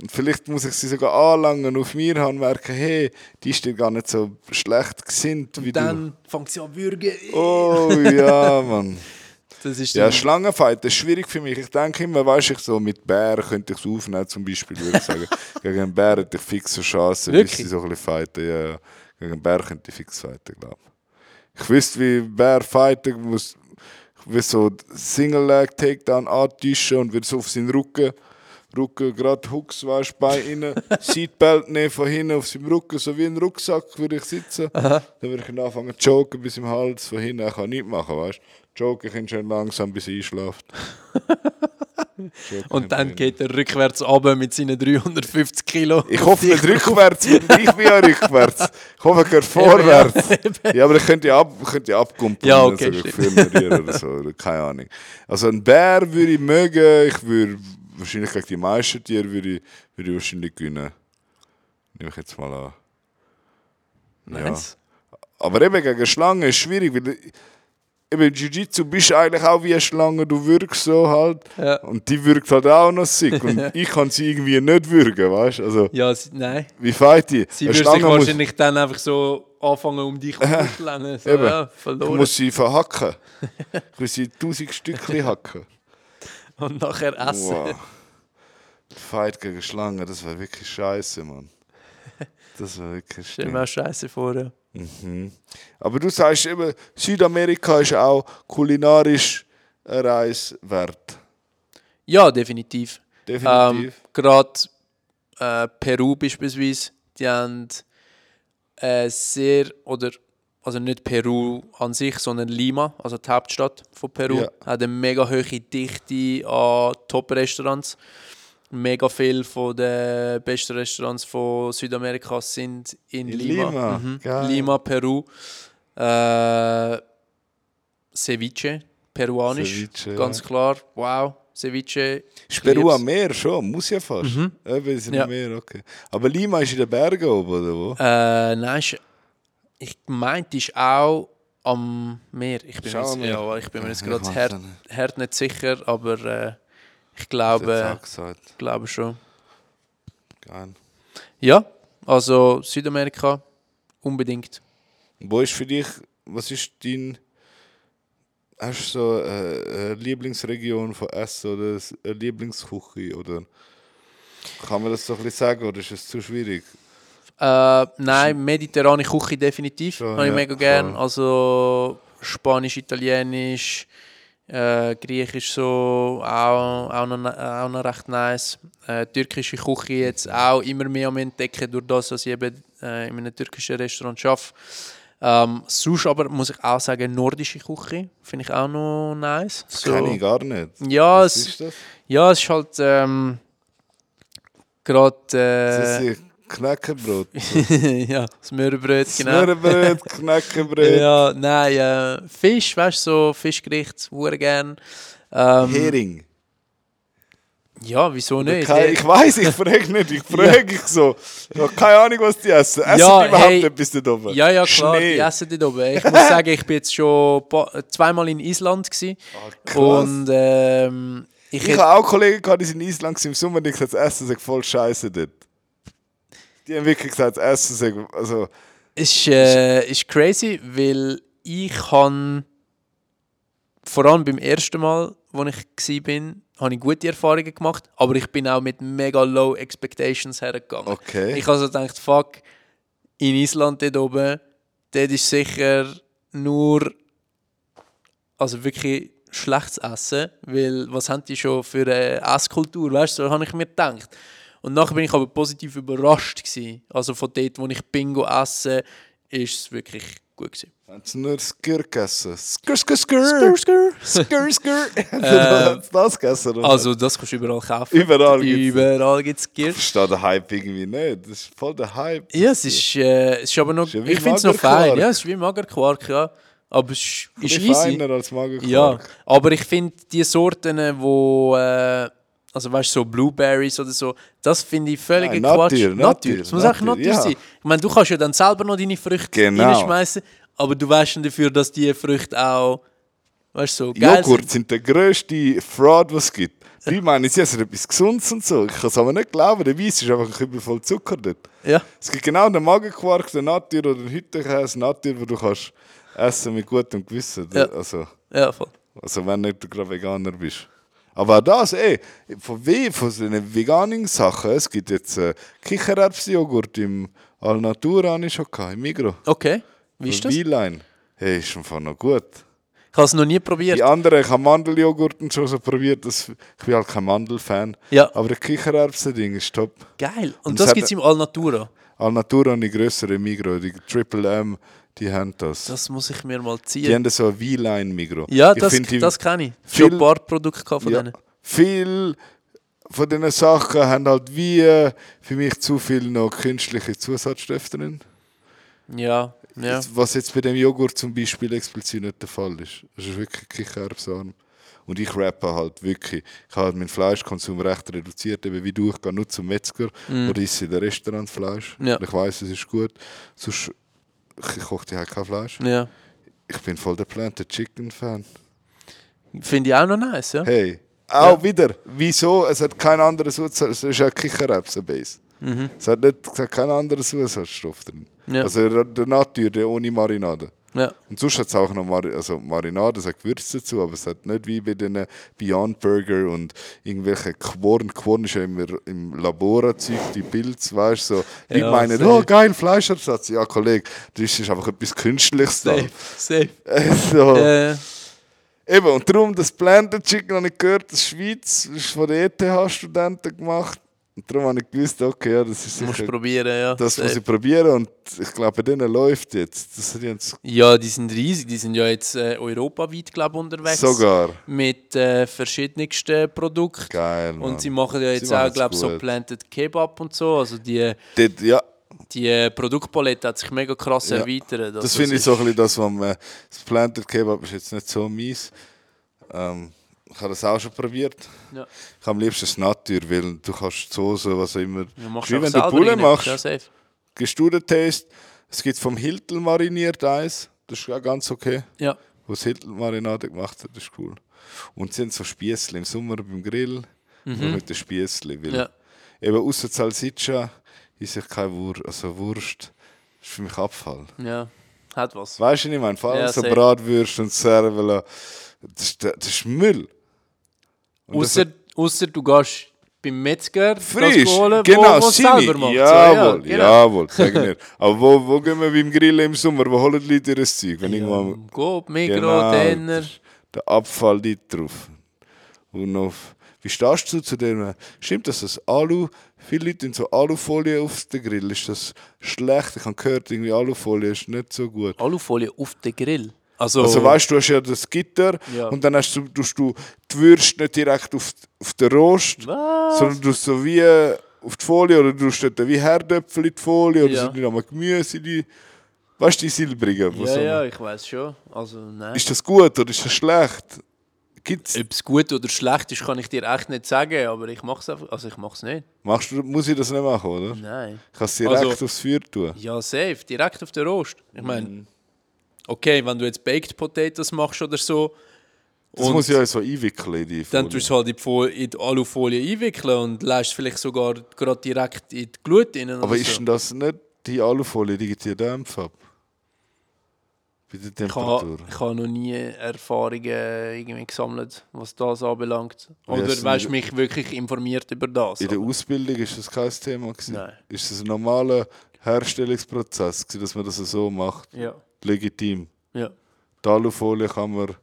Und vielleicht muss ich sie sogar anlangen auf mir haben und merken, hey, die ist dir gar nicht so schlecht gesinnt wie Und dann fängt sie an würgen. du. Oh ja, Mann. Das ist Ja, dann- Schlangenfight, das ist schwierig für mich. Ich denke immer, weißt ich so mit Bären könnte ich es aufnehmen, zum Beispiel, würde ich sagen. Gegen einen Bär hätte ich fix so Chancen, bis sie so ein bisschen fighten. Ja, ja. Gegen einen Bär könnte ich fix fighten, glaube ich. Ich wüsste, wie Bär fighten muss. Ich will so Single Leg Takedown antischen und würde so auf seinen Rücken, Rücken gerade Hooks, weißt du, Bein rein, Seatbelt nehmen von hinten auf seinem Rücken, so wie ein Rucksack würde ich sitzen. Dann würde ich anfangen zu joken bis im Hals, von hinten. Er kann nichts machen, weißt du. Joken kann schön langsam, bis er einschläft. Und dann geht er rückwärts runter mit seinen 350 Kilo. Ich hoffe nicht rückwärts, ich bin ja rückwärts. Ich hoffe, er geht vorwärts. Ja, aber ich könnte ja, ab, könnte ja abkumpeln Ja, und okay, so stimmt. filmieren oder so. Oder keine Ahnung. Also ein Bär würde ich mögen. Ich würde wahrscheinlich gegen die meisten Tiere würde ich, würde ich wahrscheinlich gewinnen. Nehme ich jetzt mal an. Nice. Aber eben gegen Schlangen ist schwierig, weil eben Jiu-Jitsu bist du eigentlich auch wie eine Schlange, du wirkst so halt. Ja. Und die wirkt halt auch noch sick. Und ich kann sie irgendwie nicht würgen, weißt du? Also, Ja, sie, nein. wie fight die? Sie würde sich Schlange muss, wahrscheinlich dann einfach so anfangen, um dich rumzuschlängen. So, Eben. ja, ich verloren. muss sie verhacken. Ich muss sie tausend Stückchen hacken. Und nachher essen. Wow. Fight gegen Schlangen, das war wirklich scheiße, Mann. Das war wirklich Stell mir auch scheiße vor. Ja. Mhm. Aber du sagst eben, Südamerika ist auch kulinarisch eine Reise wert. ja, definitiv. Ähm, Definitiv. Gerade äh, Peru beispielsweise, die haben äh, sehr, oder also nicht Peru an sich, sondern Lima, also die Hauptstadt von Peru, Ja. hat eine mega hohe Dichte an Top-Restaurants. Mega viel von den besten Restaurants von Südamerika sind in, In Lima. Lima, Mhm. Lima, Peru. Äh, Ceviche, peruanisch, Ceviche, ganz ja. klar. Wow, Ceviche. Ist Peru am Meer schon? Muss ja fast. Mhm. Eben, ist Ja. am Meer, okay. Aber Lima ist in den Bergen oben, oder wo? Äh, nein, ist, ich meinte, ist auch am Meer. Ich bin, mir jetzt, ja, ich bin mir jetzt gerade hart, hart nicht sicher, aber äh, ich glaube, gesagt. glaube schon. Geil. Ja, also Südamerika unbedingt. Wo ist für dich, was ist dein, hast du so äh, eine Lieblingsregion von Essen oder eine Lieblingsküche oder kann man das so ein bisschen sagen oder ist es zu schwierig? Äh, nein, mediterrane Küche definitiv. Schon, Habe ich ja, mega gern. voll. Also Spanisch, Italienisch, äh, Griechisch so, auch, auch, noch, auch noch recht nice. Äh, türkische Küche jetzt auch immer mehr am Entdecken, durch das, dass ich eben äh, in einem türkischen Restaurant arbeite. Ähm, sonst aber muss ich auch sagen, nordische Küche finde ich auch noch nice. Das So, kenne ich gar nicht. ja, Was es, ist das? ja, es ist halt ähm, gerade äh, Knäckebrot. ja, das Möhrenbrot, genau. Smörrebrot, Knäckebrot, Ja, nein, äh, Fisch, weißt du, so Fischgericht, sehr gern. Ähm, Hering. ja, wieso nicht? Keine, ich weiß, ich frage nicht, ich frage dich so. Ich habe keine Ahnung, was die essen. Essen Ja, die überhaupt hey. etwas da oben? ja, ja, klar, Schnee. die essen dort oben. Ich muss sagen, ich bin jetzt schon zweimal in Island gewesen. Ah, krass. und ähm, ich, Ich habe auch Kollegen gehabt, die sind in Island gewesen im Sommer, die haben gesagt, das Essen sei voll scheiße dort. Die haben wirklich gesagt, das Essen sei, also, ist, äh, ist crazy, weil ich kann vor allem beim ersten Mal, wo ich war, habe ich gute Erfahrungen gemacht, aber ich bin auch mit mega low Expectations hergegangen. Okay. Ich habe also gedacht, fuck, in Island dort oben, dort ist sicher nur, also wirklich schlechtes Essen, weil was haben die schon für eine Esskultur, weißt du, so habe ich mir gedacht. Und nachher bin ich aber positiv überrascht gewesen. Also von dort, wo ich Bingo esse, ist es wirklich gut gewesen. Haben sie nur Skir gegessen? Skir, skir, skir! skr. Skir, skir! Haben sie das gegessen? Oder? Also das kannst du überall kaufen. Überall gibt's- Überall gibt es ich verstehe den Hype irgendwie nicht. Das ist voll der Hype. Ja, es ist, äh, es ist aber noch, Ist ja ich finde es noch fein. Ja, es ist wie Magerquark, ja. Aber es ist, ist easy. feiner als Magerquark. Ja, aber ich finde die Sorten, wo, äh, also weißt du, so Blueberries oder so, das finde ich völlig Nein, Quatsch. Natur, Natur, Es muss auch Natur, ja. sein. Ich meine, du kannst ja dann selber noch deine Früchte Genau. reinschmeißen, aber du weißt dann dafür, dass die Früchte auch, weißt du, so geil Joghurt sind der grösste Fraud, was es gibt. Die meinen, sie haben etwas Gesundes und so. Ich kann es aber nicht glauben. Der Weiss ist einfach ein Kübel voll Zucker dort. sind. Ja, Es gibt genau den Magenquark, den Natur oder den Hüttenkäse, Natur, wo du kannst essen mit gutem Gewissen. Ja. Also, ja, voll. also wenn nicht du gerade Veganer bist. Aber das, ey, von, we von so den veganen Sachen, es gibt jetzt äh, Kichererbsenjoghurt im Alnatura, habe ich schon gehabt, im Migros. Okay, wie ist das? Ich Wieline. Hey, ist einfach noch gut. habe es noch nie probiert. Die anderen, ich habe Mandeljoghurt und schon so probiert, das, ich bin halt kein Mandelfan. Ja. Aber der Kichererbsen-Ding ist top. Geil. Und, Und das gibt es im Alnatura. Alnatura und die grösseren Migros, die Triple M, die haben das. Das muss ich mir mal Die ziehen. haben so ein V-Line-Migros. Ja, Ich das, find die- das kenne ich. viel- Schon ein paar Produkte von ja, denen. Viel von diesen Sachen haben halt wie für mich zu viel noch künstliche Zusatzstoffe drin. Ja, ja. Was jetzt bei dem Joghurt zum Beispiel explizit nicht der Fall ist. Das ist wirklich Kichererbsenarm. Und ich rappe halt wirklich. Ich habe meinen Fleischkonsum recht reduziert, eben wie du. Ich gehe nur zum Metzger oder esse in der Restaurant Fleisch. Mm. Ja. Ich weiß, es ist gut. Sonst ich koche die halt kein Fleisch. ja. Ich bin voll der Planted Chicken Fan. Finde ich auch noch nice, ja. Hey, auch wieder. Wieso? Es hat keinen anderen Zusatz. Es ist ja Kichererbsen-Base. Es hat, nicht, es hat keinen anderen Zusatzstoff drin. Mhm. Ja. Also der Natur, der ohne Marinade. Ja. Und sonst hat es auch noch Mari also Marinade, es hat Gewürze dazu, aber es hat nicht wie bei den Beyond Burger und irgendwelche Quorn. Quorn ist ja immer im Laborzeug, die Pilze, weißt du. So. Die Ja, meinen, safe. oh geil, Fleischersatz. Ja, Kollege, das ist einfach etwas Künstliches da. Safe, safe. so. Äh, Eben, und darum, das Planted Chicken habe ich gehört, das Schweiz, das ist von den ETH-Studenten gemacht. Und darum habe ich gewusst, okay, ja, das ist sicher, probieren, ja. das muss Safe. ich probieren. Und ich glaube, bei denen läuft jetzt. Das jetzt Ja, die sind riesig. Die sind ja jetzt äh, europaweit, glaube ich, unterwegs. sogar Mit äh, verschiedensten Produkten. geil. Mann. Und sie machen ja jetzt auch, glaube ich, so. Planted Kebab und so. Also die, Dort, ja, die äh, Produktpalette hat sich mega krass Ja. erweitert. Also das finde ich so ein bisschen das, was man. Das Planted Kebab ist jetzt nicht so mies. Ähm, ich habe das auch schon probiert. Ja. Ich habe am liebsten das Natur, weil du kannst die Soße, was auch immer. Ja, machst Wie wenn du Bulle rein. machst, Ja, den Taste. Es gibt vom Hiltel mariniert Eis. Das ist auch ganz okay. Ja. Wo das Hiltel Marinade gemacht hat, das ist cool. Und sie haben so Spießli im Sommer beim Grill. Mhm. Mit den Spießli. Weil Ja. Eben außer Salsiccia ist ich keine Wurst. Also Wurst ist für mich Abfall. ja, hat was. Weißt du, meine? Vor allem Ja, so. Bratwürste und Servela. Das, ist- das ist Müll. Das ausser du gehst beim Metzger das Frisch, holen, genau, wo, wo selber macht. Jawohl, so, ja, genau. jawohl, sag. Aber wo, wo gehen wir beim Grillen im Sommer? Wo holen die Leute ihr Zeug? Wenn irgendwann Go, Migros, Genau. Denner. der Abfall liegt drauf. Und auf, wie stehst du zu dem? Stimmt das, das Alu, viele Leute in so Alufolie auf den Grill, ist das schlecht? Ich habe gehört, irgendwie Alufolie ist nicht so gut. Alufolie auf den Grill. Also, Also weißt du, du hast ja das Gitter Ja. und dann hast du, tust du die Würste nicht direkt auf, auf den Rost, was? sondern du so wie auf die Folie oder du dort wie Herdöpfel in die Folie oder Ja. sind die nochmal Gemüse, die, weißt du, die silbrigen. Ja, so- ja, ich weiß schon. Also, nein. Ist das gut oder ist das schlecht? Gibt's, Ob es gut oder schlecht ist, kann ich dir echt nicht sagen, aber ich mache es einfach. Also, ich mache es nicht. machst du, muss ich das nicht machen, oder? Nein. Ich kann es direkt Also- aufs Feuer tun. Ja, safe, direkt auf den Rost. Ich meine, Mhm. Okay, wenn du jetzt Baked Potatoes machst oder so, Das muss ich ja so einwickeln in die dann Folie. tust du halt in die, Alufolie einwickeln und lässt vielleicht sogar gerade direkt in die Glut rein. Aber ist so. denn das nicht die Alufolie, die gibt dir Dämpfe ab? bei der Ich habe, Temperatur? ich habe noch nie Erfahrungen irgendwie gesammelt, was das anbelangt. Oder weißt du, mich wirklich informiert über das? In der aber- Ausbildung ist das kein Thema gewesen. Nein. Ist das ein normaler Herstellungsprozess, gewesen, dass man das so macht? Ja. Legitim. ja. Die Alufolie kann man.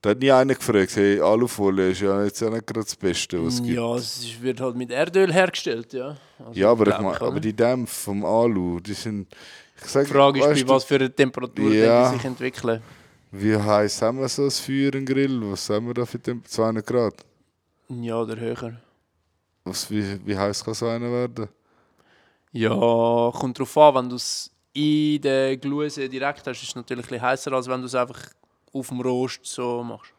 Da hat nie einer gefragt, hey, Alufolie ist ja jetzt auch nicht gerade das Beste, was es gibt. Ja, es wird halt mit Erdöl hergestellt, ja. Also, Ja, aber, ich mein, aber die Dämpfe vom Alu, die sind. Ich sag, Die Frage ist, bei was für eine Temperatur Ja. die sich entwickeln. Wie heiß haben wir so ein Feuer im Grill? Was haben wir da für Temp 200 Grad? Ja, oder höher. Was, wie, wie heiß kann so einer werden? Ja, kommt drauf an, wenn du es in der Gluse direkt hast, ist es natürlich ein bisschen heißer, als wenn du es einfach auf dem Rost so machst.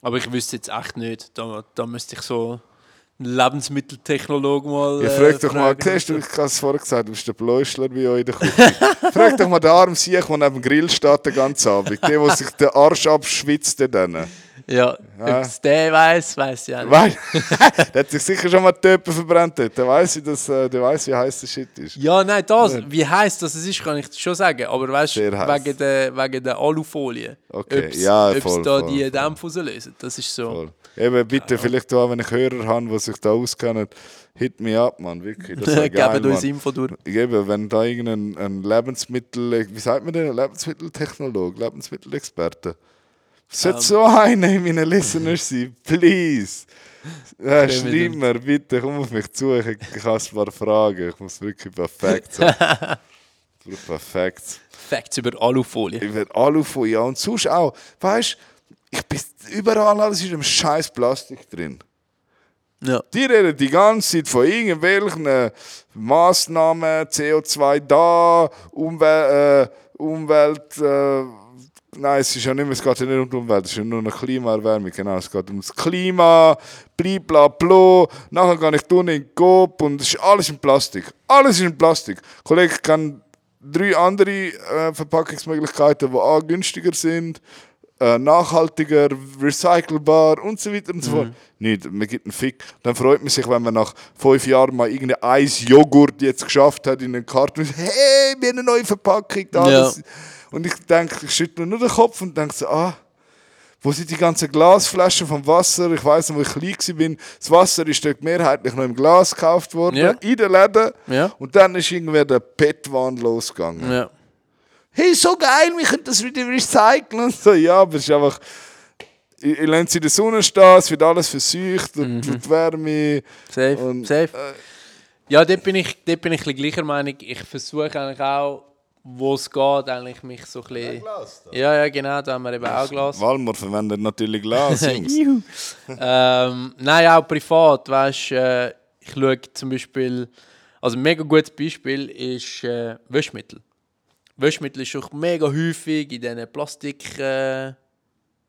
Aber ich wüsste jetzt echt nicht. Da, da müsste ich so einen Lebensmitteltechnologen mal. Ja, äh, frag doch mal, siehst du, ich habe es vorher gesagt, du bist der Bläuschler bei euch in der Küche. frag doch mal den armen Sieg, der neben dem Grill steht den ganzen Abend. Der, der sich den Arsch abschwitzt. Dann. Ja, Ja. ob es der weiß, weiß ich auch nicht. Weil, der hat sich sicher schon mal Töpfe verbrannt. dort. Der weiß, ich, dass, äh, der weiß, wie heiß der Shit ist. Ja, nein, das, wie heiß das ist, kann ich schon sagen. Aber weißt du, wegen der, wegen der Alufolie. Okay, ob's, ja, ob's voll, da voll, die voll. Dämpfe rauslösen. Das ist so. Voll. Eben, bitte, vielleicht auch, wenn ich Hörer habe, die sich da auskennen, hit me up, Mann, wirklich. Das wäre geil, Gebt uns. Info durch. Eben, wenn da irgendein ein Lebensmittel, wie sagt man denn, Lebensmitteltechnologe, Lebensmittelexperte, sollte Ähm. so einer in meinen Listeners sein, please. Ja, schreib mir, bitte, komm auf mich zu, ich, ich habe ein paar Fragen, ich muss wirklich perfekt sein. Ich brauche perfekt. Facts über Alufolie. Werde Alufolie, ja, und sonst auch, weißt ich bin überall, alles ist im scheiß Plastik drin. Ja. Die reden die ganze Zeit von irgendwelchen äh, Massnahmen, CO2 da, Umwel äh, Umwelt. Äh, nein, es ist ja nicht mehr, es geht ja nicht um die Umwelt, es ist ja nur eine Klimaerwärmung. Genau, es geht um das Klima, blibla bla. Nachher gehe ich tun in den Coop und es ist alles in Plastik. Alles ist in Plastik. Kollege, ich kenne drei andere äh, Verpackungsmöglichkeiten, die A günstiger sind, äh, nachhaltiger, recycelbar und so weiter und so fort. Nicht, man gibt einen Fick. Dann freut man sich, wenn man nach fünf Jahren mal irgendein Eis-Joghurt jetzt geschafft hat in den Karton. Hey, wir haben eine neue Verpackung da. Ja. Das- Und ich denke, ich schüttle nur den Kopf und denke so, ah, wo sind die ganzen Glasflaschen vom Wasser? Ich weiß noch, wo ich klein war. Das Wasser ist dort mehrheitlich noch im Glas gekauft worden, Ja. in den Läden. Ja. Und dann ist irgendwie der PET-Wahn losgegangen Ja. hey, so geil, wir können das wieder recyceln und so. Ja, aber es ist einfach, ich, ich lasse sie in der Sonne stehen, es wird alles verseucht und, und die Wärme. Safe. Und, Safe. äh, Ja, dort bin ich, dort bin ich gleicher Meinung. Ich versuche eigentlich auch, wo es geht, eigentlich mich so ein bisschen... Ja, ja, genau, da haben wir eben auch Glas. Walmart verwendet natürlich Glas, Jungs. Juhu. ähm, nein, auch privat, weißt äh, ich schaue zum Beispiel, also ein mega gutes Beispiel ist äh, Wäschmittel. Wäschmittel ist auch mega häufig in diesen Plastik, äh,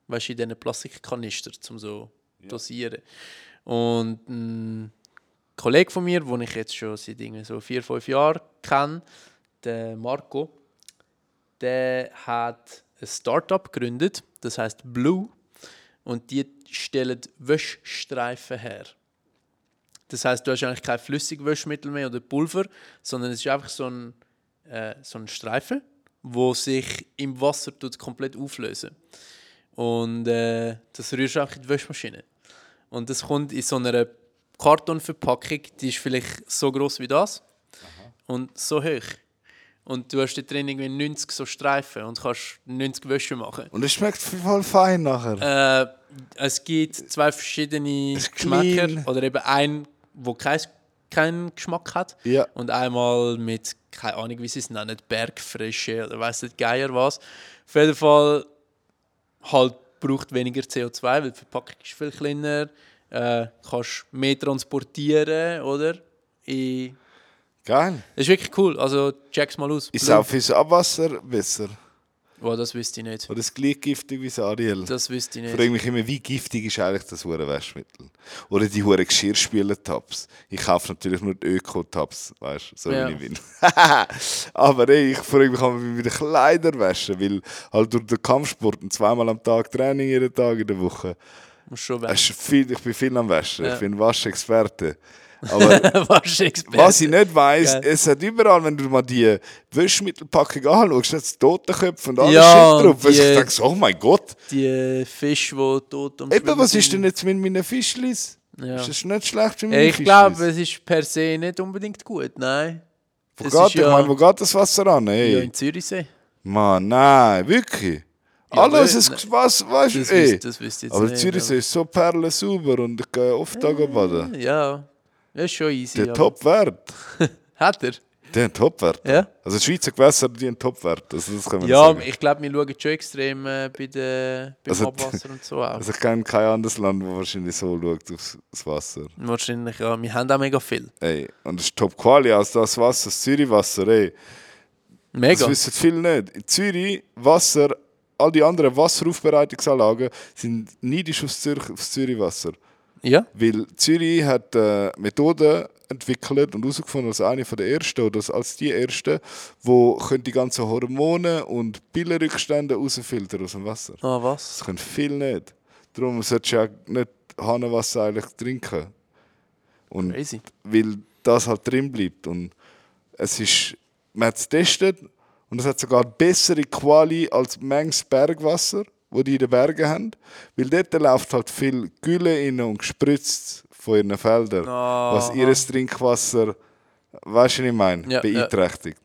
weißt du, in diesen Plastikkanister, zum so dosieren. Und ein Kollege von mir, den ich jetzt schon seit irgendwie so vier, fünf Jahren kenne, der Marco, der hat ein Startup gegründet, das heißt Blue und die stellen Wäschstreifen her. Das heißt, du hast eigentlich kein Flüssigwäschmittel mehr oder Pulver, sondern es ist einfach so ein, äh, so ein Streifen, wo sich im Wasser tut komplett auflösen. Und äh, das rührst du einfach in die Wäschmaschine. Und das kommt in so einer Kartonverpackung, die ist vielleicht so groß wie das und so hoch. Und du hast da drin irgendwie 90 so Streifen und kannst 90 Wäsche machen. Und es schmeckt voll fein nachher. Äh, es gibt zwei verschiedene Geschmäcker. Oder eben ein, wo kein, keinen Geschmack hat. Ja. Und einmal mit, keine Ahnung, wie sie es nennen, Bergfrische oder weiss nicht, Geier was. Auf jeden Fall halt braucht weniger CO2, weil die Verpackung ist viel kleiner. Äh, kannst mehr transportieren, oder? In Geil. das ist wirklich cool. Also check's mal aus. Ist auch fürs Abwasser besser. Oh, das wüsste ich nicht. Oder ist es gleich giftig wie das Ariel? Das wüsste ich Ich nicht. frage mich immer, wie giftig ist eigentlich das hure Wäschmittel? Oder die hure Geschirrspüler-Tabs. Ich kaufe natürlich nur die Öko-Tabs, weißt du, so Ja. wie ich bin. Aber ey, ich frage mich, kann man wieder Kleider waschen? Weil halt durch den Kampfsport und zweimal am Tag Training, jeden Tag in der Woche. Muss schon viel, ich bin viel am Waschen. Ja. Ich bin Waschexperte. Aber was ich nicht weiss, Geil. es hat überall, wenn du mal die Wäschmittelpackung anschaust, es Totenköpfe und alles Ja, Shit drauf. Die- ich denke so, oh mein Gott. Die Fische, die tot am Eben, was ist denn jetzt mit meinen Fischlis? Ja. Ist das nicht schlecht für meine ich glaube, es ist per se nicht unbedingt gut, nein. Wo es geht, ich ja- meine, wo geht das Wasser an? Ey. Ja, in Zürichsee. Mann, nein, wirklich. Ja, Alles aber- ist was, weißt du, Das, ey. wüs- das wüsste ich jetzt Aber nicht. Zürichsee ist so perlensauber und ich gehe oft da baden. Ja, das ist schon easy. Der Top-Wert. Hat er? Der hat Top-Wert. Ja. Also die Schweizer Gewässer, die haben Top-Wert. Also das kann man Ja, sagen. ich glaube, wir schauen schon extrem äh, bei der, beim Also- Abwasser und so auch. Also ich kenne kein anderes Land, das wahrscheinlich so schaut aufs das Wasser. Wahrscheinlich, ja. Wir haben auch mega viel. Ey, und das ist Top-Quali, also das Wasser, das Zürichwasser, ey. Mega. Das wissen viele nicht. In Zürich, Wasser, all die anderen Wasseraufbereitungsanlagen sind neidisch aufs, Zürich, aufs Zürichwasser. Ja? Weil Zürich hat äh, Methoden entwickelt und herausgefunden als eine der ersten oder als die erste, wo können die ganzen Hormone und Pillenrückstände rausfiltern aus dem Wasser. Ah, was? Das können viele nicht. Darum solltest du ja nicht Hahnenwasser eigentlich trinken. Und Crazy. weil das halt drin bleibt. Und es ist, man hat es getestet und es hat sogar bessere Quali als manches Bergwasser, wo die in den Bergen haben. Weil dort läuft halt viel Gülle rein und gespritzt von ihren Feldern, Aha. was ihr Trinkwasser, weißt du, was ich meine, Ja, ja. beeinträchtigt.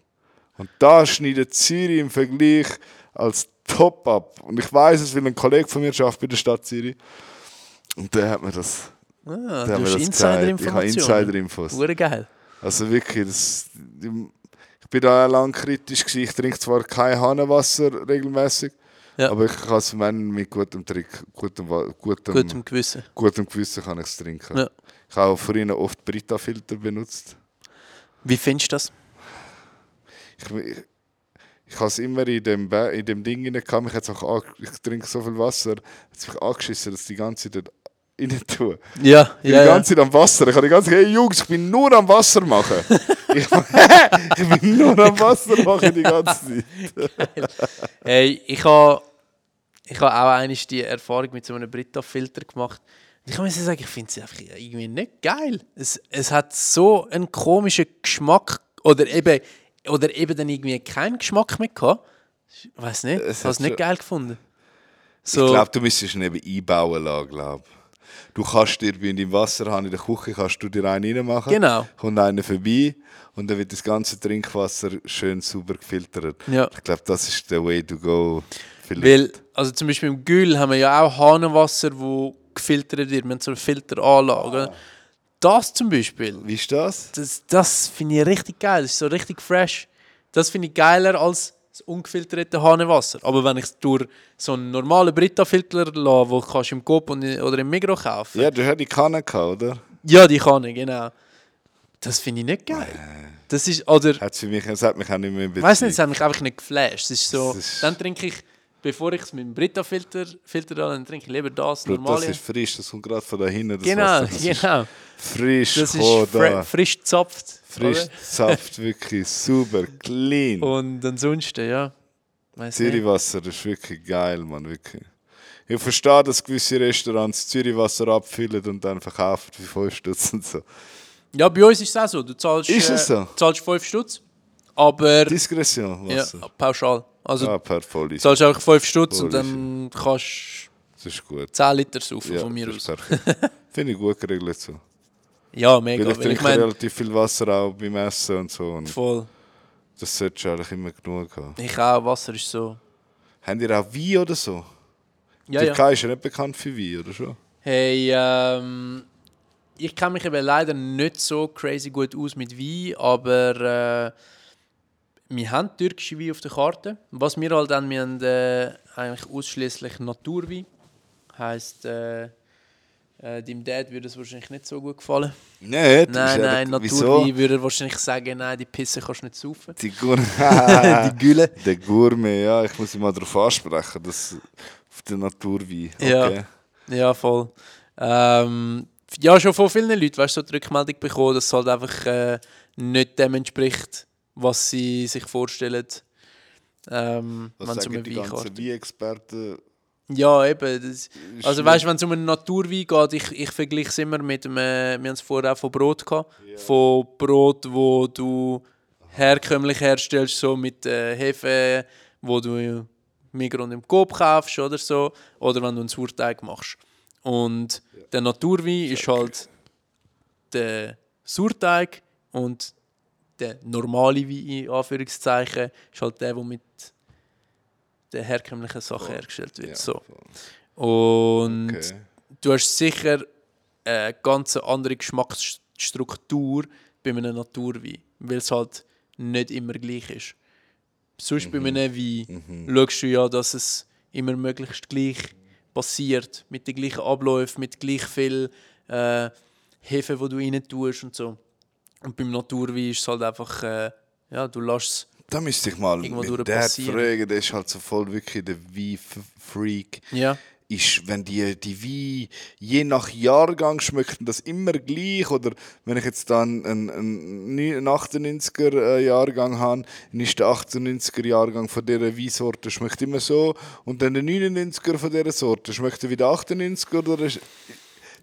Und da schneidet Zürich im Vergleich als top ab. Und ich weiß es, weil ein Kollege von mir arbeitet bei der Stadt Zürich. Und der hat mir das, Ah, der du hat hast mir das gezeigt. Ich habe Insider-Informationen. Insider-Infos. Geil. Also wirklich, das, ich bin da auch lang kritisch gewesen. Ich trinke zwar kein Hahnenwasser regelmäßig, Ja. aber ich kann es meinen mit gutem Trick, gutem, gutem, Gutem Gewissen. gutem Gewissen kann ich es trinken. Ja. Ich habe auch vorhin oft Brita-Filter benutzt. Wie findest du das? Ich, ich, ich habe es immer in dem, in dem Ding. Mich auch ange- ich trinke so viel Wasser, hat es mich angeschissen, dass ich die ganze Zeit rein tue. Ja, Ich bin ja, die ganze Zeit am Wasser. Ich habe die ganze Zeit, hey Jungs, ich bin nur am Wasser machen. ich, ich bin nur am Wasser machen die ganze Zeit. Hey, ich habe ich ha auch einmal die Erfahrung mit so einem Brita-Filter gemacht. Ich muss sagen, ich finde es einfach irgendwie nicht geil. Es, es hat so einen komischen Geschmack oder eben, oder eben dann irgendwie keinen Geschmack mehr gehabt. Ich weiß nicht, ich habe es nicht geil gefunden. So, Ich glaube, du müsstest ihn eben einbauen lassen, glaub. Du kannst dir bei deinem Wasserhahn in der Küche kannst du dir einen reinmachen. Genau. Kommt einer vorbei und dann wird das ganze Trinkwasser schön sauber gefiltert. Ja. Ich glaube, das ist der way to go. Vielleicht. Weil, also zum Beispiel im Gül haben wir ja auch Hahnenwasser, wo gefiltert wird. Wir haben so eine Filteranlage. Das zum Beispiel, Wie ist das? das, das finde ich richtig geil. Das ist so richtig fresh. Das finde ich geiler als das ungefilterte Hahnenwasser. Aber wenn ich es durch so einen normalen Brita-Filter lasse, den kannst du im Coop oder im Migros kaufen Ja, du hast die Kanne gehabt, oder? ja, die Kanne, genau. Das finde ich nicht geil. Das ist, oder, Hat für mich, es hat mich auch nicht mehr ich weiß nicht, es hat mich einfach nicht geflasht. Es ist so, Das ist- dann trinke ich, bevor ich es mit dem Brita-Filter Filter dann trinke ich lieber das, Bro, das normale. ist frisch, das kommt gerade von da hinten. Das Genau, Wasser. Das genau. frisch Das ist da. frisch gezapft. Frisch? Saft, wirklich super, clean. Und ansonsten, ja. Zürichwasser, das ist wirklich geil, Mann, wirklich. Ich verstehe, dass gewisse Restaurants Zürichwasser abfüllen und dann verkaufen für 5 Stutz und so. Ja, bei uns ist es auch so. Du zahlst, Ist es so? zahlst 5 Stutz, aber Diskretion, ja, Wasser. pauschal. Also Ja, per du Police. zahlst einfach 5 Stutz und dann kannst du 10 Liter saufen Ja, von mir aus. Finde ich gut geregelt so. Ja, mega. Weil ich Weil ich trinke meine, relativ viel Wasser auch beim Essen und so. Und voll. das solltest du eigentlich immer genug haben. Ich auch, Wasser ist so. Habt ihr auch Wein oder so? Ja, Die ja. Türkei ist ja nicht bekannt für Wein, oder schon? Hey, ähm, ich kenne mich eben leider nicht so crazy gut aus mit Wein, aber äh, wir haben türkische Wein auf der Karte. Was wir halt dann, wir haben äh, eigentlich ausschließlich Naturwein. Heißt, äh, äh, deinem Dad würde es wahrscheinlich nicht so gut gefallen. Nein, Nein, nein? Naturwein würde er wahrscheinlich sagen, nein, die Pisse kannst du nicht saufen. Die Gourmet. die Gülle. Der Gourmet, ja, ich muss ihn mal darauf ansprechen, dass auf der Naturwein. Ja. Okay. Ja, voll. Ähm, ja, schon von vielen Leuten, weißt du, so die Rückmeldung bekommen, dass es halt einfach äh, nicht dem entspricht, was sie sich vorstellen, ähm, Was wenn sagen die ganzen Wein-Experten? Ja, eben. Das, also weißt du, wenn es um einen Naturwein geht, ich, ich vergleiche es immer mit einem, wir haben es vorher auch von Brot gehabt, von Brot, wo du herkömmlich herstellst, so mit äh, Hefe, wo du im Migros und im Coop kaufst oder so, oder wenn du einen Sauerteig machst. Und der Naturwein ist halt der Sauerteig und der normale Wein, in Anführungszeichen, ist halt der, der mit der herkömmlichen Sachen hergestellt wird. Ja, so. voll. Und Okay. du hast sicher eine ganz andere Geschmacksstruktur bei einem Naturwein, weil es halt nicht immer gleich ist. Sonst bei einem Wein schaust du ja, dass es immer möglichst gleich passiert, mit den gleichen Abläufen, mit gleich viel äh, Hefe, wo du rein tust und so. Und beim Naturwein ist es halt einfach, äh, ja, du lässt es Da müsste ich mal Irgendwo mit der fragen, der ist halt so voll wirklich der Wein-Freak. ja. Ist, wenn die, die Wein je nach Jahrgang schmecken das immer gleich oder wenn ich jetzt dann einen, einen 98er äh, Jahrgang habe, dann ist der 98er Jahrgang von dieser Weinsorte schmeckt immer so und dann der 99er von dieser Sorte schmeckt er wie der 98er oder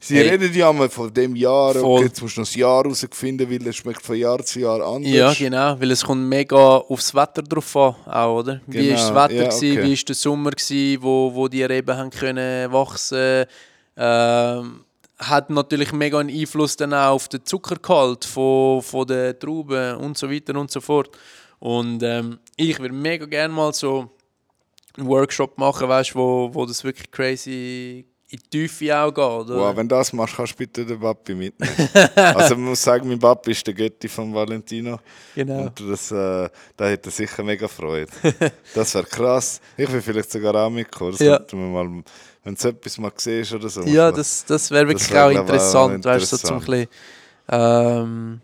Sie Hey. reden ja mal von dem Jahr, Voll. okay, jetzt musst du noch das Jahr herausfinden, weil es schmeckt von Jahr zu Jahr anders. Ja, genau, weil es kommt mega aufs Wetter drauf an, auch, oder? Wie Genau, ist das Wetter ja, okay. wie ist der Sommer gewesen, wo, wo die Reben haben können wachsen. Ähm, hat natürlich mega einen Einfluss dann auch auf den Zuckergehalt von, von den Trauben und so weiter und so fort. Und ähm, ich würde mega gerne mal so einen Workshop machen, weißt, wo, wo das wirklich crazy in die Tiefe auch geht. Oder? Wow, wenn du das machst, kannst du bitte den Papi mitnehmen. also man muss sagen, mein Papi ist der Götti von Valentino. genau. Und das, äh, da hätte er sicher mega Freude. Das wäre krass. Ich will vielleicht sogar auch mitkommen. Das Ja. mal, wenn du etwas mal siehst oder so. Ja, das, das wäre wirklich wär, auch ich, auch interessant, weißt du, so zum interessant. bisschen, ähm,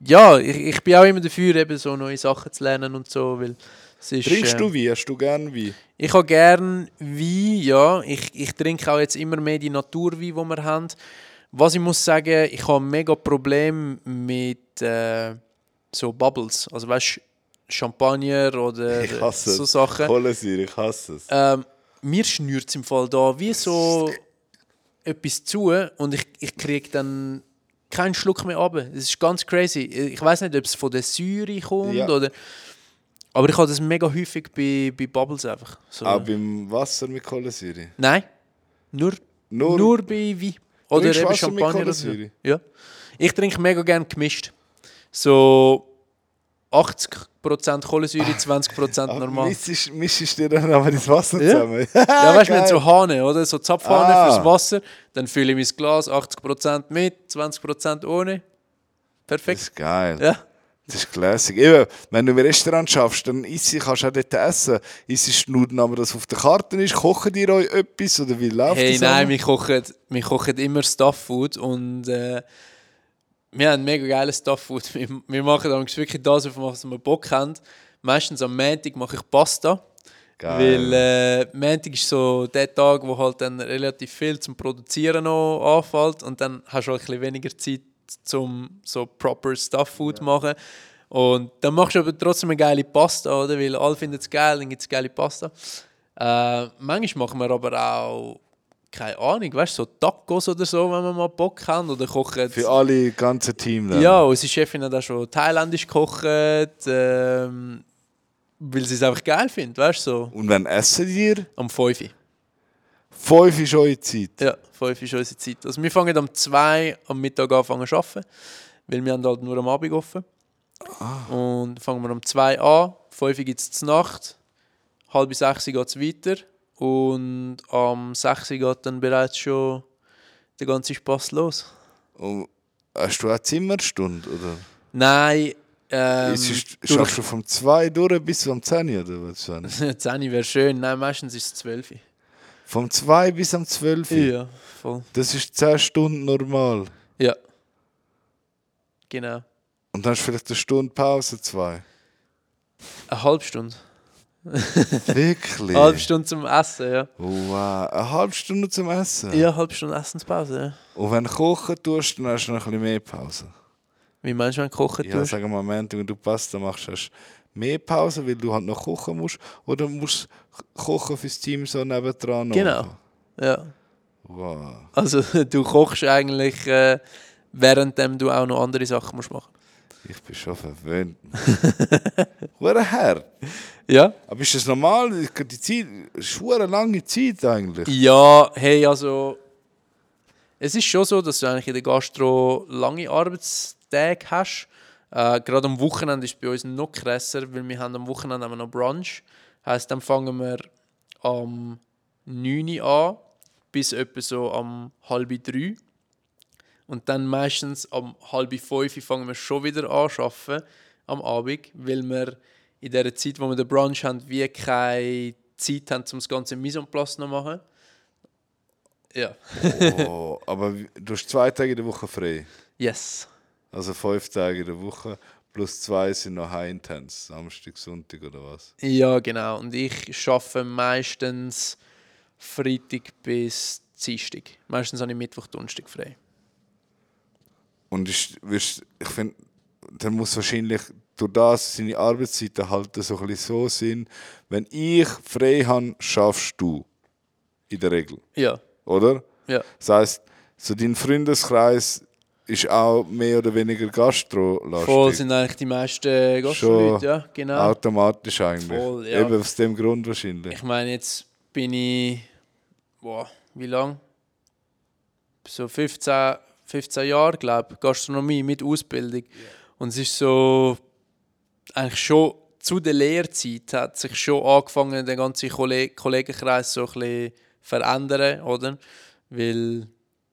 ja, ich, ich bin auch immer dafür, eben so neue Sachen zu lernen und so, weil ist, Trinkst äh, du Wein? Hast du gern Wein? Ich habe gern Wein, ja, ich, ich trinke auch jetzt immer mehr die Naturwein, die wir haben. Was ich muss sagen, ich habe mega Problem mit äh, so Bubbles, also weißt du, Champagner oder Ich hasse so es. Sachen. Kohlensäure, ich hasse es. Ähm, mir schnürt es im Fall da wie so etwas zu und ich, ich kriege dann keinen Schluck mehr ab. Es ist ganz crazy. Ich weiß nicht, ob es von der Säure kommt Ja. oder. Aber ich habe das mega häufig bei, bei Bubbles einfach. So. Auch beim Wasser mit Kohlensäure? Nein, nur, Nur- nur, bei Wein. Oder eben Wasser mit Champagner. Oder so. Ja. Ich trinke mega gern gemischt. So 80% Kohlensäure, 20% Ah, normal. Mischst, mischst dir dann aber das Wasser Ja. zusammen? Ja, weißt du, mit so Hahn, oder? So Zapfhahn Ah. fürs Wasser. Dann fülle ich mein Glas 80% mit, 20% ohne. Das Perfekt. ist geil. Ja. Das ist classic. Eben, wenn du im Restaurant schaffst, dann isst, kannst du auch dort essen. Isst nur, aber das auf der Karte ist? Kochen die euch etwas oder wie läuft Hey, das? nein, an? wir kochen, wir kochen immer Stuff-Food und äh, wir haben mega geiles Stuff-Food. Wir, wir machen dann wirklich das, was wir Bock haben. Meistens am Montag mache ich Pasta. Geil. Weil äh, Montag ist so der Tag, wo halt dann relativ viel zum Produzieren noch anfällt und dann hast du halt ein bisschen weniger Zeit zum so proper Stuff Food machen. Und dann machst du aber trotzdem eine geile Pasta, oder? Weil alle finden es geil, dann gibt es geile Pasta. Äh, manchmal machen wir aber auch, keine Ahnung, weißt du, so Tacos oder so, wenn wir mal Bock haben. Oder kochen. Für alle ganze Team dann. Ja, unsere Chefin hat auch schon thailändisch gekocht, ähm, weil sie es einfach geil findet, weißt du, so Und wenn essen ihr? am 5 Uhr. Fünf ist eure Zeit. Ja, 5 ist unsere Zeit. Also wir fangen am 2 am Mittag anfangen zu arbeiten, weil wir haben halt nur am Abend offen. Und fangen wir um 2 an, 5 gibt es zur Nacht, halb 6 geht es weiter und am 6 geht dann bereits schon der ganze Spaß los. Und hast du auch Zimmerstunde? Oder? Nein, ähm, ist, schaffst du vom 2 durch bis am 10 oder was? Sven? 10 wäre schön, nein, meistens ist es 12 Uhr. Vom 2 bis am 12 Ja, voll. Das ist 10 Stunden normal. Ja. Genau. Und dann hast du vielleicht eine Stunde Pause, zwei. Eine halbe Stunde. Wirklich? Eine halbe Stunde zum Essen, ja. Wow, eine halbe Stunde zum Essen? Ja, eine halbe Stunde Essenspause, ja. Und wenn du kochen tust, dann hast du noch ein bisschen mehr Pause. Wie meinst du, wenn du kochen Ja, tust? sagen wir mal, wenn du Pasta machst, hast mehr Pause, weil du halt noch kochen musst? Oder musst du kochen fürs Team so nebendran? Genau. machen? Ja. Wow. Also du kochst eigentlich, äh, währenddem du auch noch andere Sachen musst machen. Ich bin schon verwöhnt. Hure hart. Ja? Aber ist das normal? Die Zeit, ist eine lange Zeit eigentlich. Ja, hey, also es ist schon so, dass du eigentlich in der Gastro lange Arbeitstage hast. Äh, gerade am Wochenende ist es bei uns noch krasser, weil wir haben am Wochenende haben noch Brunch. Heißt, dann fangen wir am 9 Uhr an bis etwa so am halb drei. Und dann meistens am halb fünf fangen wir schon wieder an zu arbeiten am Abend, weil wir in der Zeit, wo wir den Brunch haben, wie keine Zeit haben, um das ganze Mise en place noch zu machen. Ja. Oh, aber du hast zwei Tage in der Woche frei. Yes. Also fünf Tage in der Woche. Plus zwei sind noch High Intense. Samstag, Sonntag oder was? Ja, genau. Und ich arbeite meistens Freitag bis Dienstag. Meistens habe ich Mittwoch, Donnerstag frei. Und ich, ich finde, dann muss wahrscheinlich durch das seine Arbeitszeiten halt so ein bisschen so sind, wenn ich frei habe, schaffst du. In der Regel. Ja, Oder? ja. Das heisst, so dein Freundeskreis ist auch mehr oder weniger gastrolastig. Voll sind eigentlich die meisten Gastleute, ja, genau. Automatisch eigentlich. Voll, ja. Eben aus dem Grund wahrscheinlich. Ich meine, jetzt bin ich, boah, wie lang? So 15, 15 Jahre, glaube ich, Gastronomie mit Ausbildung. Und es ist so, eigentlich schon zu der Lehrzeit hat sich schon angefangen, der ganze Kolleg Kollegenkreis so ein bisschen verändern, oder? Weil,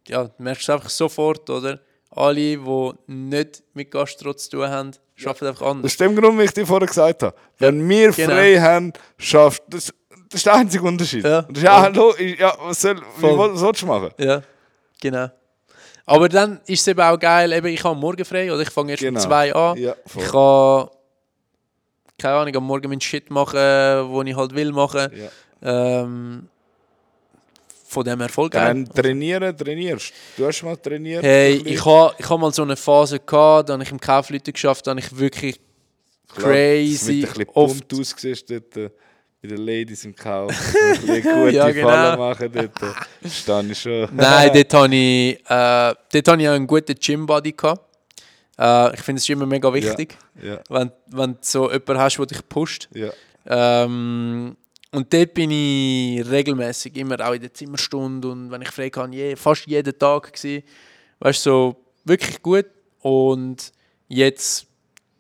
ja, du merkst es einfach sofort, oder? Alle, die nicht mit Gastro zu tun haben, arbeiten einfach anders. Aus dem Grund, wie ich dir vorher gesagt habe. Wenn wir genau. frei haben, schafft das. Das ist der einzige Unterschied. Ja. Das ist ja, hallo, ja, was, soll, wie was sollst du machen? Ja, genau. Aber dann ist es eben auch geil, eben, ich habe morgen frei oder ich fange erst Genau. um zwei an. Ja, ich kann, keine Ahnung, am Morgen meinen Shit machen, wo ich halt will machen. Ja. Ähm, von dem geil. Dann trainieren, trainierst. Du hast mal trainiert? Hey, ich habe ich ha mal so eine Phase gehabt, da habe ich im Kaufleute geschafft, da habe ich wirklich Klar, crazy bisschen oft- aussiehst dort äh, bei den Ladies im Kauf. Ein gute Ja, genau. Fallen machen dort. äh, Stand ich schon. Nein, dort habe ich, äh, dort ich einen guten Gym-Body gehabt. Äh, ich finde es immer mega wichtig, Ja, wenn, wenn du so jemanden hast, der dich pusht. ja. Ähm, und dort bin ich regelmäßig immer auch in der Zimmerstunde und wenn ich frei kann, je, fast jeden Tag gsi. Weißt du, so wirklich gut. Und jetzt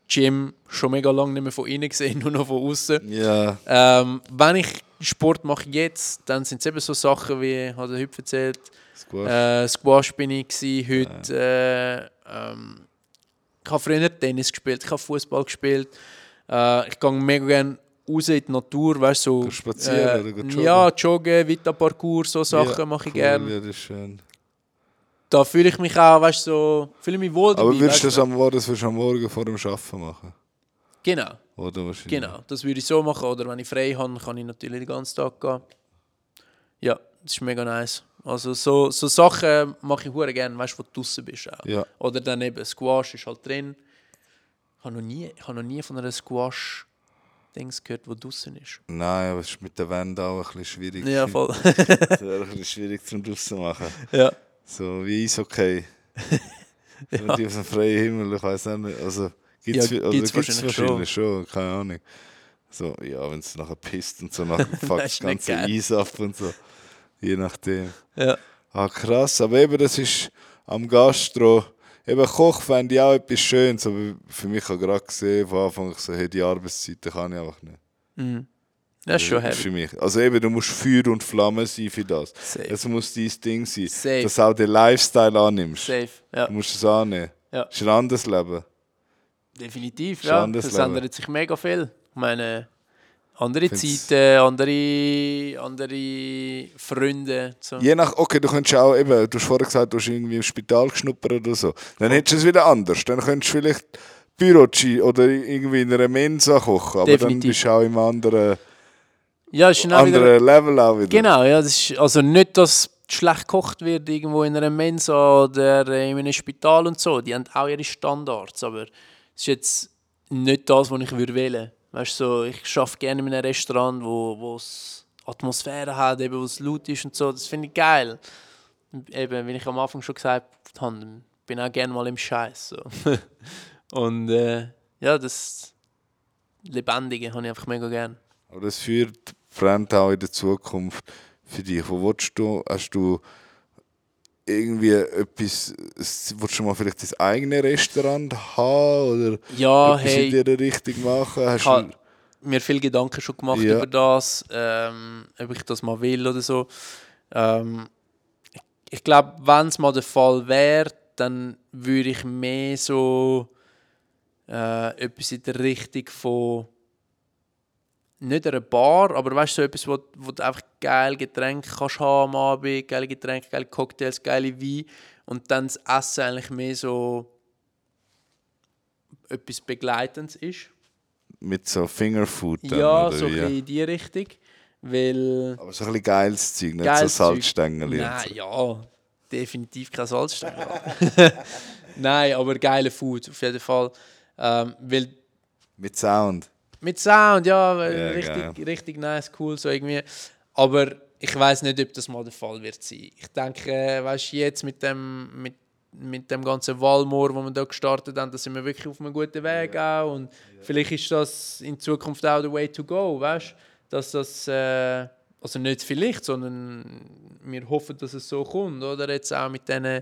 Gym schon mega lange nicht mehr von innen gesehen, nur noch von außen. Ja, Ähm, wenn ich Sport mache jetzt, dann sind es eben so Sachen wie, hat er heute erzählt, Squash. äh, Squash bin ich gsi, heute. Äh, ähm, ich habe früher Tennis gespielt, ich habe Fußball gespielt. Äh, ich gehe mega gerne raus in die Natur, weißt du, so, spazieren oder gehst joggen? ja, joggen, Vita-Parcours, so Sachen ja, mache ich cool, gerne. Ja, das ist schön. Da fühle ich mich auch, weißt du, so, fühle mich wohl dabei. Aber würdest du das am Morgen, das würdest du am Morgen vor dem Arbeiten machen? Genau, Oder wahrscheinlich? genau. Das würde ich so machen. Oder wenn ich frei habe, kann ich natürlich den ganzen Tag gehen. Ja, das ist mega nice. Also so, so Sachen mache ich hure gerne, weißt du, wo du draußen bist auch. Ja. Oder dann eben Squash ist halt drin. Ich habe noch nie, ich habe noch nie von einer Squash-Dings gehört, wo draußen ist. Nein, aber es ist mit der Wand auch ein bisschen schwierig. Ja, voll. Das wäre ein bisschen schwierig zum draussen machen. ja. So wie Eishockey. Und die auf dem freien Himmel, ich weiß auch nicht. Also, gibt es Ja, gibt's gibt's wahrscheinlich wahrscheinlich schon. keine Ahnung. So, ja, wenn es nachher pisst und so, nachher fuckt das ist ganze. Eis ab und so. Je nachdem. ja. Ah, krass. Aber eben, das ist am Gastro. Eben, Koch fände ich auch etwas Schönes. Aber für mich habe ich gerade gesehen, von Anfang an, so, hey, die Arbeitszeiten kann ich einfach nicht. Mhm. Das ist schon Das heavy. Für mich. Also eben, du musst Feuer und Flamme sein für das. Safe. Das muss dein Ding sein. Safe. Dass du auch den Lifestyle annimmst. Safe. Ja, Du musst es annehmen. Ja. Das ist ein anderes Leben. definitiv. Ja. Das Leben. ändert sich mega viel. Ich meine, andere Find's- Zeiten, andere, andere Freunde. So. Je nach, okay, du könntest auch eben, du hast vorher gesagt, du hast irgendwie im Spital geschnuppert oder so. Dann hättest du es wieder anders. Dann könntest du vielleicht Bürochi oder irgendwie in einer Mensa kochen. Aber dann Definitiv. bist du auch im anderen, Ja, ist dann auch wieder, anderen Level auch wieder. Genau, ja, das ist also nicht, dass schlecht gekocht wird irgendwo in einer Mensa oder in einem Spital und so. Die haben auch ihre Standards, aber es ist jetzt nicht das, was ich würde wählen. Weißt du, so, ich arbeite gerne in einem Restaurant, wo wo es Atmosphäre hat, eben, wo es laut ist und so. Das finde ich geil. Eben, wie ich am Anfang schon gesagt habe, bin auch gerne mal im Scheiß. So. und äh, ja, das Lebendige habe ich einfach mega gern. Aber das führt Brand auch in der Zukunft für dich. Wo willst du, hast du irgendwie etwas, willst du mal vielleicht dein eigenes Restaurant haben oder Ja, etwas hey, in dieser Richtung machen? Hast ich habe mir viel Gedanken schon gemacht Ja. über das, ähm, ob ich das mal will oder so. Ähm, ich ich glaube, wenn es mal der Fall wäre, dann würde ich mehr so äh, etwas in der Richtung von nicht einer Bar, aber weißt du, so etwas, wo, wo du einfach geile Getränke kannst haben am Abend, geile Getränke, geile Cocktails, geile Wein und dann das Essen eigentlich mehr so etwas Begleitendes ist. mit so Fingerfood dann, Ja, so ein bisschen in die Richtung. Weil. Aber so ein bisschen geiles Zeug, nicht Geiles so. Salzstängel. Nein, so. ja, definitiv kein Salzstängel. Nein, aber geile Food auf jeden Fall. Ähm, weil Mit Sound. Mit Sound, ja, Ja, richtig, richtig nice, cool, so irgendwie. Aber ich weiß nicht, ob das mal der Fall wird sein. Ich denke, äh, weißt jetzt mit dem, mit, mit dem ganzen Walmoor, wo wir da gestartet haben, da sind wir wirklich auf einem guten Weg auch. Und vielleicht ist das in Zukunft auch der Way to go, weißt? Dass das, äh, also nicht vielleicht, sondern wir hoffen, dass es so kommt, oder? Jetzt auch mit diesen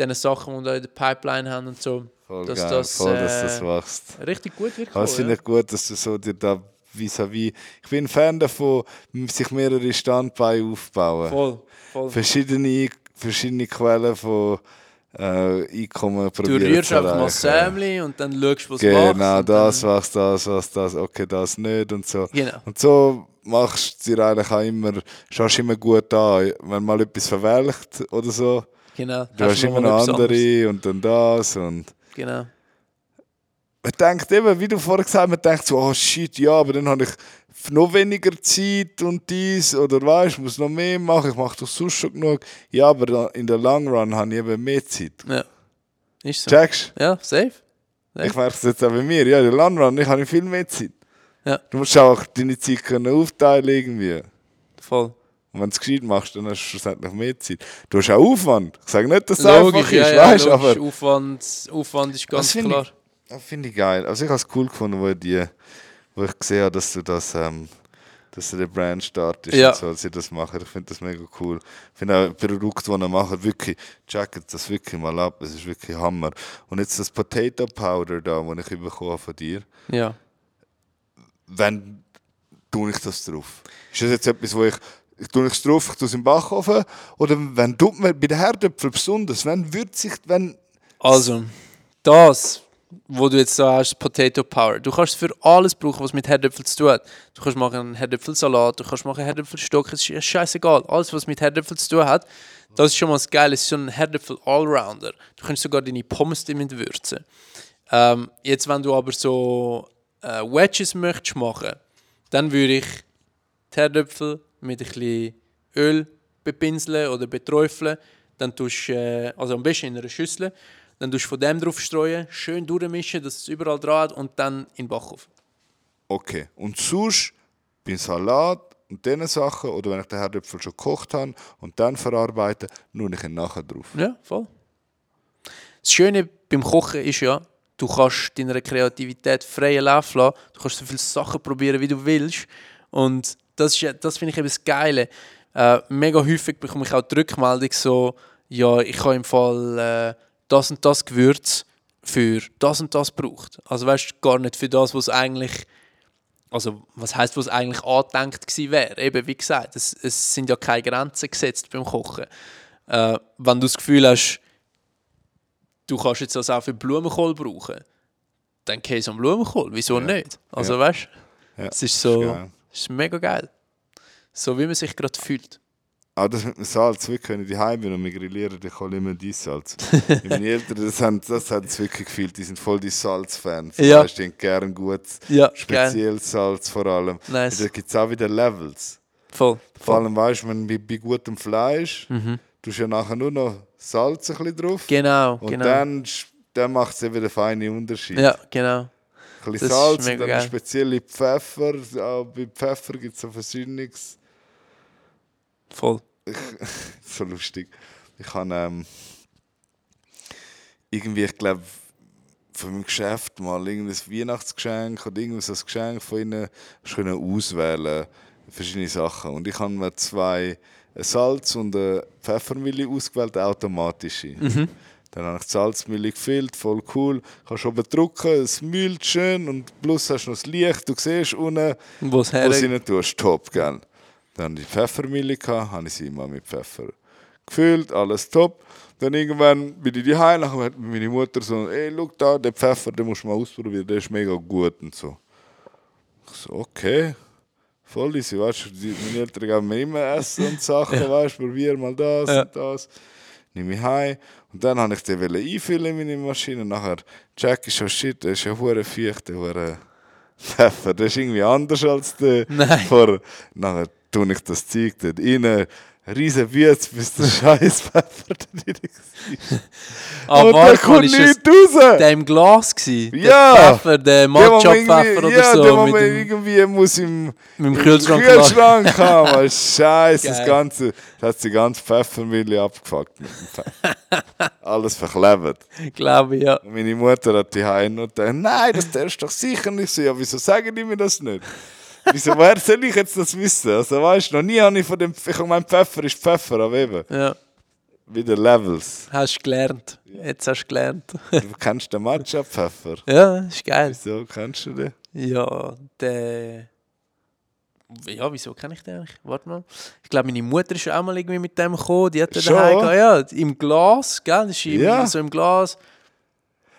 diesen Sachen, die wir in der Pipeline haben und so. Voll dass geil, das, voll, dass das äh, wächst. Richtig gut wird kommen, finde ich gut, dass du so dir da vis-à-vis... Ich bin ein Fan davon, sich mehrere Standbeine aufbauen. Voll, voll. Verschiedene, verschiedene Quellen von äh, Einkommen Du probieren rührst zu einfach mal. Sämli und dann schaust du, was. Genau, und das wächst, das wächst, das, okay, das nicht und so. Genau. Und so machst du dir eigentlich auch immer, schaust immer gut an, wenn mal etwas verwelkt oder so. Genau. Du hast immer noch andere und dann das und... anderes. Genau. Man denkt eben, wie du vorher gesagt hast, man denkt so, oh shit, ja, aber dann habe ich noch weniger Zeit und dies oder weißt, ich muss noch mehr machen, ich mache doch sonst schon genug. Ja, aber in der Long Run habe ich eben mehr Zeit. Ja. Ist so. Checkst Ja, safe. Ja. Ich merke es jetzt auch bei mir, ja, in der Long Run, ich habe viel mehr Zeit. Ja. Du musst auch deine Zeit können aufteilen irgendwie. Voll. Und wenn du es gescheit machst, dann hast du schlussendlich mehr Zeit. Du hast auch Aufwand. Ich sage nicht, dass es einfach Logisch, ist, ja, weißt logisch. aber Aufwand, Aufwand ist ganz Das klar. ich- das finde ich geil. Also ich habe es cool gefunden, wo, die, wo ich gesehen habe, dass du das, ähm, dass du den Brand startest Ja. und so, dass sie das machen. Ich finde das mega cool. Ich finde auch Produkte, die er macht, wirklich, checket das wirklich mal ab. Es ist wirklich Hammer. Und jetzt das Potato Powder da, das ich bekommen habe von dir, Ja. wenn tue ich das drauf? Ist das jetzt etwas, wo ich, ich tue es drauf, ich tue es im Backofen? Oder wenn tut man bei den Herdöpfeln besonders, wenn wird wenn... Also, das, wo du jetzt da hast, Potato Power, du kannst für alles brauchen, was mit Herdöpfel zu tun hat. Du kannst machen einen Herdöpfelsalat, du kannst machen Herdöpfelstock, es ist scheißegal. Alles, was mit Herdöpfel zu tun hat, das ist schon mal das Geile. Es ist so ein Herdöpfel-Allrounder. Du kannst sogar deine Pommes damit würzen. Ähm, jetzt, wenn du aber so äh, Wedges möchtest machen, dann würde ich die Herdöpfel mit ein bisschen Öl bepinseln oder beträufeln. Dann tust du, äh, also am besten in einer Schüssel, dann tust du von dem drauf streuen, schön durchmischen, dass es überall dran hat und dann in den Backofen. Okay. Und sonst beim Salat und diesen Sachen, oder wenn ich den Herdöpfel schon gekocht habe und dann verarbeite, nur ich ihn nachher drauf. Ja, voll. Das Schöne beim Kochen ist ja, du kannst deiner Kreativität freien Lauf lassen. Du kannst so viele Sachen probieren, wie du willst. Und das, ist das finde ich eben das Geile. Äh, mega häufig bekomme ich auch die Rückmeldung so, ja, ich habe im Fall äh, das und das Gewürz für das und das gebraucht. Also weißt du, gar nicht für das, was eigentlich also was heißt, was eigentlich angedenkt gewesen wäre. Eben, wie gesagt, es, es sind ja keine Grenzen gesetzt beim Kochen. Äh, wenn du das Gefühl hast, du kannst jetzt das auch für Blumenkohl brauchen, dann Käse und Blumenkohl. Wieso Ja. nicht? Also Ja. weißt Ja, es ist so, geil. Es ist mega geil. So wie man sich gerade fühlt. Auch das mit dem Salz, wirklich, wenn ich daheim bin und wir grillieren, ich hole immer Salz. Meine Eltern, das haben, das haben es wirklich gefühlt, die sind voll die Salzfans. Ja. Die haben gerne gutes, Ja, geil. spezielles Salz vor allem. Nice. Da gibt es auch wieder Levels. Voll. Vor allem, weißt du, bei, bei gutem Fleisch, tust du ja nachher nur noch Salz ein bisschen drauf. Genau, und genau. dann, dann macht es eben den feinen Unterschied. ja, genau. Ein bisschen Salz und dann geil. spezielle Pfeffer. Auch bei Pfeffer gibt es so Versühnungs... Voll. so lustig. Ich habe ähm, irgendwie, ich glaube, von meinem Geschäft mal irgendein Weihnachtsgeschenk oder irgendwas als Geschenk von ihnen können auswählen verschiedene Sachen. Und ich habe mir zwei Salz und eine Pfeffermilch ausgewählt, automatische. Dann habe ich die Salzmilch gefüllt, voll cool. Kannst oben drücken, es mühlt schön und plus hast du noch das Licht. Du siehst unten, Wo es wo her nicht tust, top, gell? Dann Pfeffermilch, gehabt, habe ich sie immer mit Pfeffer gefüllt, alles top. Dann irgendwann bin ich daheim, nachher hat meine Mutter so, ey, schau da, den Pfeffer, den musst du mal ausprobieren, der ist mega gut und so. Ich so, okay, voll easy, weißt du, die- meine Eltern geben mir immer Essen und Sachen, weißt du, probier mal das Ja. und das. Nehme ich heim und dann habe ich den einfüllen in meine Maschine. Nachher check ich schon, shit, der ist ja hure feucht, der hure Pfeffer, der ist irgendwie anders als der Nein. vor. Nachher tue ich das Zeug dort rein, riesen Wütz, bis der scheiß. Ah, und da warte mal, kommt nichts raus! der im Glas gewesen? Ja. Der Pfeffer, der Der, Matcha-Pfeffer oder ja, so. der, wo mit dem, irgendwie muss im, mit dem Kühlschrank. Kühlschrank haben. Scheiße, das. Ganze, das hat die ganze Pfeffermilch abgefuckt mit dem Pfeffer. Alles verklebt. Glaube ich, ja. Und meine Mutter hat die Heim und gedacht, nein, das darfst du doch sicher nicht so. Ja, wieso sagen die mir das nicht? Wieso, woher soll ich jetzt das wissen? Also weißt du, noch nie habe ich von dem, ich meine, Pfeffer ist Pfeffer, aber eben, ja. wieder Levels. Hast du gelernt. Jetzt hast du gelernt. Du kennst den Matcha-Pfeffer. ja, ist geil. Wieso kennst du den? Ja, der. Ja, wieso kenne ich den eigentlich? Warte mal. Ich glaube, meine Mutter ist auch mal irgendwie mit dem gekommen. Die hat den Schon? daheim. Ja, im Glas, gell? Das ist Ja. so im Glas.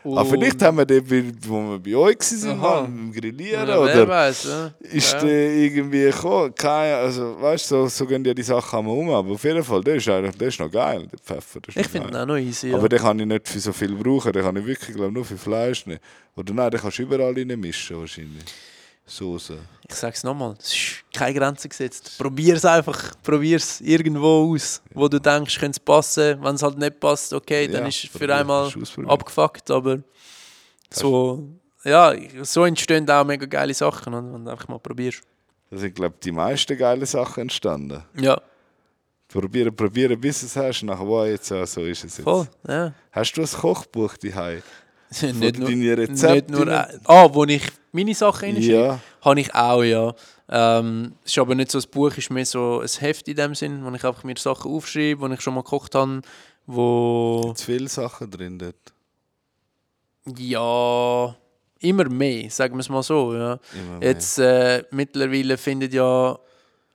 Aber vielleicht haben wir den, wo wir bei euch waren, mal beim Grillieren, ja, oder weiß, ja. ist ja. der irgendwie gekommen? Keine, also, weißt du, so, so gehen ja die Sachen einmal um, aber auf jeden Fall, der ist, eigentlich, der ist noch geil, der Pfeffer. Ich finde geil. auch noch easy. Ja. Aber den kann ich nicht für so viel brauchen, den kann ich wirklich, glaube nur für Fleisch nehmen. Oder nein, den kannst du überall rein mischen, wahrscheinlich. Soße. Ich sag's nochmal, es ist keine Grenze gesetzt. Probier's einfach, probier's irgendwo aus, wo du denkst, könnte es passen. Wenn es halt nicht passt, okay, dann Ja, ist es für probier, einmal abgefuckt, aber so, ja, so entstehen auch mega geile Sachen, wenn du einfach mal probierst. Da sind, glaube ich, die meisten geile Sachen entstanden. Ja, Probieren, probieren, bis es hast. Nachher, wow, jetzt, so ist es jetzt. voll, ja. Hast du ein Kochbuch daheim? nicht nur, deine Rezepte nicht nur, ah, wo ich meine Sachen reinschreibe, Ja. habe ich auch, ja. Ähm, es ist aber nicht so ein Buch, es ist mehr so ein Heft in dem Sinn, wo ich einfach mir Sachen aufschreibe, wo ich schon mal gekocht habe, wo... Zu viele Sachen drin dort. Ja, immer mehr, sagen wir es mal so. Ja. Immer. Jetzt äh, mittlerweile findet ja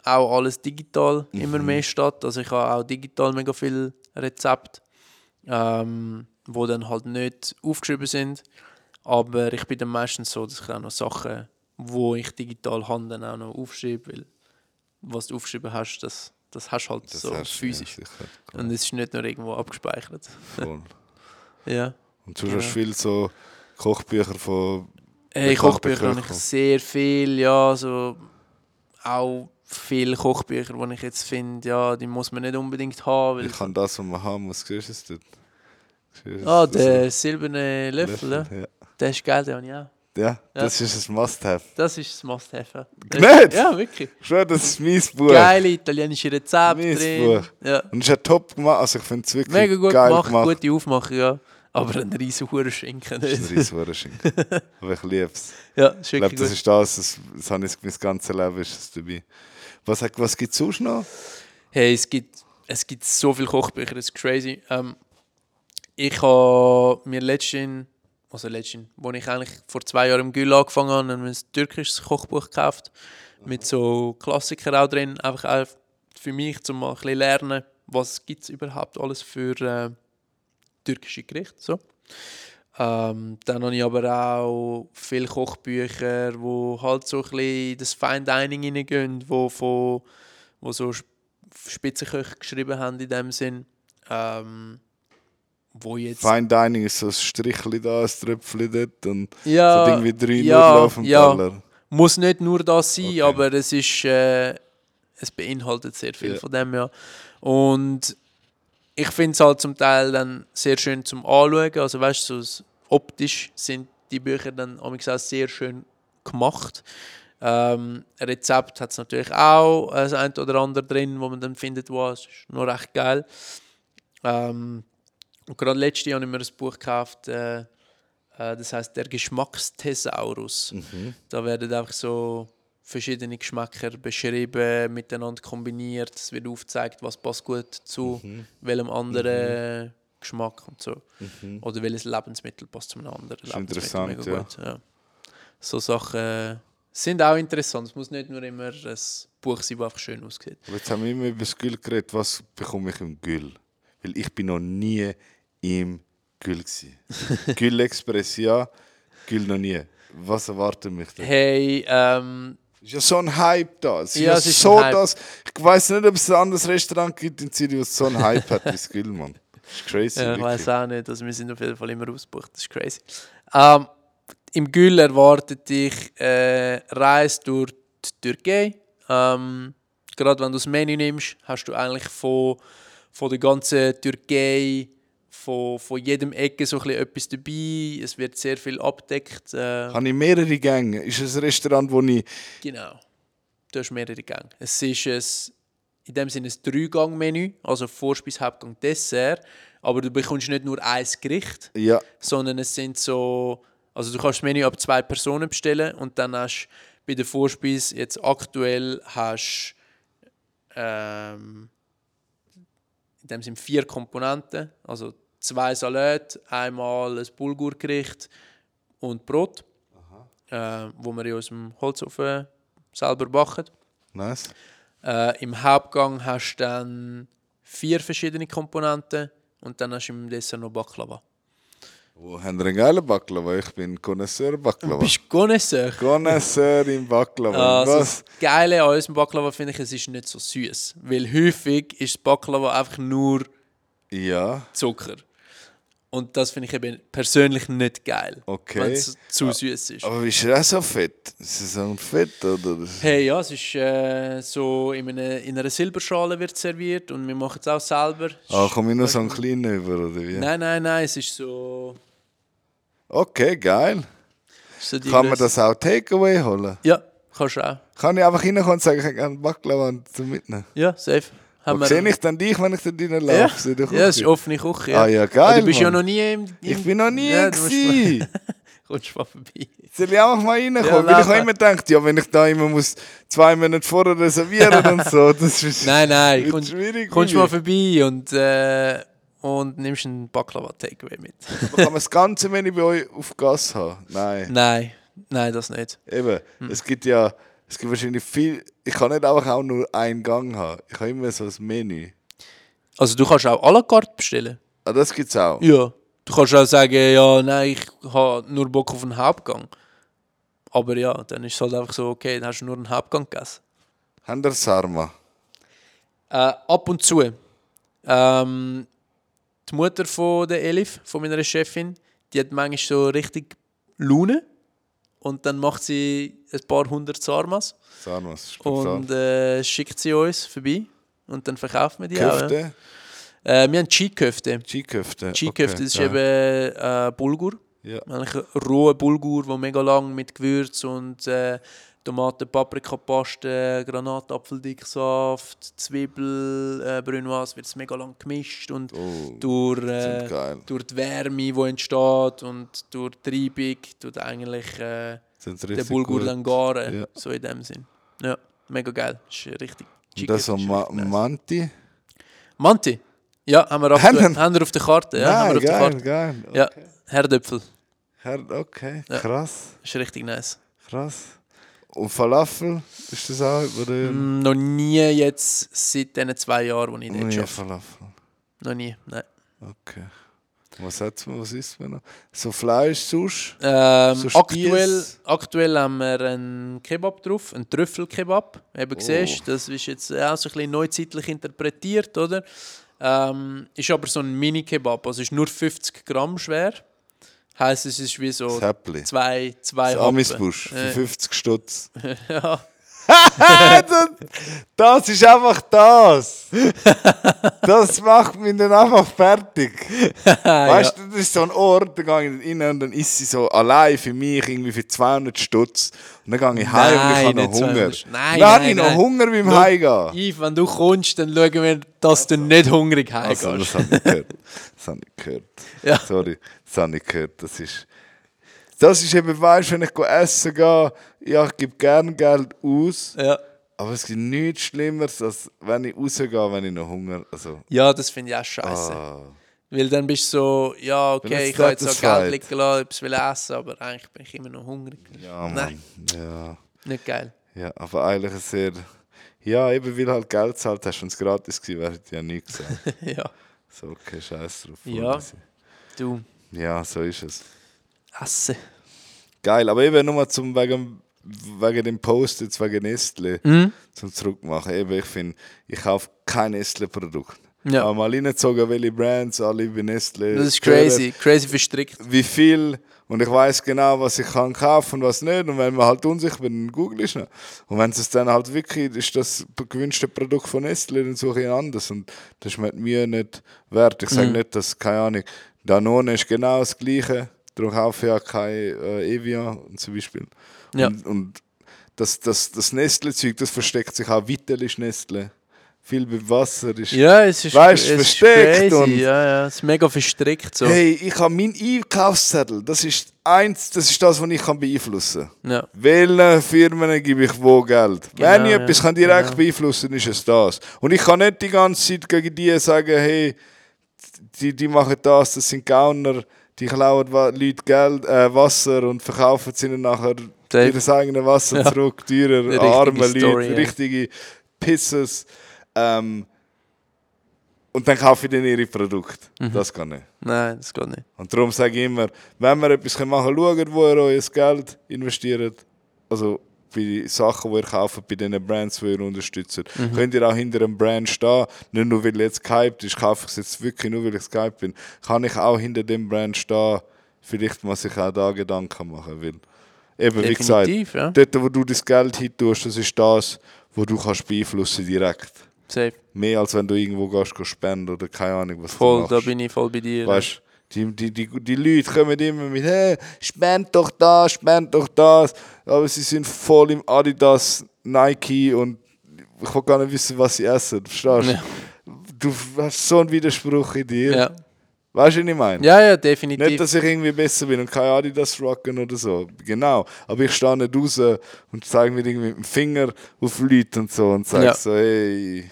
auch alles digital immer Mhm. mehr statt. Also ich habe auch digital mega viele Rezepte, ähm, wo dann halt nicht aufgeschrieben sind. Aber ich bin dann meistens so, dass ich auch noch Sachen, wo ich digital habe, dann auch noch aufschreibe, weil was du aufgeschrieben hast, das, das hast du halt Das so hast du, physisch. Ja, sicher. Und es ist nicht nur irgendwo abgespeichert. Ja. Und sonst Ja. hast du viel so Kochbücher von. Hey, Bekannte Kochbücher habe ich sehr viel, ja, so auch viele Kochbücher, die ich jetzt finde, ja, die muss man nicht unbedingt haben, Ich kann das, was man haben muss. Siehst du es dort? Ah, Das der silberne Löffel, ja. ja. der ist geil, der habe ich auch. Ja, das ist ein Must-Have. Das ist das Must-Have. ja. Nicht? Ja, wirklich. Schon, das ist mein Buch. Geile italienische Rezepte Mein drin. Buch. Ja. Und es ist ja top gemacht. Also ich finde es wirklich Mega gut geil gemacht, gemacht. gute Aufmachung, ja. Aber ein riesen Hurenschinken Das ist ein nicht. Riesenschuhrenschinken. Aber ich liebe es. Ja, ist Ich glaube, wirklich das ist das, das, das habe ich mein ganzes Leben ist es dabei. Was, was gibt es sonst noch? Hey, es gibt, es gibt so viele Kochbücher, das ist crazy. Ähm, ich habe mir letztens, also letztens, wo ich eigentlich vor zwei Jahren im Gül angefangen habe, ein türkisches Kochbuch gekauft. Mit so Klassikern auch drin. Einfach auch für mich, um mal ein bisschen lernen, was gibt es überhaupt alles für äh, türkische Gerichte. So. Ähm, dann habe ich aber auch viele Kochbücher, wo halt so ein bisschen in das Fine Dining hineingehen, wo, wo so Sp- Spitzenköche geschrieben haben in dem Sinn. Ähm, wo jetzt... Fine Dining ist so ein Strichli da, ein Tröpfchen dort und Ja, so Ding wie drei ja, Nudeln auf dem ja. Teller. Muss nicht nur das sein, Okay. aber es ist... Äh, es beinhaltet sehr viel Ja. von dem, ja. Und ich finde es halt zum Teil dann sehr schön zum Anschauen. Also weißt du, so optisch sind die Bücher dann auch sehr schön gemacht. Ähm, Rezept hat es natürlich auch das ein oder andere drin, wo man dann findet, wow, es ist noch recht geil. Ähm, und gerade letztes Jahr habe ich mir ein Buch gekauft, äh, äh, das heißt Der Geschmacksthesaurus. Da werden einfach so verschiedene Geschmäcker beschrieben, miteinander kombiniert. Es wird aufgezeigt, was passt gut zu welchem anderen Geschmack und so. Oder welches Lebensmittel passt zu einem anderen Ist Lebensmittel. interessant, Mega ja. gut, ja. So Sachen äh, sind auch interessant. Es muss nicht nur immer ein Buch sein, das einfach schön aussieht. Aber jetzt haben wir immer über das Gül geredet. Was bekomme ich im Gül? Weil ich bin noch nie im Gül. Gül Express ja, Gül noch nie. Was erwartet mich da? Hey, ähm, ist ja so ein Hype da. Es ist Ja, ja, es ist so ein das. Ich weiß nicht, ob es ein anderes Restaurant gibt in Zürich, das so einen Hype hat wie das Gül, Mann. Das ist crazy. Ja, ich weiß auch nicht. Also wir sind auf jeden Fall immer ausgebucht. Das ist crazy. Ähm, Im Gül erwartet dich äh, Reise durch die Türkei. Ähm, gerade wenn du das Menü nimmst, hast du eigentlich von, von der ganzen Türkei, von, von jedem Ecke so ein bisschen etwas dabei. Es wird sehr viel abdeckt. Äh, Habe ich mehrere Gänge? Ist es ein Restaurant, wo ich. Genau. Du hast mehrere Gänge. Es ist ein, in dem Sinne ein Drei-Gang-Menü, also Vorspeise, Hauptgang, Dessert. Aber du bekommst nicht nur ein Gericht, Ja, sondern es sind so, also du kannst das Menü ab zwei Personen bestellen und dann hast bei der Vorspeise jetzt aktuell hast ähm, in dem sind vier Komponenten, also zwei Salate, einmal ein Bulgurgericht und Brot, äh, wo wir in unserem Holzofen selber backen. nice. Äh, Im Hauptgang hast du dann vier verschiedene Komponenten und dann hast du im Dessert noch Baklava. Wo haben wir einen geilen Baklava? Ich bin Connoisseur Du Baklava. bist Connoisseur. Connoisseur im Baklava. Also Was? das Geile an unserem Baklava finde ich, es ist nicht so süß, weil häufig ist Baklava einfach nur Ja, Zucker. Und das finde ich eben persönlich nicht geil, Okay. wenn es zu süß ist. aber wie ist er auch so fett? Ist es so ein Fett oder? Hey, ja, es ist äh, so in einer, in einer Silberschale wird serviert und wir machen es auch selber. Ah, komme ich nur so einen kleinen über, oder wie? Nein, nein, nein, es ist so. Okay, geil. so Kann man das auch Takeaway holen? Ja, kannst du auch. Kann ich einfach reinkommen und sagen, ich hätte gerne Baklava zum mitnehmen? Ja, safe. Haben sehe ich dann dich, wenn ich drinnen ja, laufe? in der ja, es ist Küche? offene Küche. Ja. Ah ja, Aber geil, du bist ja Mann. noch nie im. im Ich bin noch nie ja, du musst mal- gewesen. Kommst mal vorbei. Soll ich einfach mal reinkommen? Ja, Weil ich lauf mal. immer gedacht, ja, wenn ich da immer muss zwei Monate vorher reservieren und so, das ist Nein, nein, wird kommst, schwierig. kommst mal vorbei und, äh, und nimmst einen Baklava Takeaway mit. Kann man das ganze Menü bei euch auf Gas haben? Nein. nein, nein, das nicht. Eben, Hm. es gibt ja, es gibt wahrscheinlich viel, ich kann nicht einfach auch nur einen Gang haben. Ich habe immer so ein Menü. Also du kannst auch à la carte bestellen. Ah, das gibt es auch. Ja. Du kannst auch sagen, ja, nein, ich habe nur Bock auf einen Hauptgang. Aber ja, dann ist es halt einfach so, okay, dann hast du nur einen Hauptgang gegessen. Haben der Sarma? Äh, ab und zu. Ähm, die Mutter von der Elif, von meiner Chefin, die hat manchmal so richtig Laune. Und dann macht sie ein paar hundert Sarmas Sarmas, und äh, schickt sie uns vorbei. Und dann verkaufen wir die auch. Ja. Köfte? Äh, wir haben Chi-Köfte. Chi-Köfte. Chi-Köfte, okay, das ist ja. eben äh, Bulgur. Ja. Eigentlich rohe Bulgur, der mega lang mit Gewürz und äh, Tomaten, Paprikapaste, Granatapfeldicksaft, Zwiebel, äh, Brunoise wird es mega lang gemischt und Oh, durch, äh, durch die Wärme, die entsteht und durch die Treibung tut eigentlich äh, der Bulgur gut. dann garen, Ja. so in dem Sinn. Ja, mega geil. Ist richtig. Und das so ist Ma nice. Manti? Manti. Ja, haben wir, Haben aktuell, wir- haben wir auf der Karte. Ja, haben wir Nein, auf der geil, Karte. geil. Ja, Herdöpfel. Herr, okay, Ja. krass, Ist richtig nice. krass. Und Falafel, ist das auch? Oder? Mm, noch nie jetzt seit diesen zwei Jahren, wo ich dort arbeite. Falafel. Noch nie, nein. Okay. Was hat's man, was isst man noch? So Fleisch, Susch? Ähm, So aktuell, aktuell haben wir einen Kebab drauf, einen Trüffelkebab. Eben Oh. siehst, das ist jetzt auch so ein bisschen neuzeitlich interpretiert, oder? Ähm, ist aber so ein Mini-Kebab, also ist nur 50 Gramm schwer. Heißt, es ist wie so zwei, zwei Das Happen. Amisbusch für Äh. 50 Stutz. ja. das, ist einfach das. Das macht mich dann einfach fertig. Weißt du, das ist so ein Ort, da gehe ich rein und dann ist sie so allein für mich irgendwie für 200 Stutz. Und dann gehe ich heim und ich habe noch nicht Hunger. 200. Nein, dann habe ich noch. Hunger beim Heimgehen. Yves, wenn du kommst, dann schauen wir, dass du nicht hungrig Also, heimgehst. das habe ich gehört. Das habe ich gehört. Ja. Sorry, das habe ich gehört. Das ist, das ist eben, weißt wenn ich essen gehe, ja, ich gebe gerne Geld aus, Ja. aber es gibt nichts Schlimmeres, als wenn ich rausgehe, wenn ich noch Hunger also, ja, das finde ich auch scheiße. ah. Weil dann bist du so, ja, okay, ist ich habe jetzt auch. Geld liegen lassen, etwas will essen, aber eigentlich bin ich immer noch hungrig. Ja. Nein. Ja, Nicht geil. ja, aber eigentlich ein sehr... Ja, eben weil halt Geld zahlt hast und es gratis gewesen wäre, hätte ich ja nie gesagt. ja. So, okay, scheiß drauf. Ja. Du, Ja, so ist es. Essen. Geil, aber eben nur zum wegen, wegen dem Post jetzt wegen Nestle Mhm. zum Zurückmachen. Eben, ich finde, ich kaufe kein Nestle-Produkt. Ja. Aber mal reingezogen, welche Brands alle bei Nestle. Das ist crazy. Crazy verstrickt. Wie viel. Und ich weiß genau, was ich kann kaufen und was nicht. Und wenn man halt unsicher bin, dann google ich noch. Und wenn es dann halt wirklich ist, das gewünschte Produkt von Nestle, dann suche ich ein anderes. Und das ist mir nicht wert. Ich Mhm. sage nicht, dass, keine Ahnung, Danone ist genau das Gleiche. Darum kaufe ich ja kein äh, Evian zum Beispiel. Ja. Und, und das, das, das Nestle-Zeug, das versteckt sich auch. Vittel ist Nestle. Viel beim Wasser ist. Ja, es ist, Weißt, es ist versteckt crazy. und- Ja, ja, es ist mega verstrickt so. Hey, ich habe meinen Einkaufszettel. Das ist eins, das ist das, was ich kann beeinflussen kann. Ja. Welchen Firmen gebe ich wo Geld? Wenn ich Genau, etwas ja, kann direkt genau. beeinflussen kann, ist es das. Und ich kann nicht die ganze Zeit gegen die sagen, hey, die, die machen das, das sind Gauner, die klauen Leute Geld, äh, Wasser und verkaufen es ihnen nachher ihr eigenes Wasser Ja. zurück, teurer, arme Story, Leute, ja. richtige Pisses. Ähm, und dann kaufe ich dann ihre Produkte. Mhm. Das kann ich. Nein, das geht nicht. Und darum sage ich immer, wenn wir etwas machen können, schaut, wo ihr euer Geld investiert. Also bei Sachen, die ihr kauft, bei den Brands, die ihr unterstützt. Könnt ihr auch hinter einem Brand stehen. Nicht nur, weil jetzt gehypt ist, kaufe ich es jetzt wirklich nur, weil ich gehypt bin. Kann ich auch hinter dem Brand stehen. Vielleicht muss ich auch da Gedanken machen. Weil eben, wie gesagt, ja. dort, wo du das Geld hin tust, das ist das, wo du kannst beeinflussen direkt. Safe. Mehr als wenn du irgendwo gehst, gehst spenden oder keine Ahnung, was Voll, du da machst. bin ich voll bei dir. Weißt die, die, die, die Leute kommen immer mit, hey, spend doch das, spend doch das. Aber sie sind voll im Adidas, Nike und ich will gar nicht wissen, was sie essen. Verstehst du? Ja. Du hast so einen Widerspruch in dir. Ja. Weißt du, was ich meine? ja, ja, definitiv. Nicht, dass ich irgendwie besser bin und kein Adidas rocken oder so. Genau. Aber ich stehe nicht raus und zeige mir irgendwie mit dem Finger auf Leute und so und sage Ja. so, hey,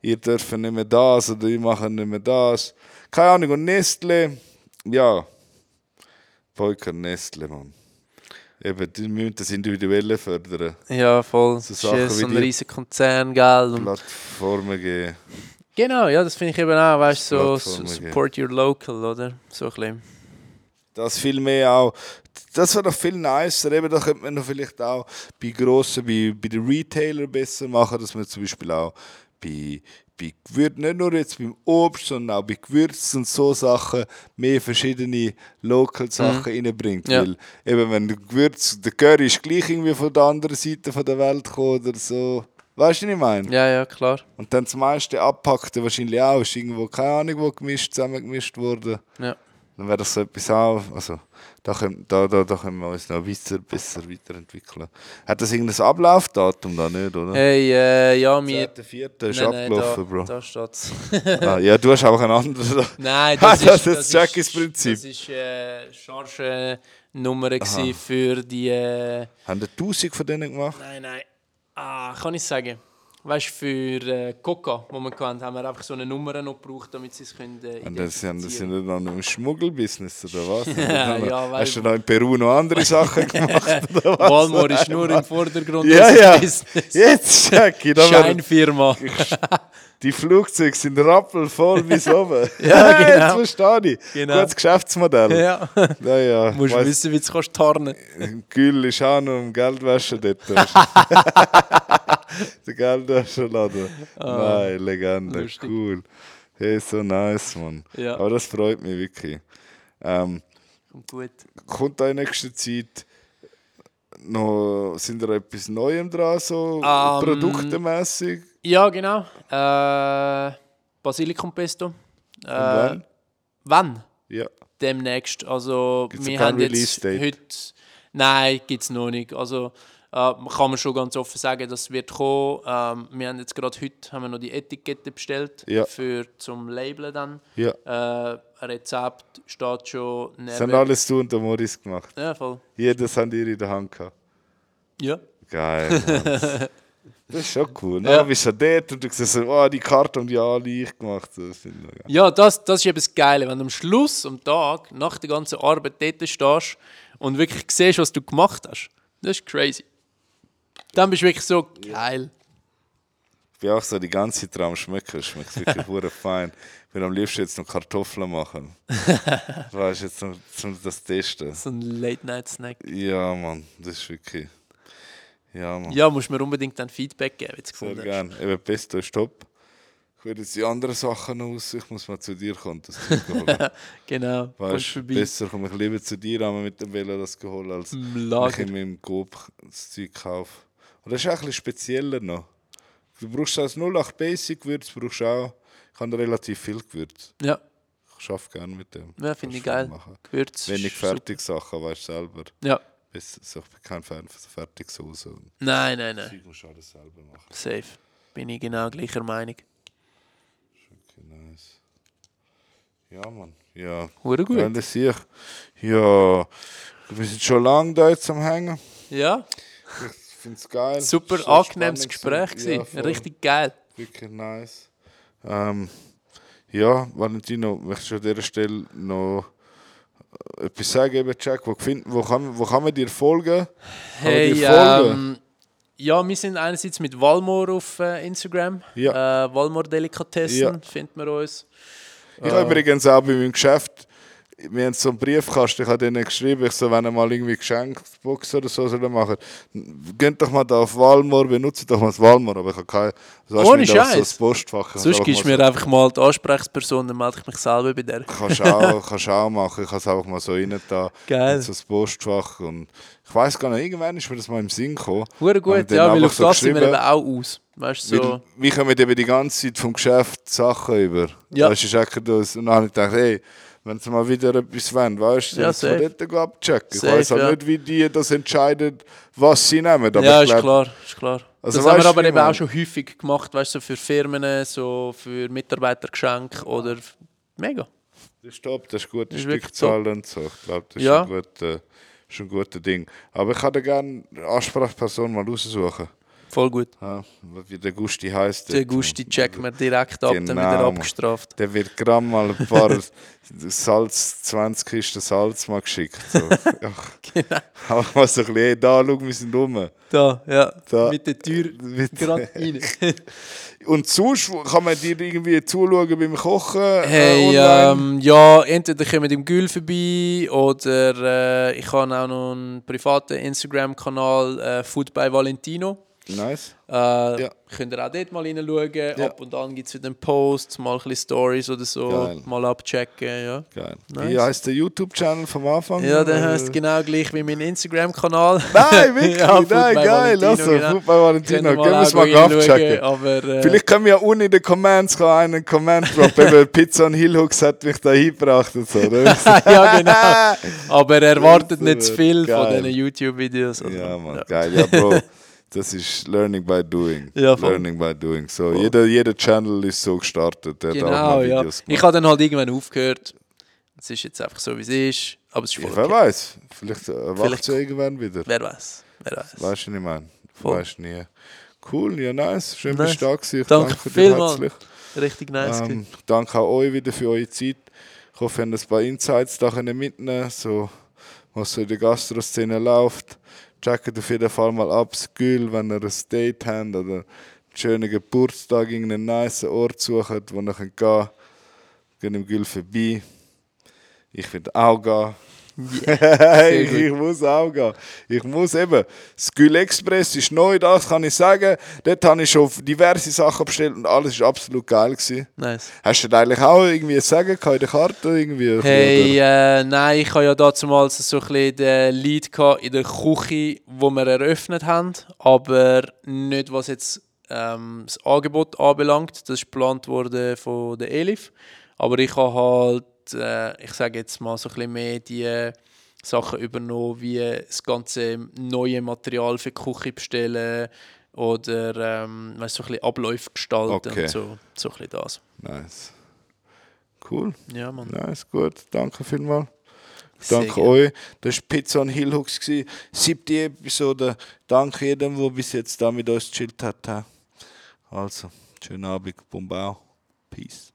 ihr dürft nicht mehr das oder ihr macht nicht mehr das. Keine Ahnung. Und Nestle, ja. Volker Nestle, Mann. Eben, die müssen das Individuelle fördern. ja, voll. So ist Sachen ja so ein riesiger Konzern, gell? Und Plattformen geben. genau, ja, das finde ich eben auch, weißt du, so support your local, oder? So ein bisschen. Das viel mehr auch. Das wäre doch viel nicer. Eben, da könnte man noch vielleicht auch bei grossen, bei, bei den Retailern besser machen, dass man zum Beispiel auch bei, bei Gewürzen, nicht nur jetzt beim Obst, sondern auch bei Gewürzen und so Sachen mehr verschiedene Local Sachen reinbringt. Ja. Weil eben, wenn du Gewürz, der Curry ist gleich irgendwie von der anderen Seite von der Welt gekommen oder so. Weißt du, was ich meine? Ja, ja, klar. Und dann das meiste Abpackte wahrscheinlich auch, ist irgendwo, keine Ahnung, wo gemischt, zusammengemischt worden. Ja. Dann wäre das so etwas auch, also da können, da, da, da können wir uns noch weiter, besser weiterentwickeln. Hat das irgendein Ablaufdatum da nicht, oder? Hey, äh, ja, mir. 10.4. ist Nein, nein, abgelaufen, da, Bro. Da steht's. Ah, ja, du hast auch einen anderen. Nein, das ist das ist Jackies Prinzip. Das war äh, Charge-Nummer gewesen für die. Äh, Haben die 1000 von denen gemacht? nein, nein. Ah, kann ich sagen. Weißt du, für äh, Coca, wo wir hatten, haben wir einfach so eine Nummer noch gebraucht, damit sie es können. Äh, Und das sind, das sind ja noch im Schmuggelbusiness, oder was? Ja, ja, weil- hast du noch in Peru noch andere Sachen gemacht, oder was? Walmart ist nur im Vordergrund Ja, ja. Business. Jetzt, da werden Scheinfirma. die Flugzeuge sind rappelvoll bis oben. Ja, genau. Jetzt verstehe ich. Genau. Gutes Geschäftsmodell. ja. Ja, ja. Du musst Weiss- wissen, wie du es kannst tarnen. Gül ist auch noch um Geldwäsche dort. Der Geldwäscheladen. Nein, Legende. Ah. lustig. Cool. Hey, so nice, Mann. Ja. Aber das freut mich wirklich. Ähm, Kommt gut. kommt da in nächster Zeit noch, sind da etwas Neuem dran, so Ähm, produktemässig? Ja, genau. Äh, Basilikumpesto. Äh, wann? Wann? Ja. Demnächst. Also, Gibt's wir haben jetzt Release-Date? heute. Nein, gibt es noch nicht. Also, äh, kann man schon ganz offen sagen, das wird kommen. Ähm, wir haben jetzt gerade heute haben wir noch die Etikette bestellt Ja. für zum Labeln dann. Ja. Äh, Rezept steht schon. Das haben alles du und der Morris gemacht. Ja, voll. Jedes haben ihr in der Hand gehabt. Ja. Geil. Das ist schon cool. Ja. Dann bist du dort und du siehst so, oh, die Karte und die alle ich gemacht. Das. Ja, das, das ist eben das Geile, wenn du am Schluss am Tag, nach der ganzen Arbeit dort stehst und wirklich siehst, was du gemacht hast. Das ist crazy. Dann bist du wirklich so geil. Ich bin auch so die ganze Zeit am schmecken. Es schmeckt wirklich hure fein. Ich will am liebsten jetzt noch Kartoffeln machen. weißt du, jetzt zum, zum das testen. So ein Late-Night-Snack. Ja, Mann, das ist wirklich. Ja, Mann. Ja, musst mir unbedingt dann Feedback geben, wie du es Sehr gefunden hast. gerne. Eben, Pesto ist top. Ich würde jetzt die anderen Sachen noch aus. Ich muss mal zu dir kommen, das Zeug holen. Genau, Weißt du, vorbei. besser komme ich lieber zu dir einmal mit dem Velo das geholt, als wenn ich in meinem Coop das Zeug kaufe. Und das ist auch ein bisschen spezieller noch. Du brauchst als 08 Basic Gewürz, brauchst du auch. Ich habe relativ viel Gewürz. Ja, Ich arbeite gerne mit dem. ja finde ich geil. machen. Gewürz. Wenig. Fertigsachen, weißt du selber. Ja. So, ich bin kein Fan von so Fertigsoße. und Nein, nein, nein. Zeug musst du alles selber machen. Safe. Bin ich genau gleicher Meinung. Okay, nice. Ja, Mann. Ja. Hure gut. Das sehe ich. Ja, wir sind schon lange da jetzt am Hängen. Ja, Ich finde es geil. super So angenehmes Gespräch gewesen. Ja. Richtig geil. Wirklich nice. Ähm, ja, Valentino, möchtest du an dieser Stelle noch etwas sagen, eben, Jack? Wo, find, wo, kann, wo kann man dir folgen? Hey, dir folgen? ähm, ja, wir sind einerseits mit Walmor auf äh, Instagram. Ja. Äh, Walmor Delikatessen Ja. findet man uns. Ich habe übrigens auch bei meinem Geschäft, wir haben so einen Briefkasten, ich habe denen geschrieben, ich so, wenn ihr mal irgendwie Geschenkbox oder so sollen machen, geht doch mal da auf Walmor, benutzt doch mal das Walmor, aber ich habe keine, hast Ohne so Scheiß. das Postfach. Sonst gibst du mir einfach mal die Ansprechperson, dann melde ich mich selber bei der. Kannst du auch, kannst auch machen. Ich habe es einfach mal so rein da. Geil. So das Postfach. Und ich weiß gar nicht, irgendwann ist mir das mal im Sinn gekommen. Hure gut, ja, weil auf so das sind wir eben auch aus. Weißt so. Weil wir kommen eben die ganze Zeit vom Geschäft Sachen über. Ja. Du, ist das. Und dann habe ich gedacht, hey, wenn sie mal wieder etwas wollen, weißt du, Ja, safe. dort abchecken. Ich weiß halt ja. nicht, wie die das entscheiden, was sie nehmen. Aber ja, ist glaub, klar, ist klar. Also das haben wir aber eben auch schon häufig gemacht, weißt du, so für Firmen, so für Mitarbeitergeschenke oder mega. Das ist top, das ist gut, Das das ist wirklich Stückzahl und so. Ich glaube, das ist, Ja. ein guter, ist ein guter Ding. Aber ich würde gerne eine Ansprechperson mal raussuchen. Voll gut. Ja, wie der Gusti heisst. Der. Gusti checken wir direkt ab, dann Genau, wieder Mann. abgestraft. Der wird gerade mal ein paar Salz, 20 Kisten Salz mal geschickt. So. Genau. Einfach mal so ein bisschen, hey, da, schau, wir sind rum. Da, ja, Da. mit der Tür Mit- gerade rein. Und sonst kann man dir irgendwie zuschauen beim Kochen? Hey, äh, online? ähm, ja, entweder kommen im Gül vorbei oder äh, ich habe auch noch einen privaten Instagram-Kanal, äh, Food by Valentino. Nice. Äh, Ja. Könnt ihr auch dort mal reinschauen. Ab und an gibt es wieder einen Post, mal ein bisschen Stories oder so, Geil. mal abchecken. Ja, Geil. Nice. Wie heisst der YouTube-Channel vom Anfang? ja der Äh, heißt genau gleich wie mein Instagram-Kanal. Nein, wirklich? Ja, Nein, geil. Valentino, Also, genau. Food by Valentino. Gehen wir es mal abchecken. Aber, äh, Vielleicht können wir ja unten in den Comments einen Comment droppen, weil Pizza und Hillhooks hat mich da hingebracht und so. Oder? ja, genau. Aber erwartet nicht zu viel von Geil. diesen YouTube-Videos. also, Ja, Mann, geil. Ja, Bro. Das ist Learning by Doing. Ja, voll. Learning by Doing. So, jeder, jeder Channel ist so gestartet. Der hat auch Genau, ja. Ich habe dann halt irgendwann aufgehört. Es ist jetzt einfach so, wie es ist. Aber es ist voll Ja, wer okay. weiß. Vielleicht erwacht es ja irgendwann wieder. Wer weiß. Wer weiß. Weißt du nicht, man. Voll. Weißt nie. Cool, ja, nice. Schön, Nice. bist du da gewesen. Ich Danke danke dir herzlich. Richtig nice. Ähm, danke auch euch wieder für eure Zeit. Ich hoffe, ihr habt ein paar Insights da mitnehmen so was so in der Gastroszene läuft. Checkt auf jeden Fall mal ab, das wenn ihr ein Date habt oder einen schönen Geburtstag, irgendeinen nice Ort sucht, wo ihr gehen könnt. Geht im Gül vorbei. Ich würde auch gehen. Hey, gut. ich muss auch gehen. Ich muss eben. Skül Express ist neu, das kann ich sagen. Dort habe ich schon diverse Sachen bestellt und alles war absolut geil. Gewesen. Nice. Hast du denn eigentlich auch irgendwie Sagen in der Karte? Irgendwie, Hey, äh, nein, ich habe ja damals so ein bisschen den Lead in der Küche, wo wir eröffnet haben, aber nicht was jetzt ähm, das Angebot anbelangt. Das ist geplant worden von der Elif, aber ich habe halt, äh, ich sage jetzt mal so ein bisschen mehr die Sachen übernommen, wie das ganze neue Material für die Küche bestellen oder ähm, weißt, so ein bisschen Abläufe gestalten Okay. und so, so ein bisschen das. Nice. Cool. Ja, Mann. Nice, gut. Danke vielmals. Danke euch. Das war Pizza und Hillhooks. Siebte Episode. Danke jedem, der bis jetzt da mit uns gechillt hat. Also, schönen Abend. Bombau. Peace.